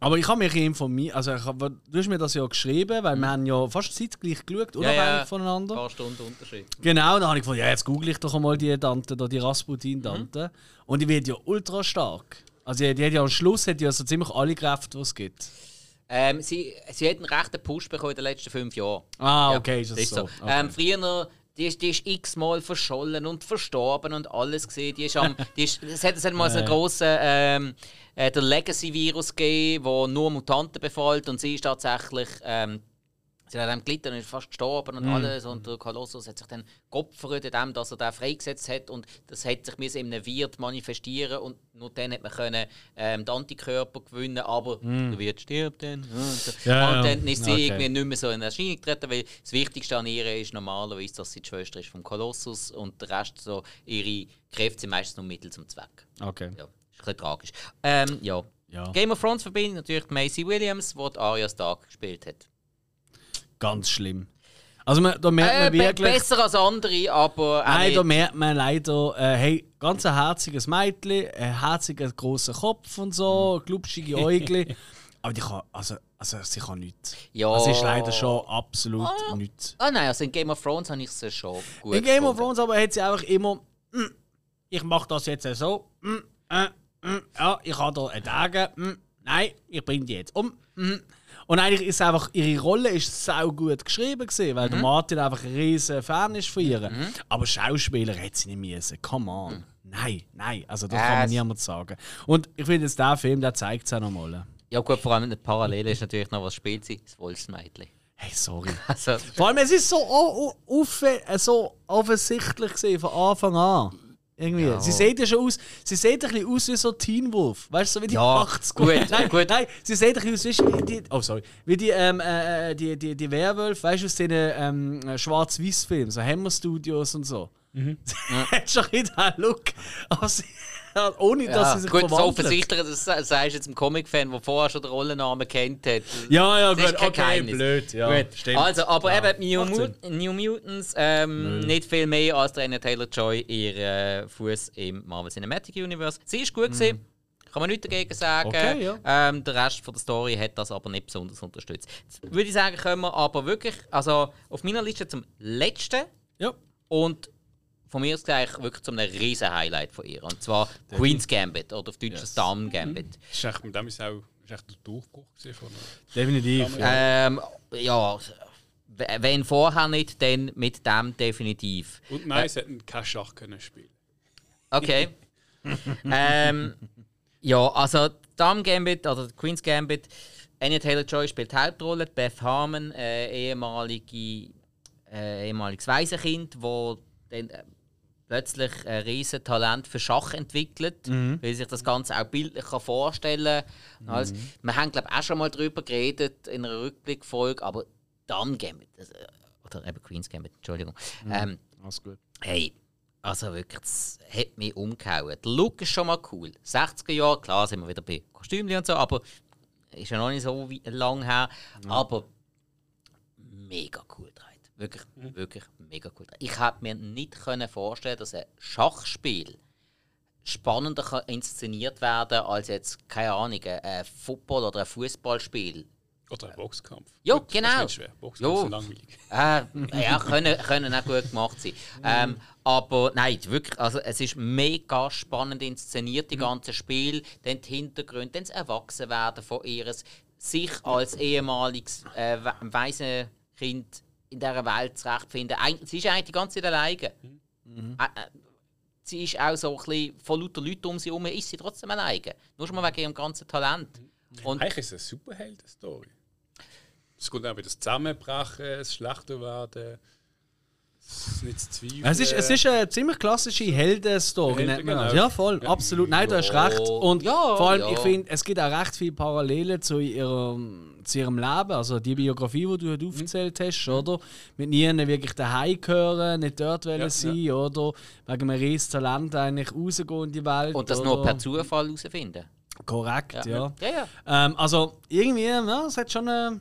Aber ich habe mich informiert. Also, ich hab, du hast mir das ja geschrieben, weil wir haben ja fast zeitgleich geschaut, unabhängig ja. Ein voneinander. paar Stunden Unterschied. Genau, dann habe ich gedacht, ja, jetzt google ich doch einmal die Tante, da, die Rasputin-Tante. Und die wird ja ultra stark. Also, die, die hat ja am Schluss hat ja so ziemlich alle Kräfte, die es gibt. Ähm, sie, sie hat einen rechten Push bekommen in den letzten fünf Jahren. Ah, okay, ist das, ist so. so. Okay. Ähm, früher, die ist, die ist x-mal verschollen und verstorben und alles gesehen. Die ist am, die ist, es hat, es hat mal so einen grossen ähm, äh, der Legacy-Virus gegeben, der nur Mutanten befällt und sie ist tatsächlich ähm, Sie hat dann gelitten und ist fast gestorben und Mhm. alles. Und der Kolossus hat sich dann geopfert, indem dass er den freigesetzt hat. Und das hat sich in einem Wirt manifestieren. Und nur dann hat man können, ähm, den Antikörper gewinnen. Aber der Wirt stirbt dann. Ja, und dann ist sie Okay. irgendwie nicht mehr so in Erscheinung getreten, weil das Wichtigste an ihr ist normalerweise, dass sie die Schwester ist vom Kolossus. Und der Rest, so, ihre Kräfte sind meistens nur Mittel zum Zweck. Okay. Ja, ist ein bisschen tragisch. Ähm, ja. Ja. Game of Thrones verbindet natürlich Macy Williams, die die Arya Stark gespielt hat. Ganz schlimm. Also man, da merkt Äh, man be wirklich. besser als andere, aber Nein, da merkt man leider, äh, hey, ganz ein herziges Mädchen, ein herziger großer Kopf und so, glubschige Äugel. Aber die kann, also, also sie kann nichts. Ja. Das ist leider schon absolut nichts. Ah nein, also in Game of Thrones habe ich es schon gut In Game of gefunden. Thrones aber hat sie einfach immer, «Mm, ich mache das jetzt so, mm, äh, mm, ja, ich habe da einen Tag, mm, nein, ich bringe die jetzt um. mm.» Und eigentlich ist einfach, ihre Rolle ist sau gut geschrieben gewesen, weil Mhm. der Martin einfach ein riesen Fan ist von ihr. Aber Schauspieler hätte sie nicht müssen. Come on. Nein, nein, also das kann man Mhm. Äh, niemand sagen. Und ich finde jetzt der Film, der zeigt es auch nochmal. Ja gut, vor allem eine Parallele ist natürlich noch, was spielt sie? Das Wolfsmädchen. Hey, sorry. Also, Vor allem, es ist so, äh, so offensichtlich gewesen, von Anfang an. Irgendwie. Sie sieht ja schon aus, sie sieht ein bisschen aus wie so Teen Wolf. Weißt du, so wie die Ja, 80 gut, nein, gut. nein, sie sieht ein bisschen aus wie die, oh sorry, wie die, ähm, äh, die, die, die Werwölfe, weißt du, aus den ähm, Schwarz-Weiß-Filmen, so Hammer Studios und so. Mhm. Sie hat schon ein bisschen den Look. Aber sie, ohne dass ja, sie sich gut, so verwandelt. offensichtlich, das sa- sagst du jetzt einem Comic-Fan, der vorher schon den Rollennamen kennt hat. Ja, ja, Das gut, okay, Geheimnis. blöd. Ja, Gut. stimmt. Also, aber Ja, eben New. Mut New Mutants, ähm, nicht viel mehr als der Anya Taylor-Joy, ihr äh, Fuß im Marvel Cinematic Universe. Sie ist gut gewesen. Kann man nichts dagegen sagen. Mhm. Okay, ja. ähm, der Rest von der Story hat das aber nicht besonders unterstützt. Jetzt würde ich sagen, können wir aber wirklich, also auf meiner Liste zum letzten Ja. und von mir aus gleich wirklich zum einem riesen Highlight von ihr. Und zwar Queen's Gambit oder auf Deutsch das Damen Gambit. Ist echt, mit dem ist auch ist echt der Durchbruch gewesen von Definitiv. Ähm, ja, wenn vorher nicht, dann mit dem definitiv. Und nein, sie hätten keinen Schach können spielen. Okay. ähm, ja, also Dame Gambit oder Queen's Gambit, Anya Taylor-Joy spielt die Hauptrolle, Beth Harmon, äh, ehemalige, äh, ehemaliges Waisenkind, wo dann äh, plötzlich ein riesen Talent für Schach entwickelt, weil sich das Ganze auch bildlich kann vorstellen kann. Also, Wir haben, glaube ich, auch schon mal darüber geredet in einer Rückblickfolge, aber Dame Gambit, äh, oder eben Queen's Gambit, Entschuldigung, ähm, Alles gut. Hey, also wirklich, das hat mich umgehauen. Der Look ist schon mal cool. 60er Jahre, klar sind wir wieder bei Kostümchen und so, aber ist ja noch nicht so lang her. Aber mega cool gedreht. Wirklich, wirklich mega cool. Ich hätte mir nicht können vorstellen dass ein Schachspiel spannender kann inszeniert werden als jetzt, keine Ahnung, ein Football- oder ein Fußballspiel. Oder ein Boxkampf. Ja, Gut, genau. Das ist nicht schwer. Boxkampf Ja. sind langweilig. Äh, ja, können, können auch gut gemacht sein. Ähm, aber nein, wirklich, also es ist mega spannend inszeniert, die ganze Spiel, dann die Hintergründe, dann das Erwachsenwerden von ihres, sich als ehemaliges äh, Waisenkind in dieser Welt zurechtfinden. Sie ist eigentlich die ganze Zeit alleine. Äh, äh, sie ist auch so ein bisschen, von lauter Leuten um sie herum, ist sie trotzdem alleine. Nur schon mal wegen ihrem ganzen Talent. Und Eigentlich ist es eine Superhelden-Story. Es kommt auch wieder das Zusammenbrechen, das Schlechter werden, das nicht zu zweifeln. Es ist, es ist eine ziemlich klassische Heldenstory, Helden, nennt man das. genau. Ja, voll, Ja. absolut. Nein, du hast Ja. recht. Und Ja, vor allem, ja. ich finde, es gibt auch recht viele Parallelen zu ihrem, zu ihrem Leben. Also die Biografie, die du heute Mhm. aufgezählt hast, oder? Mit nie wirklich daheim gehören, nicht dort wollen Ja, sein, oder? Wegen einem riesen Talent eigentlich rausgehen in die Welt. Und das oder? nur per Zufall herausfinden. Korrekt, ja. Ja, ja. Ähm, also irgendwie, ja, es hat schon eine,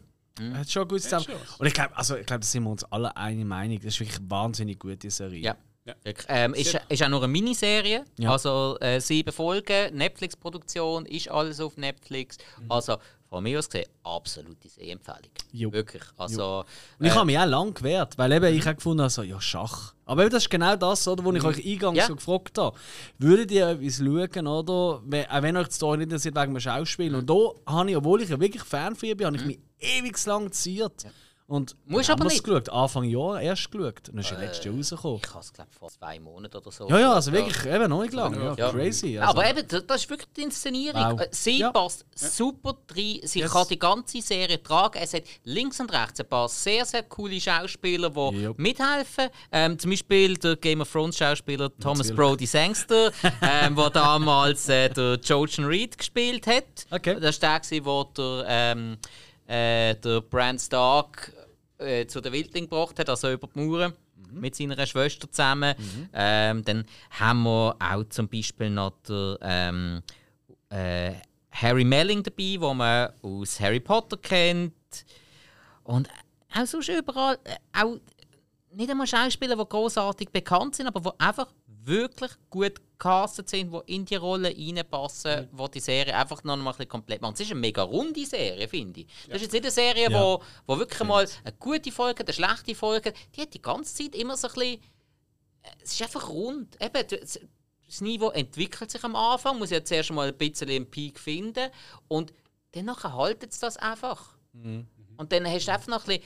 hat schon gut zusammen. Und ich glaube, also, ich glaube, da sind wir uns alle eine Meinung. Das ist wirklich eine wahnsinnig gute Serie. Ja. Ja. Wirklich. Ähm, ist, ist auch nur eine Miniserie, Ja. also äh, sieben Folgen, Netflix-Produktion, ist alles auf Netflix. Also von mir aus gesehen, absolute Sehempfehlung. Jo. Wirklich. Also, Und ich habe mich auch lange gewehrt, weil eben ich habe gefunden also, ja, Schach. Aber eben, das ist genau das, oder, wo ich euch eingangs Ja. so gefragt habe. Würdet ihr etwas schauen, oder? Wenn, auch wenn euch die Story nicht interessiert wegen dem Schauspiel. Und da habe ich, obwohl ich ja wirklich Fan von ihr bin, habe ich mich ewig lang geziert. Und Musst dann aber haben wir's nicht. geschaut, Anfang Jahr erst geschaut. Und dann ist er letztes Jahr rausgekommen. Ich habe es, glaube vor zwei Monaten oder so. Ja, ja, also wirklich eben noch nicht lang. Ja, Ja. crazy. Also, Aber eben, das ist wirklich die Inszenierung. Wow. Äh, Sie Ja. passt super rein. Sie Yes. kann die ganze Serie tragen. Es hat links und rechts ein paar sehr, sehr coole Schauspieler, die Jupp. mithelfen. Ähm, zum Beispiel der Game of Thrones Schauspieler Thomas Natürlich. Brody Sangster, ähm, der damals äh, der Jojen Reed gespielt hat. Okay. Das war der, der, ähm, äh, der Bran Stark äh, zu den Wildling gebracht hat, also über die Mauern. Mit seiner Schwester zusammen. Ähm, dann haben wir auch zum Beispiel noch der, ähm, äh, Harry Melling dabei, wo man aus Harry Potter kennt. Und auch sonst überall, äh, auch nicht einmal Schauspieler, die großartig bekannt sind, aber die einfach wirklich gut gecastet sind, die in die Rolle reinpassen, wo die Serie einfach noch mal ein bisschen komplett machen. Es ist eine mega runde Serie, finde ich. Das ist jetzt nicht eine Serie, Ja. wo, wo wirklich mal eine gute Folge, eine schlechte Folge, die hat die ganze Zeit immer so ein bisschen äh, es ist einfach rund. Eben, das Niveau entwickelt sich am Anfang, muss ja zuerst mal ein bisschen einen Peak finden und dann haltet es das einfach. Und dann hast du einfach noch ein bisschen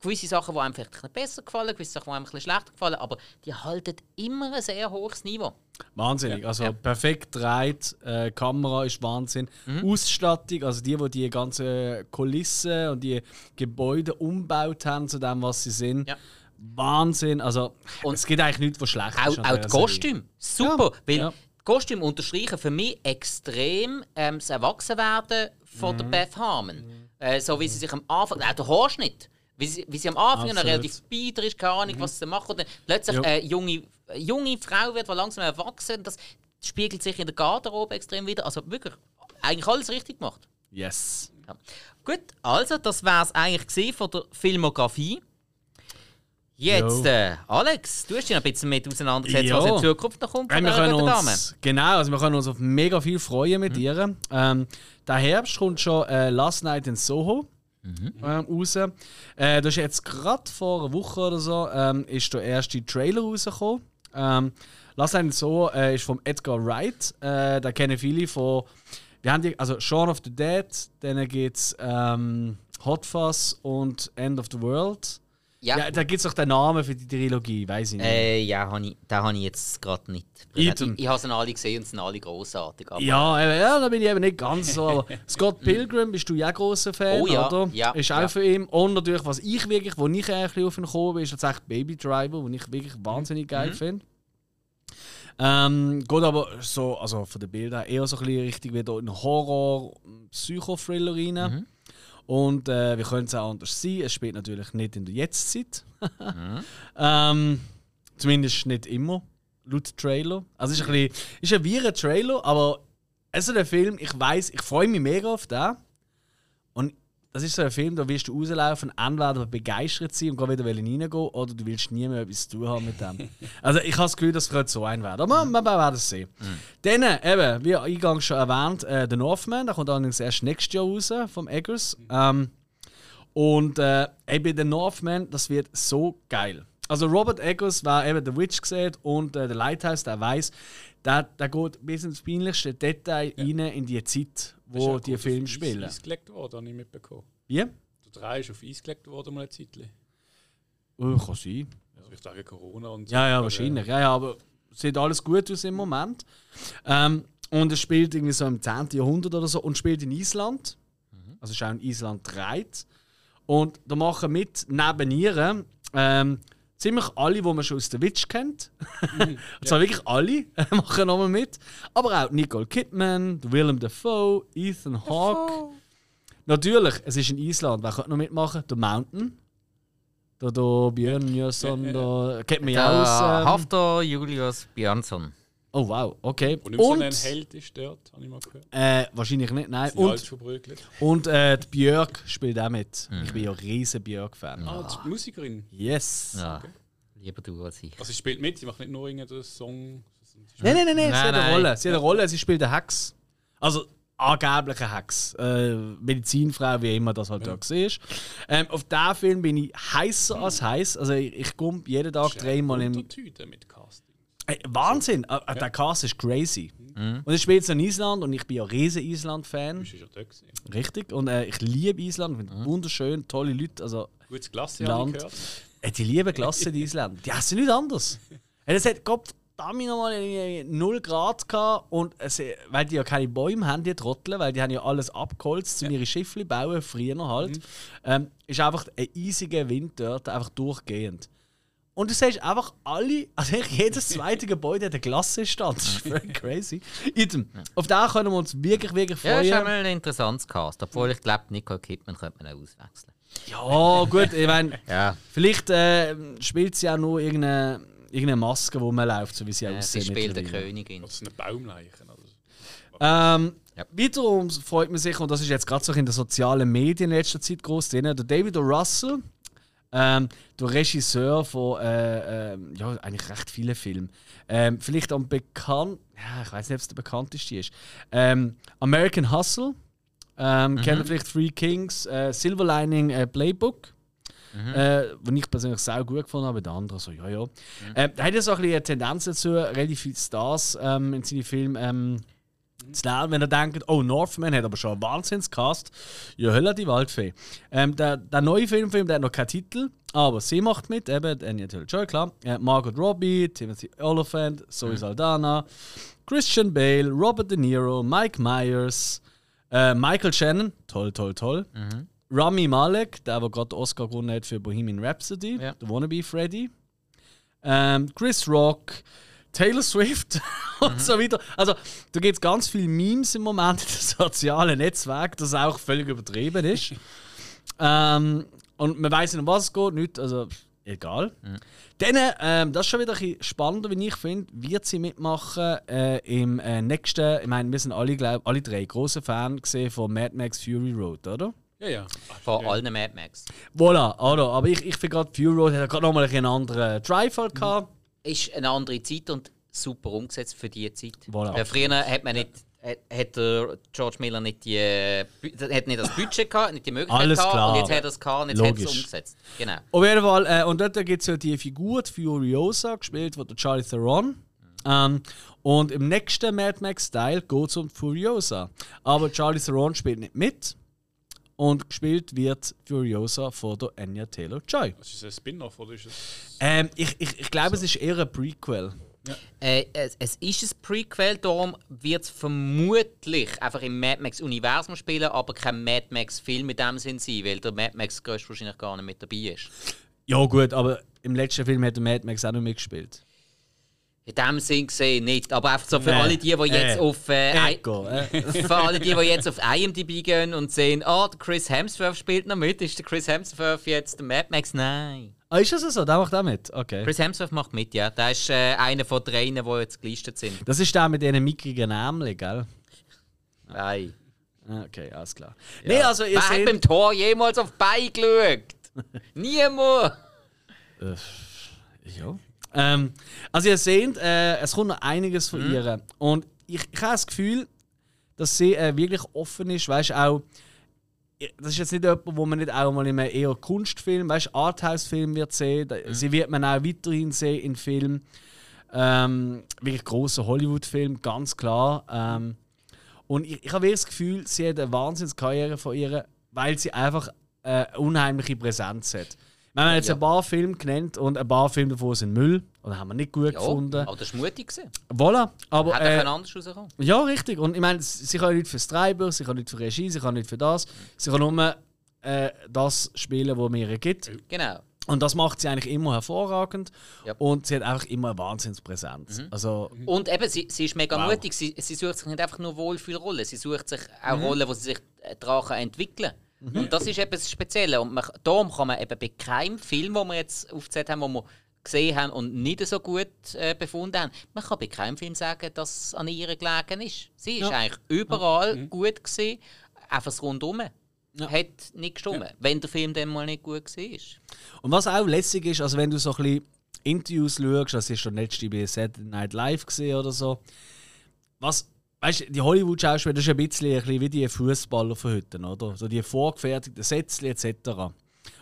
gewisse Sachen, die einem vielleicht besser gefallen, gewisse Sachen, die einem ein bisschen schlechter gefallen, aber die halten immer ein sehr hohes Niveau. Wahnsinnig. Also perfekt dreht, äh, Kamera ist Wahnsinn. Mhm. Ausstattung, also die, die die ganzen Kulissen und die Gebäude umgebaut haben zu dem, was sie sind. Ja. Wahnsinn. Also Und es gibt eigentlich nichts, was schlecht Auch, ist. auch die. Kostüme, super, Ja, weil ja. Kostüme unterstreichen für mich extrem ähm, das Erwachsenwerden von Mhm. der Beth Harmon. Äh, so wie sie sich am Anfang, auch der Haarschnitt, wie sie, wie sie am Anfang noch. Mhm. relativ bieder ist, keine Ahnung, was sie macht, und dann plötzlich Ja. eine junge, eine junge Frau wird, die langsam erwachsen, das spiegelt sich in der Garderobe extrem wieder. Also wirklich, eigentlich alles richtig gemacht. Yes. Ja. Gut, also das war es eigentlich von der Filmografie. Jetzt, Jo. äh, Alex, du hast dich noch ein bisschen mit auseinandergesetzt, Ja. was in Zukunft noch kommt Hey, von wir können uns, genau, also wir können uns auf mega viel freuen mit ihr. Ähm, der Herbst kommt schon äh, Last Night in Soho ähm, raus. Äh, das ist jetzt gerade vor einer Woche oder so ähm, ist der erste Trailer rausgekommen. Ähm, Night in Soho äh, ist vom Edgar Wright. Äh, da kennen viele von. Wir haben die, also Shaun of the Dead, dann gibt es ähm, Hot Fuzz und End of the World. Ja, Ja, da gibt es auch den Namen für die Trilogie, weiß ich nicht. äh, ja hab ich, den habe ich jetzt gerade nicht. Ich, ich habe sie alle gesehen und sind alle grossartig. Ja, eben, ja, da bin ich eben nicht ganz so. Scott Pilgrim bist du ja großer Fan, Oh ja, oder? ja, ist auch ja. für ihn. Und natürlich, was ich wirklich, wo ich ein bisschen auf ihn gekommen bin, ist tatsächlich Baby Driver, den ich wirklich wahnsinnig geil Mhm. finde. Ähm, geht aber so, also von den Bildern her eher so ein bisschen richtig wieder in Horror, Psychothriller rein. Mhm. Und äh, wie könnte es auch anders sein? Es spielt natürlich nicht in der Jetztzeit. Mhm. ähm, zumindest nicht immer, laut Trailer. Also es ist ein, bisschen, ist ein wirrer Trailer, aber es ist ein Film, ich weiß, ich freue mich mega auf den. Das ist so ein Film, da willst du rauslaufen, entweder begeistert sein und gleich wieder reingehen oder du willst nie mehr etwas zu tun haben mit dem. also ich habe das Gefühl, das könnte so ein werden. Aber wir, werden es sehen. Dann, eben, wie eingangs schon erwähnt, äh, The Northman, der kommt allerdings erst nächstes Jahr raus, vom Eggers. Ähm, und äh, eben The Northman, das wird so geil. Also Robert Eggers, wer eben The Witch gesehen und äh, The Lighthouse, der weiß, der, der geht bis ins peinlichste Detail rein in die Zeit, wo die Filme spielen. Eis gelegt worden, habe ich mitbekommen. Wie? Der 3 ist auf Eis gelegt worden, mal eine Zeit. Oh, kann sein. Also ich sage Corona und so. Ja, ja, wahrscheinlich. Ja, ja, aber sieht alles gut aus im Moment. Ähm, und es spielt irgendwie so im 10. Jahrhundert oder so und spielt in Island. Also ist auch in Island 3. Und da machen mit neben ihr ähm, ziemlich alle, die man schon aus der Witch kennt. und zwar wirklich alle machen nochmal mit. Aber auch Nicole Kidman, Willem Dafoe, Ethan Hawke. Natürlich, es ist in Island. Wer könnte noch mitmachen? Der Mountain. Der, der Björn Jönsson, da kennt man Der ja aus. Ähm, Haftor Julius Björnsson. Oh wow, okay. Und nicht so Und, ein Held ist dort, habe ich mal gehört. äh, wahrscheinlich nicht, nein. Und Und, verbröckelt. und äh, die Björk spielt auch mit. Ich bin ja ein riesen Björk-Fan. Ah, die Musikerin. Yes. Ja, lieber du als ich. Also sie spielt mit, sie macht nicht nur irgendeinen Song. Nein, nein, nein, nein, sie Nein, hat eine. Rolle. Sie hat eine Rolle, sie spielt eine Hex. Also angebliche Hex. Äh, Medizinfrau, wie immer das halt da war. Ähm, auf diesen Film bin ich heißer als heiß. Also ich, ich komme jeden Tag dreimal im. Untertüte mit Wahnsinn! Äh, Der Cast ist crazy. Und es spielt in Island und ich bin ja ein riesen Island-Fan. Du bist ja da gewesen. Richtig. Und äh, ich liebe Island, ich finde wunderschön, tolle Leute. Also Gutes ich Land. gehört. Äh, die lieben Klasse, die Isländer. Die essen nichts anderes. Äh, Es hat Gott verdammt nochmal 0 Grad gehabt und es, weil die ja keine Bäume haben, die Trottel, weil die haben ja alles abgeholzt, um ihre Schiffe bauen, früher noch halt. Ähm, ist einfach ein eisiger Wind dort, einfach durchgehend. Und du siehst einfach alle, also eigentlich jedes zweite Gebäude hat eine Glassestand. Das ist völlig crazy. Idem. Auf den können wir uns wirklich, wirklich Ja, freuen. ist einmal ein interessantes Cast. Obwohl ich glaube, Nicole Kidman könnte man auch auswechseln. Ja, gut, ich meine, Ja. vielleicht äh, spielt sie auch nur irgendeine, irgendeine Maske, wo man läuft, so wie sie Äh, sie aussieht. spielt eine. Königin. Das ist eine Baumleiche. Ähm, Ja. Wiederum freut man sich, und das ist jetzt gerade so in den sozialen Medien in letzter Zeit groß drin, der David O. Ähm, der Regisseur von äh, ähm, ja, eigentlich recht vielen Filmen. Ähm, vielleicht am bekannt, ja, ich weiß nicht, ob es der bekannteste ist. Ähm, American Hustle, ähm, kennt ihr vielleicht Three Kings, äh, Silver Lining äh, Playbook. Äh, was ich persönlich sehr gut gefunden habe, der andere so, ja, ja. Äh, er hat ja so ein bisschen eine Tendenz dazu, relativ viele Stars ähm, in seinen Filmen ähm, zu lernen, wenn er denkt, oh, Northman hat aber schon einen Wahnsinnscast. Ja, Hölle die Waldfee. Ähm, der, der neue Filmfilm, der hat noch keinen Titel, aber sie macht mit, eben, Anya Taylor-Joy, klar. Äh, Margot Robbie, Timothy Oliphant, Zoe Saldana, Christian Bale, Robert De Niro, Mike Myers, äh, Michael Shannon, toll, toll, toll. Rami Malek, der, der gerade Oscar gewonnen hat für Bohemian Rhapsody, Ja. der Wannabe Freddy. Ähm, Chris Rock, Taylor Swift und so weiter. Also, da gibt es ganz viele Memes im Moment in den sozialen Netzwerken, das auch völlig übertrieben ist. ähm, und man weiß nicht, um was es geht, nicht, also egal. Dann, ähm, das ist schon wieder ein bisschen spannender, wie ich finde, wird sie mitmachen äh, im äh, nächsten, ich meine, wir sind alle, glaub, alle drei große Fan gesehen von Mad Max Fury Road, oder? Ja, ja. Von allen Mad Max. Voilà, oder? Aber ich, ich finde gerade Fury Road hat gerade nochmal einen anderen Drive halt gehabt. Ist eine andere Zeit und super umgesetzt für diese Zeit. Voilà. Weil früher hat man nicht. Hat, hat der George Miller nicht, die, äh, hat nicht das Budget gehabt, nicht die Möglichkeit Alles gehabt klar. und jetzt hat er es gehabt und jetzt hat er es umgesetzt. Genau. Auf jeden Fall, äh, und dort gibt es ja die Figur, die Furiosa, gespielt von der Charlie Theron. Ähm, und im nächsten Mad Max-Style geht es um Furiosa. Aber Charlie Theron spielt nicht mit. Und gespielt wird Furiosa von der Anya Taylor-Joy. Das ist ein Spin-off, oder ist es? Ähm, ich, ich, ich glaube, es ist eher ein Prequel. Äh, es, es ist ein Prequel, darum wird es vermutlich einfach im Mad Max-Universum spielen, aber kein Mad Max-Film in dem Sinn sein, weil der Mad Max Ghost wahrscheinlich gar nicht mit dabei ist. Ja, gut, aber im letzten Film hat der Mad Max auch noch mitgespielt. In dem Sinn gesehen nicht, aber einfach so für Nee. alle die, die jetzt Äh. auf äh, Echo, äh. für alle die, die jetzt auf IMDb gehen und sehen, der Chris Hemsworth spielt noch mit, ist der Chris Hemsworth jetzt der Mad Max? Nein. Ah, ist das so? Der macht auch mit? Okay. Chris Hemsworth macht mit, ja. Der ist äh, einer von drei, die jetzt gelistet sind. Das ist der mit diesen mickrigen Namen, gell? Nein. Ah, Okay, alles klar. Nee, also ihr Wer hat seht... beim Tor jemals auf Bein geschaut? Niemand! Ja. Ähm, also ihr seht, äh, es kommt noch einiges von Mhm. ihr. Und ich, ich habe das Gefühl, dass sie äh, wirklich offen ist, weißt auch. Das ist jetzt nicht jemand, wo man nicht auch mal in einem eher Kunstfilm, weißt Arthouse-Film wird sehen. Mhm. Sie wird man auch weiterhin sehen in Filmen. Ähm, wirklich große Hollywood-Film, ganz klar. Ähm, und ich, ich habe wirklich das Gefühl, sie hat eine Wahnsinnskarriere von ihr, weil sie einfach äh, eine unheimliche Präsenz hat. Wir haben jetzt Ja. ein paar Filme genannt und ein paar Filme davon sind Müll oder haben wir nicht gut Ja, gefunden. aber das war mutig. gewesen. Voilà, aber Hätte er äh, anders rauskommen ja, richtig. Und ich meine, sie kann nicht fürs Treiber, sie kann nicht für Regie, sie kann nicht für das. Sie kann nur äh, das spielen, was mir gibt. Genau. Und das macht sie eigentlich immer hervorragend. Ja. Und sie hat einfach immer eine Wahnsinnspräsenz. Also, Und eben, sie, sie ist mega Wow. mutig. Sie, sie sucht sich nicht einfach nur Wohlfühlrollen. Sie sucht sich auch Mhm. Rollen, wo sie sich äh, daran kann entwickeln Und das ist eben das Spezielle. Und man, darum kann man eben bei keinem Film, den wir jetzt aufgezählt haben, wo wir gesehen haben und nicht so gut äh, befunden haben, man kann bei keinem Film sagen, dass es an ihr gelegen ist. Sie ist Ja. eigentlich überall gut gesehen, einfach Rundum. Ja. Hat nicht gestimmt, wenn der Film dann mal nicht gut war. Und was auch lässig ist, also wenn du so ein bisschen Interviews schaust, das ist schon letzte bei Saturday Night Live gesehen oder so. Was, weißt du, die Hollywood-Schauspieler, das ist ein bisschen, ein bisschen wie die Fußballer von heute, oder? So die vorgefertigten Sätze etc.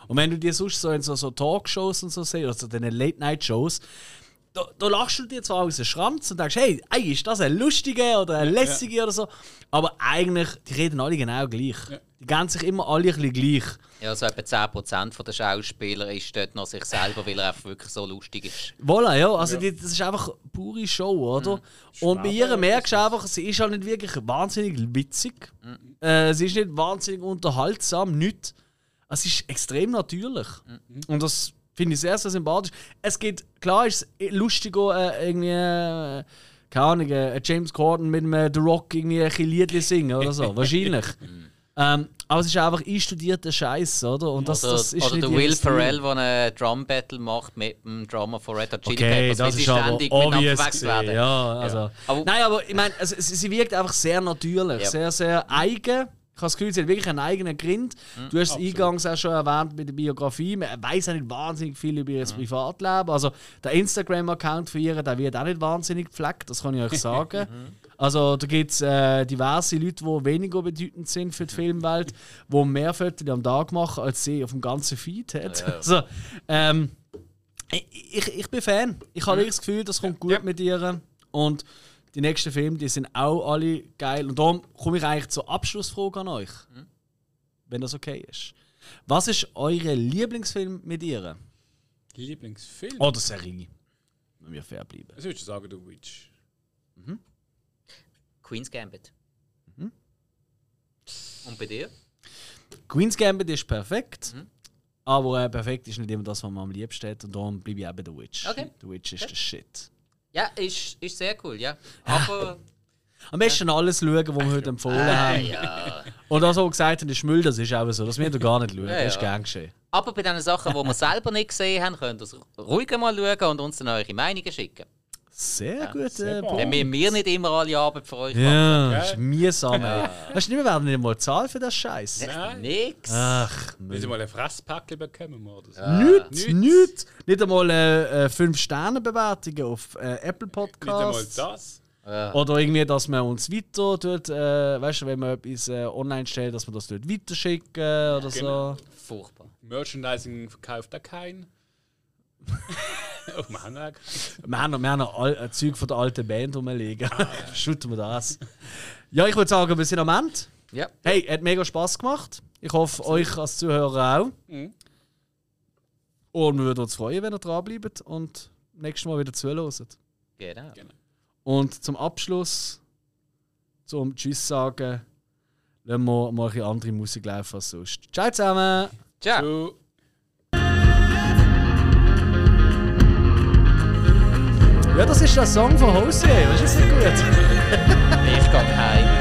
Und wenn du die sonst so in so, so Talkshows und so siehst, also den Late-Night-Shows, da, da lachst du dir zwar aus dem Schranz und denkst, hey, ey, ist das ein lustiger oder ein lässiger oder so, aber eigentlich, die reden alle genau gleich. Die gehen sich immer alle ein bisschen gleich. Ja, so etwa 10% der Schauspieler ist dort noch sich selber, weil er einfach wirklich so lustig ist. Voilà, ja, also Die, das ist einfach pure Show, oder? Und bei ihr merkst du einfach, sie ist halt nicht wirklich wahnsinnig witzig. Äh, sie ist nicht wahnsinnig unterhaltsam, nicht. Es ist extrem natürlich. Und das finde ich sehr, sehr sympathisch. Es geht, klar ist es lustiger, äh, irgendwie, äh, keine Ahnung, äh, James Corden mit einem The Rock irgendwie ein Liedli singen oder so. Wahrscheinlich. ähm, aber es ist einfach einstudierter Scheiß, oder? Und das, oder das ist oder nicht der Will. Ferrell, der einen Drum Battle macht mit dem Drummer von Red Hot Chili Okay, Peppers, das ist aber ständig miteinander obvious werden. ja, also. Aber- Nein, aber ich meine, also, sie, sie wirkt einfach sehr natürlich, Ja. sehr, sehr eigen. Ich habe das Gefühl, sie hat wirklich einen eigenen Grind. Mhm. Du hast es eingangs auch schon erwähnt mit der Biografie. Man weiß auch nicht wahnsinnig viel über ihr Mhm. Privatleben. Also der Instagram-Account von ihr, der wird auch nicht wahnsinnig gepflegt, das kann ich euch sagen. Mhm. Also da gibt es äh, diverse Leute, die weniger bedeutend sind für die Filmwelt, die mehr Fotos am Tag machen, als sie auf dem ganzen Feed hat. Also, ähm, ich, ich, ich bin Fan. Ich habe wirklich das Gefühl, das kommt gut Ja. mit ihr. Und die nächsten Filme, die sind auch alle geil. Und darum komme ich eigentlich zur Abschlussfrage an euch. Wenn das okay ist. Was ist euer Lieblingsfilm mit ihr? Lieblingsfilm? Oder Serie? Wenn wir fair bleiben. Was würdest du sagen, The Witch? Queen's Gambit. Mhm. Und bei dir? Queen's Gambit ist perfekt. Aber äh, perfekt ist nicht immer das, was man am liebsten hat. Und darum bleibe ich auch bei The Witch. Okay. The Witch ist Okay. der Shit. Ja, ist, ist sehr cool, ja. Aber. Am besten alles schauen, was wir heute empfohlen äh, haben. ja. Und was wir gesagt haben, ist Müll, das ist auch so. Das müsst ihr gar nicht schauen. Ja, Das ist gern geschehen. Aber bei den Sachen, die wir selber nicht gesehen haben, könnt ihr es ruhig mal schauen und uns dann eure Meinungen schicken. Sehr gut. sehr äh. Punkt. Dann müssen wir nicht immer alle Arbeit für euch machen. Ja, Gell? das ist mühsam, ey. Weißt du, wir werden nicht mal zahlen für das Scheiß. Nein. Nix. Ach, Willst du mal ein Fresspäckchen bekommen oder so? Nichts, Nichts. nichts. Nicht einmal äh, 5-Sterne-Bewertungen auf äh, Apple Nicht einmal Podcasts. das. Ja. Oder irgendwie, dass man uns weiter tut, äh, weißt du, wenn man etwas äh, online stellt, dass man das dort weiterschicken oder Genau. so. Furchtbar. Merchandising verkauft er kein. oh, wir haben auch. Wir haben noch, wir haben noch all, äh, Zeug von der alten Band rumliegen. Schütten wir das. Ja, ich würde sagen, wir sind am Ende. Ja. Hey, hat mega Spaß gemacht. Ich hoffe, euch als Zuhörer auch. Mhm. Und wir würden uns freuen, wenn ihr dranbleibt und nächstes Mal wieder zuhört. Genau. Und zum Abschluss, zum Tschüss sagen, lassen wir mal ein bisschen andere Musik laufen als sonst. Ciao zusammen! Ciao. So. Ja, das ist der Song von weißt du, ist nicht gut? Ich gehe heim.